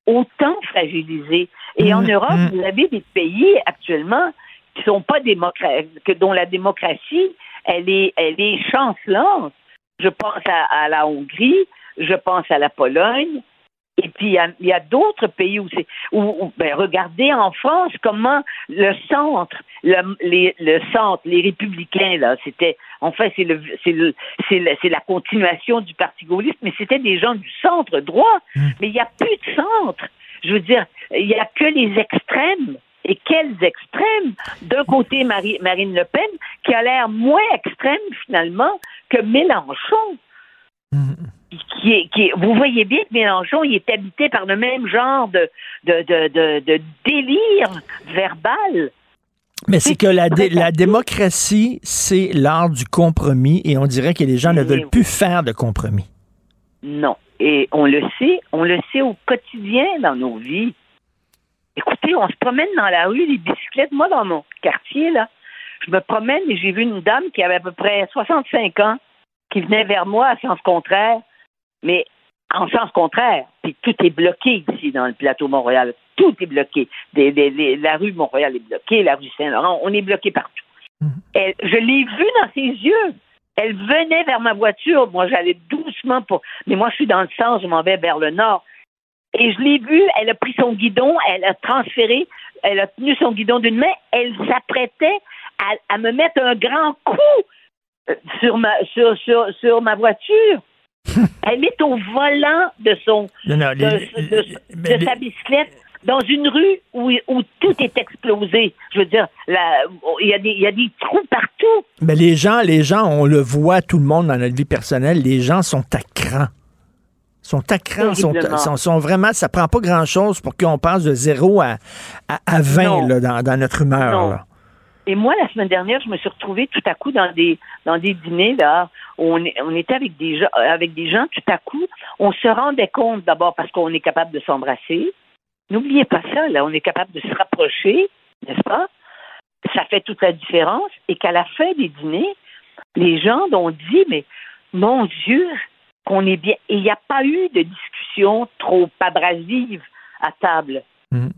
autant fragilisée. Et en Europe, vous avez des pays actuellement qui sont pas démocratiques, que dont la démocratie, elle est, elle est chancelante. Je pense à, à la Hongrie, je pense à la Pologne, et puis il y a, a d'autres pays où c'est, où, où- ben, regardez en France comment le centre, le, les, le centre, les républicains là, c'était, en fait c'est le, c'est le, c'est le- c'est la continuation du parti gaulliste, mais c'était des gens du centre droit, mais il n'y a plus de centre. Je veux dire, il n'y a que les extrêmes. Et quels extrêmes D'un côté, Marie- Marine Le Pen, qui a l'air moins extrême finalement que Mélenchon. Qui est, qui est- vous voyez bien que Mélenchon, il est habité par le même genre de, de, de, de, de délire verbal. Mais c'est que la, dé- la démocratie, c'est l'art du compromis et on dirait que les gens ne veulent plus faire de compromis. Non. Et on le sait, on le sait au quotidien dans nos vies. Écoutez, on se promène dans la rue, les bicyclettes. Moi, dans mon quartier, là, je me promène et j'ai vu une dame qui avait à peu près 65 ans, qui venait vers moi à sens contraire, mais en sens contraire. Puis tout est bloqué ici dans le plateau Montréal. Tout est bloqué. Des- des- les- la rue Montréal est bloquée, la rue Saint-Laurent, on est bloqué partout. Elle- je l'ai vue dans ses yeux. Elle venait vers ma voiture. Moi, j'allais doucement pour. Mais moi, je suis dans le sens, je m'en vais vers le nord. Et je l'ai vue, elle a pris son guidon, elle a transféré, elle a tenu son guidon d'une main, elle s'apprêtait à, à me mettre un grand coup euh, sur ma sur, sur, sur ma voiture. Elle est au volant de son Non, non, de, les- de- de les- sa bicyclette dans une rue où, où tout est explosé. Je veux dire, il y, a des- il y a des trous partout. Mais les gens, les gens, on le voit tout le monde dans notre vie personnelle, les gens sont à cran. Sont à cran, sont, sont, sont vraiment, ça prend pas grand-chose pour qu'on passe de 0 à, à, à 20 Non. là, dans, dans notre humeur. Là. Et moi, la semaine dernière, je me suis retrouvée tout à coup dans des dans des dîners là, où on, on était avec des gens, avec des gens. Tout à coup, on se rendait compte d'abord parce qu'on est capable de s'embrasser. N'oubliez pas ça, là, on est capable de se rapprocher, n'est-ce pas? Ça fait toute la différence. Et qu'à la fin des dîners, les gens ont dit, mais mon Dieu, qu'on est bien. Et il n'y a pas eu de discussion trop abrasive à table.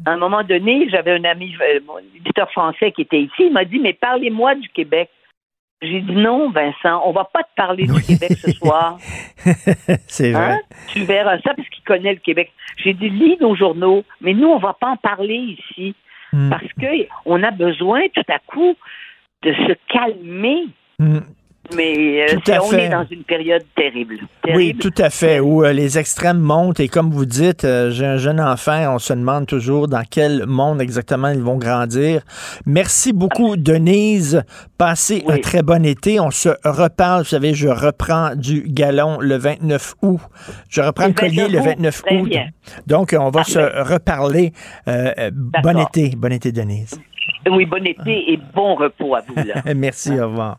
À un moment donné, j'avais un ami, euh, mon éditeur français qui était ici, il m'a dit, mais parlez-moi du Québec. J'ai dit non, Vincent, on va pas te parler du Québec ce soir. C'est vrai. Hein? Tu verras ça parce qu'il connaît le Québec. J'ai dit, lis nos journaux, mais nous, on va pas en parler ici. Hmm. Parce que on a besoin tout à coup de se calmer. Mm. Mais euh, on est dans une période terrible. Oui, tout à fait, où euh, les extrêmes montent et comme vous dites, euh, j'ai un jeune enfant, on se demande toujours dans quel monde exactement ils vont grandir. Merci beaucoup, Denise. Passez un très bon été. On se reparle. Vous savez, je reprends du galon le 29 août. Je reprends le, collier le 29 29 Très août. Donc, on va se reparler. Bon été. Bon été, Denise. Oui, bon été et bon repos à vous. Là. Merci, au revoir.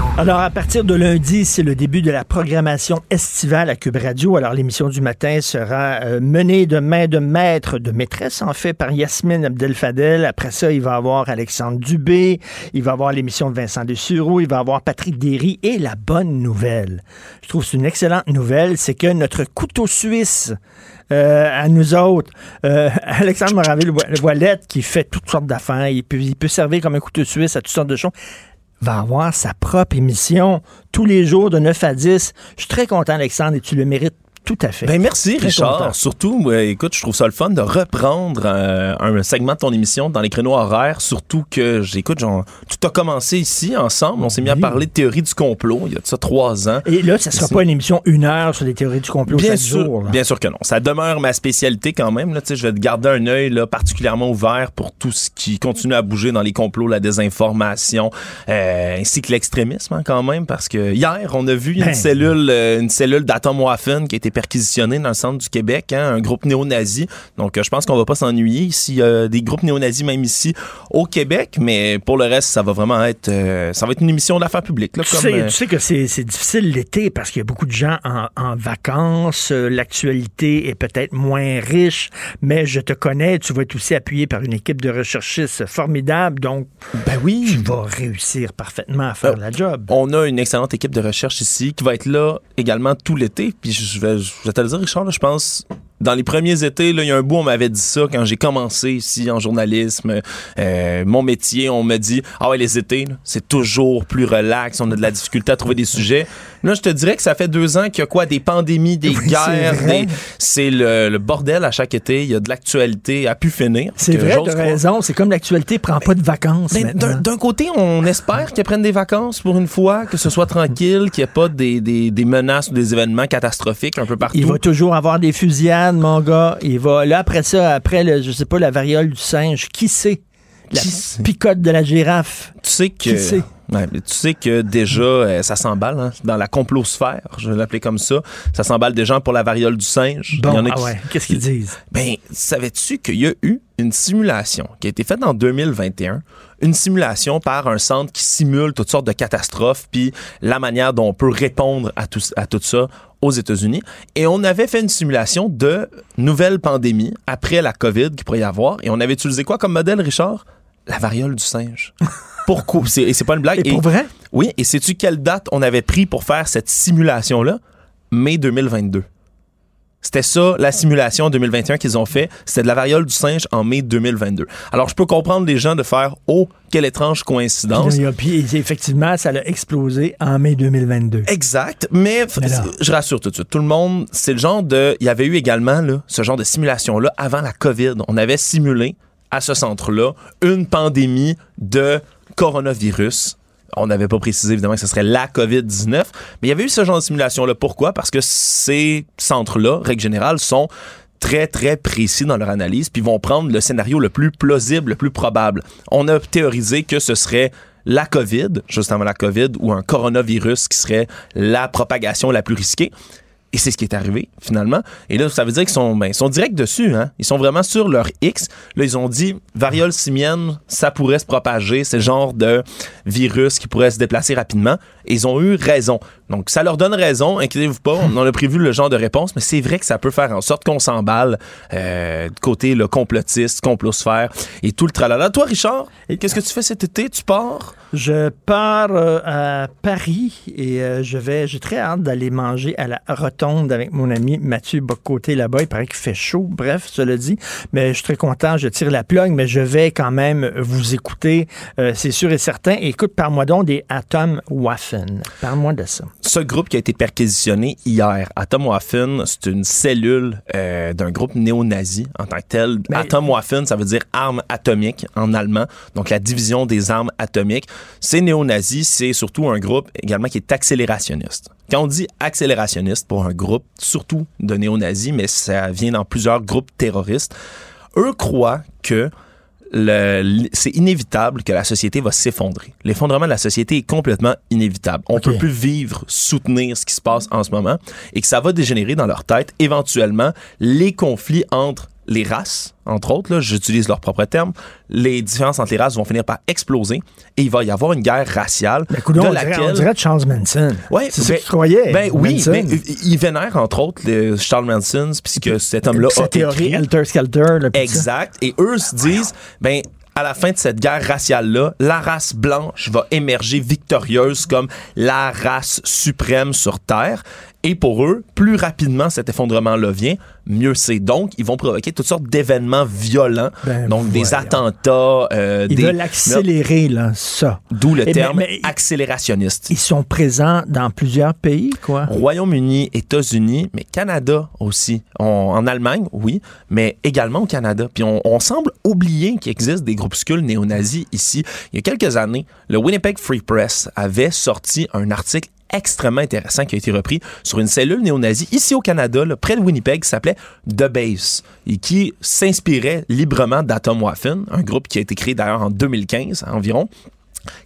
Alors, à partir de lundi, c'est le début de la programmation estivale à Cube Radio. Alors, l'émission du matin sera euh, menée de main de maître, de maîtresse, en fait, par Yasmine Abdel-Fadel. Après ça, il va avoir Alexandre Dubé, il va avoir l'émission de Vincent Dessureau, il va avoir Patrick Derry. Et la bonne nouvelle, je trouve c'est une excellente nouvelle, c'est que notre couteau suisse euh, à nous autres. Euh, Alexandre Moraville-Voilette, qui fait toutes sortes d'affaires, il peut, il peut servir comme un couteau suisse à toutes sortes de choses, va avoir sa propre émission tous les jours de 9 à 10. Je suis très content, Alexandre, et tu le mérites tout à fait. Ben merci Très Richard. content. Surtout, euh, écoute, je trouve ça le fun de reprendre euh, un segment de ton émission dans les créneaux horaires. Surtout que, j'écoute, tout a commencé ici ensemble. On s'est mis à parler de théorie du complot il y a de ça trois ans. Et là, ça sera Ici. pas une émission une heure sur les théories du complot Bien sûr, bien sûr que non. Ça demeure ma spécialité quand même. Là, je vais te garder un œil là, particulièrement ouvert pour tout ce qui continue à bouger dans les complots, la désinformation, euh, ainsi que l'extrémisme hein, quand même, parce que hier on a vu Ben. une cellule, euh, une cellule d'Atom Waffen qui a été perquisitionnée dans le centre du Québec, hein, un groupe néo-nazi. Donc euh, je pense qu'on va pas s'ennuyer s'il y a des groupes néo-nazis même ici au Québec, mais pour le reste ça va vraiment être, euh, ça va être une émission d'affaires publiques. Là, Tu, comme, sais, euh, tu sais que c'est difficile l'été parce qu'il y a beaucoup de gens en, en vacances. L'actualité est peut-être moins riche, mais je te connais. Tu vas être aussi appuyé par une équipe de recherchistes formidable. Donc, ben oui. tu vas réussir parfaitement à faire la job. On a une excellente équipe de recherche ici qui va être là également tout l'été. Puis je vais, je dire, Richard, je pense. Dans les premiers étés, il y a un bout, on m'avait dit ça quand j'ai commencé ici en journalisme. Euh, mon métier, on m'a dit Ah ouais, les étés, c'est toujours plus relax, on a de la difficulté à trouver des sujets. Là, je te dirais que ça fait deux ans qu'il y a quoi? Des pandémies, des Oui, guerres, c'est vrai. des- c'est le, le bordel à chaque été. Il y a de l'actualité à pu finir. C'est vrai, raison. C'est comme l'actualité prend pas de vacances. Ben, d'un, côté, on espère qu'ils prennent des vacances pour une fois, que ce soit tranquille, qu'il n'y ait pas des, des, des menaces ou des événements catastrophiques un peu partout. Il va toujours avoir des fusillades, mon gars. Il va, là, après ça, après, le, je sais pas, la variole du singe, qui sait? La picote de la girafe. Tu sais que. Qui sait? Ouais, mais tu sais que déjà, euh, ça s'emballe hein, dans la complosphère, je vais l'appeler comme ça. Ça s'emballe des gens pour la variole du singe. Bon, Il y en a ah qui- ouais, qu'est-ce qu'ils disent? Ben, savais-tu qu'il y a eu une simulation qui a été faite en 2021, une simulation par un centre qui simule toutes sortes de catastrophes, puis la manière dont on peut répondre à tout, à tout ça aux États-Unis. Et on avait fait une simulation de nouvelles pandémies après la COVID qu'il pourrait y avoir. Et on avait utilisé quoi comme modèle, Richard? La variole du singe. Pourquoi? C'est- Et c'est pas une blague. Et pour vrai? Oui, et sais-tu quelle date on avait pris pour faire cette simulation-là? Mai 2022. C'était ça, la simulation 2021 qu'ils ont fait. C'était de la variole du singe en mai 2022. Alors, je peux comprendre les gens de faire « Oh, quelle étrange coïncidence! Puis, effectivement, ça a explosé en mai 2022. Exact, mais, je rassure tout de suite, tout le monde, c'est le genre de... Il y avait eu également là, ce genre de simulation-là avant la COVID. On avait simulé à ce centre-là une pandémie de coronavirus. On n'avait pas précisé évidemment que ce serait la COVID-19, mais il y avait eu ce genre de simulation-là. Pourquoi? Parce que ces centres-là, règle générale, sont très, très précis dans leur analyse, puis vont prendre le scénario le plus plausible, le plus probable. On a théorisé que ce serait la COVID, juste avant la COVID, ou un coronavirus qui serait la propagation la plus risquée. Et c'est ce qui est arrivé, finalement. Et là, ça veut dire qu'ils sont, ben, sont directs dessus. Hein? Ils sont vraiment sur leur X. Là, ils ont dit, variole simienne, ça pourrait se propager. C'est le genre de virus qui pourrait se déplacer rapidement. Ils ont eu raison. Donc, ça leur donne raison. Inquiétez-vous pas. On a prévu le genre de réponse, mais c'est vrai que ça peut faire en sorte qu'on s'emballe euh, côté le complotiste, complosphère et tout le tralala. Toi, Richard, qu'est-ce que tu fais cet été? Tu pars? Je pars euh, à Paris et euh, je vais. J'ai très hâte d'aller manger à la Rotonde avec mon ami Mathieu Bocoté là-bas. Il paraît qu'il fait chaud. Bref, cela dit. Mais je suis très content. Je tire la plug, mais je vais quand même vous écouter. euh, c'est sûr et certain. Écoute, parle-moi donc des Atom Waffen. Parle-moi de ça. ce groupe qui a été perquisitionné hier, Atomwaffen, c'est une cellule euh, d'un groupe néo-nazi en tant que tel. Atomwaffen, ça veut dire arme atomique en allemand, donc la division des armes atomiques. C'est néo-nazi, c'est surtout un groupe également qui est accélérationniste. Quand on dit accélérationniste pour un groupe, surtout de néo-nazis, mais ça vient dans plusieurs groupes terroristes, eux croient que c'est inévitable que la société va s'effondrer. L'effondrement de la société est complètement inévitable. On peut plus vivre, soutenir ce qui se passe en ce moment et que ça va dégénérer dans leur tête éventuellement les conflits entre les races, entre autres, j'utilise leur propre terme, les différences entre les races vont finir par exploser et il va y avoir une guerre raciale Coudonc, de on, dirait, laquelle... on dirait Charles Manson. Ouais, c'est ben- que tu croyais. Ben oui, mais il vénère entre autres le Charles Manson, puisque cet homme-là a théorie. Helter Skelter. là, puis ça. Exact. Et eux se disent, ben, à la fin de cette guerre raciale-là, la race blanche va émerger victorieuse comme la race suprême sur Terre. Et pour eux, plus rapidement cet effondrement-là vient, mieux c'est. Donc, ils vont provoquer toutes sortes d'événements violents, Ben, donc des attentats, euh, Ils des veulent accélérer là, ça. D'où le Eh, mais- terme mais- accélérationniste. Ils sont présents dans plusieurs pays, quoi. Royaume-Uni, États-Unis, mais Canada aussi. On- en Allemagne, oui, mais également au Canada. Puis on, on semble oublier qu'il existe des groupuscules néo-nazis ici. Il y a quelques années, le Winnipeg Free Press avait sorti un article extrêmement intéressant qui a été repris sur une cellule néo-nazie ici au Canada, près de Winnipeg, qui s'appelait The Base et qui s'inspirait librement d'Atomwaffen, un groupe qui a été créé d'ailleurs en 2015 environ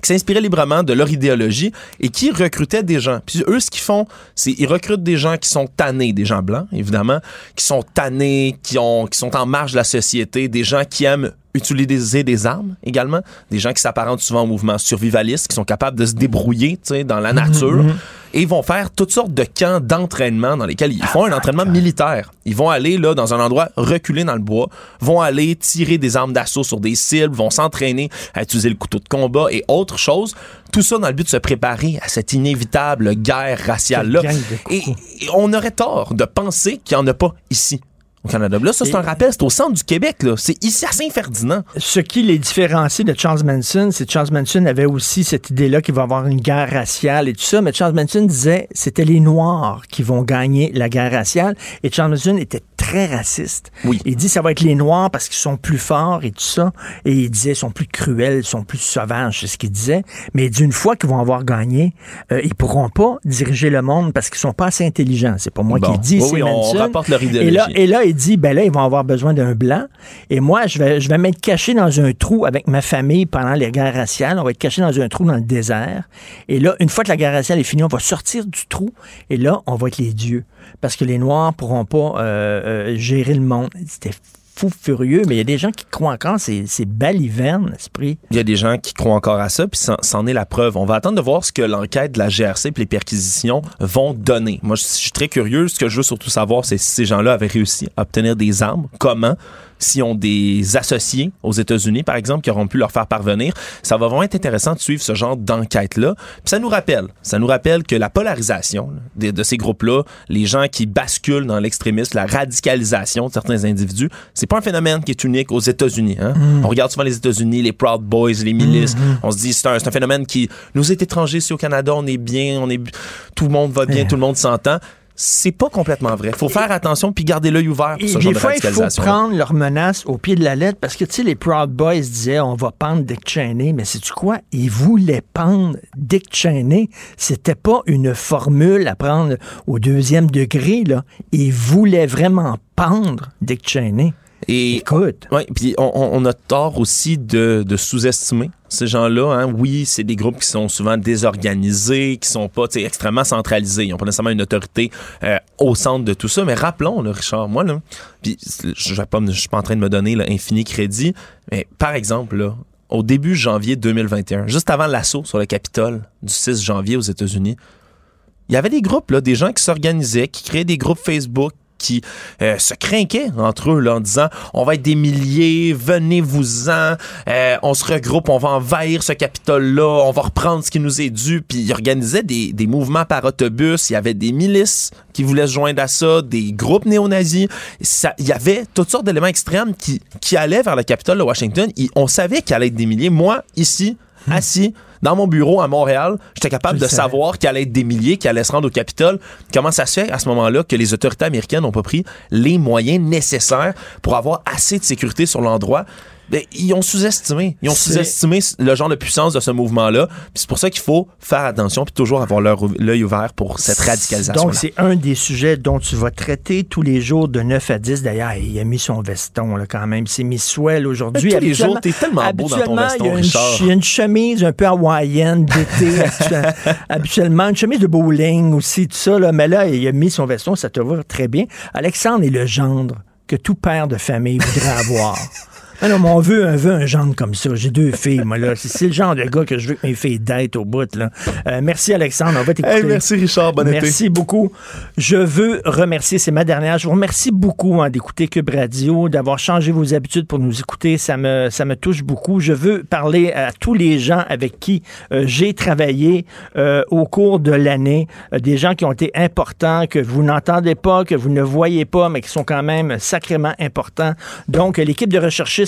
qui s'inspirait librement de leur idéologie et qui recrutait des gens. Puis eux, ce qu'ils font, c'est ils recrutent des gens qui sont tannés, des gens blancs, évidemment, qui sont tannés, qui, ont, qui sont en marge de la société, des gens qui aiment utiliser des armes également, des gens qui s'apparentent souvent au mouvement survivaliste, qui sont capables de se débrouiller tu sais, dans la nature. mhm. Et ils vont faire toutes sortes de camps d'entraînement dans lesquels ils font un entraînement militaire. Ils vont aller là dans un endroit reculé dans le bois, vont aller tirer des armes d'assaut sur des cibles, vont s'entraîner à utiliser le couteau de combat et autres choses. Tout ça dans le but de se préparer à cette inévitable guerre raciale-là. Et, et on aurait tort de penser qu'il n'y en a pas ici. Au Canada. Là, ça, c'est un rappel, c'est au centre du Québec. là. C'est ici à Saint-Ferdinand. Ce qui les différencie de Charles Manson, c'est que Charles Manson avait aussi cette idée-là qu'il va y avoir une guerre raciale et tout ça, mais Charles Manson disait c'était les Noirs qui vont gagner la guerre raciale et Charles Manson était très raciste. Il dit ça va être les Noirs parce qu'ils sont plus forts et tout ça. Et il disait ils sont plus cruels, ils sont plus sauvages, c'est ce qu'il disait. Mais d'une fois qu'ils vont avoir gagné, euh, ils pourront pas diriger le monde parce qu'ils sont pas assez intelligents. C'est pas moi Bon. qui le dis, Oui, c'est oui, on rapporte leur Et là, idéologie. et là, il dit, ben là, ils vont avoir besoin d'un blanc. Et moi, je vais, je vais m'être caché dans un trou avec ma famille pendant les guerres raciales. On va être caché dans un trou dans le désert. Et là, une fois que la guerre raciale est finie, on va sortir du trou. Et là, on va être les dieux. Parce que les Noirs pourront pas euh, euh, gérer le monde. C'était fou furieux, mais il y a des gens qui croient encore, c'est c'est baliverne, l'esprit. Il y a des gens qui croient encore à ça, puis c'en- est la preuve. On va attendre de voir ce que l'enquête de la GRC et les perquisitions vont donner. Moi, je je suis très curieux. Ce que je veux surtout savoir, c'est si ces gens-là avaient réussi à obtenir des armes, comment, s'ils ont des associés aux États-Unis, par exemple, qui auront pu leur faire parvenir. Ça va vraiment être intéressant de suivre ce genre d'enquête-là. Puis ça nous rappelle, ça nous rappelle que la polarisation de, de ces groupes-là, les gens qui basculent dans l'extrémisme, la radicalisation de certains individus, c'est pas un phénomène qui est unique aux États-Unis. hein. Mm. On regarde souvent les États-Unis, les Proud Boys, les milices. Mhm. On se dit c'est un, c'est un phénomène qui nous est étranger ici au Canada. On est bien, on est tout le monde va bien, tout le monde s'entend. C'est pas complètement vrai. Faut faire attention puis garder l'œil ouvert pour ce genre des de fois, il faut prendre leurs menaces au pied de la lettre parce que, tu sais, les Proud Boys disaient on va pendre Dick Cheney, mais sais-tu quoi? Ils voulaient pendre Dick Cheney. C'était pas une formule à prendre au deuxième degré, là. Ils voulaient vraiment pendre Dick Cheney. Et Écoute. Ouais, puis on, a tort aussi de, de sous-estimer ces gens-là. Hein. Oui, c'est des groupes qui sont souvent désorganisés, qui sont pas extrêmement centralisés. Ils n'ont pas nécessairement une autorité euh, au centre de tout ça. Mais rappelons, là, Richard, moi, là, puis je ne pas suis pas en train de me donner là, infini crédit, mais par exemple, là, au début janvier 2021, juste avant l'assaut sur le Capitole du 6 janvier aux États-Unis, il y avait des groupes, là, des gens qui s'organisaient, qui créaient des groupes Facebook, qui euh, se craquaient entre eux là, en disant on va être des milliers, venez-vous-en, euh, on se regroupe, on va envahir ce Capitole-là, on va reprendre ce qui nous est dû. Puis ils organisaient des, des mouvements par autobus, il y avait des milices qui voulaient se joindre à ça, des groupes néo-nazis. Ça- Il y avait toutes sortes d'éléments extrêmes qui, qui allaient vers le Capitole de Washington. Et on savait qu'il allait être des milliers. Moi, ici, assis dans mon bureau à Montréal, j'étais capable de savoir qu'il allait être des milliers, qui allaient se rendre au Capitole. Comment ça se fait à ce moment-là que les autorités américaines n'ont pas pris les moyens nécessaires pour avoir assez de sécurité sur l'endroit? Ben, ils ont sous-estimé. Ils ont sous-estimé le genre de puissance de ce mouvement-là. C'est pour ça qu'il faut faire attention puis toujours avoir l'œil ouvert pour cette radicalisation. Donc, c'est un des sujets dont tu vas traiter tous les jours de 9 à 10. D'ailleurs, il a mis son veston là, quand même. Il s'est mis swell aujourd'hui. Tous les jours, t'es tellement beau dans ton veston, il y a une Richard. ch- Il y a une chemise un peu hawaïenne d'été. habituellement- habituellement, une chemise de bowling aussi, tout ça. Là. Mais là, il a mis son veston, ça te va très bien. Alexandre est le gendre que tout père de famille voudrait avoir. Ah non, mais on veut, on veut un gendre comme ça. J'ai deux filles, moi, là. C'est le genre de gars que je veux que mes filles datent au bout, là. Euh, merci, Alexandre. On va t'écouter. Hey, merci, Richard. Bon été. Merci beaucoup. Je veux remercier, c'est ma dernière. Je vous remercie beaucoup hein, d'écouter Cube Radio, d'avoir changé vos habitudes pour nous écouter. Ça me, ça me touche beaucoup. Je veux parler à tous les gens avec qui euh, j'ai travaillé euh, au cours de l'année, des gens qui ont été importants, que vous n'entendez pas, que vous ne voyez pas, mais qui sont quand même sacrément importants. Donc, l'équipe de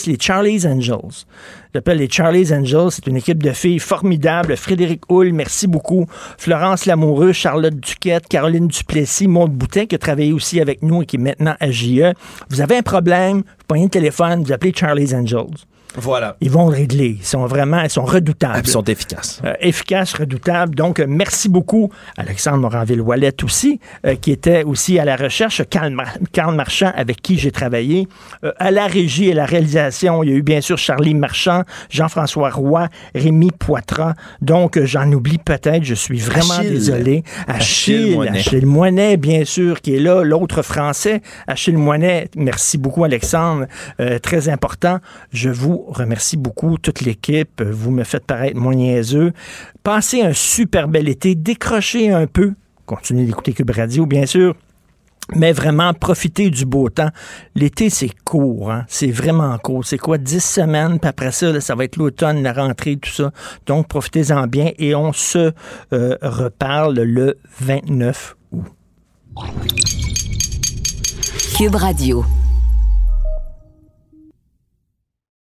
les Charlie's Angels. J'appelle les Charlie's Angels. C'est une équipe de filles formidables. Frédéric Hull, merci beaucoup. Florence Lamoureux, Charlotte Duquette, Caroline Duplessis, Maude Boutin, qui a travaillé aussi avec nous et qui est maintenant à JE. Vous avez un problème, vous prenez le téléphone, vous appelez Charlie's Angels. Voilà. Ils vont le régler. Ils sont vraiment, ils sont redoutables. Ils sont efficaces. Euh, efficaces, redoutables. Donc, euh, merci beaucoup, Alexandre Moranville-Wallet aussi, euh, qui était aussi à la recherche, Karl, Mar- Karl Marchand, avec qui j'ai travaillé. Euh, à la régie et la réalisation, il y a eu bien sûr Charlie Marchand, Jean-François Roy, Rémi Poitras. Donc, j'en oublie peut-être, je suis vraiment Achille. désolé. Achille Achille, Moinet. Achille Moinet, bien sûr, qui est là, l'autre français. Achille Moinet, merci beaucoup, Alexandre. Très important. Je vous remercie beaucoup, toute l'équipe. Vous me faites paraître moins niaiseux. Passez un super bel été. Décrochez un peu. Continuez d'écouter Cube Radio, bien sûr. Mais vraiment, profitez du beau temps. L'été, c'est court. Hein? C'est vraiment court. C'est quoi, 10 semaines? Puis après ça, ça va être l'automne, la rentrée, tout ça. Donc, profitez-en bien. Et on se euh, reparle le 29 août. Cube Radio.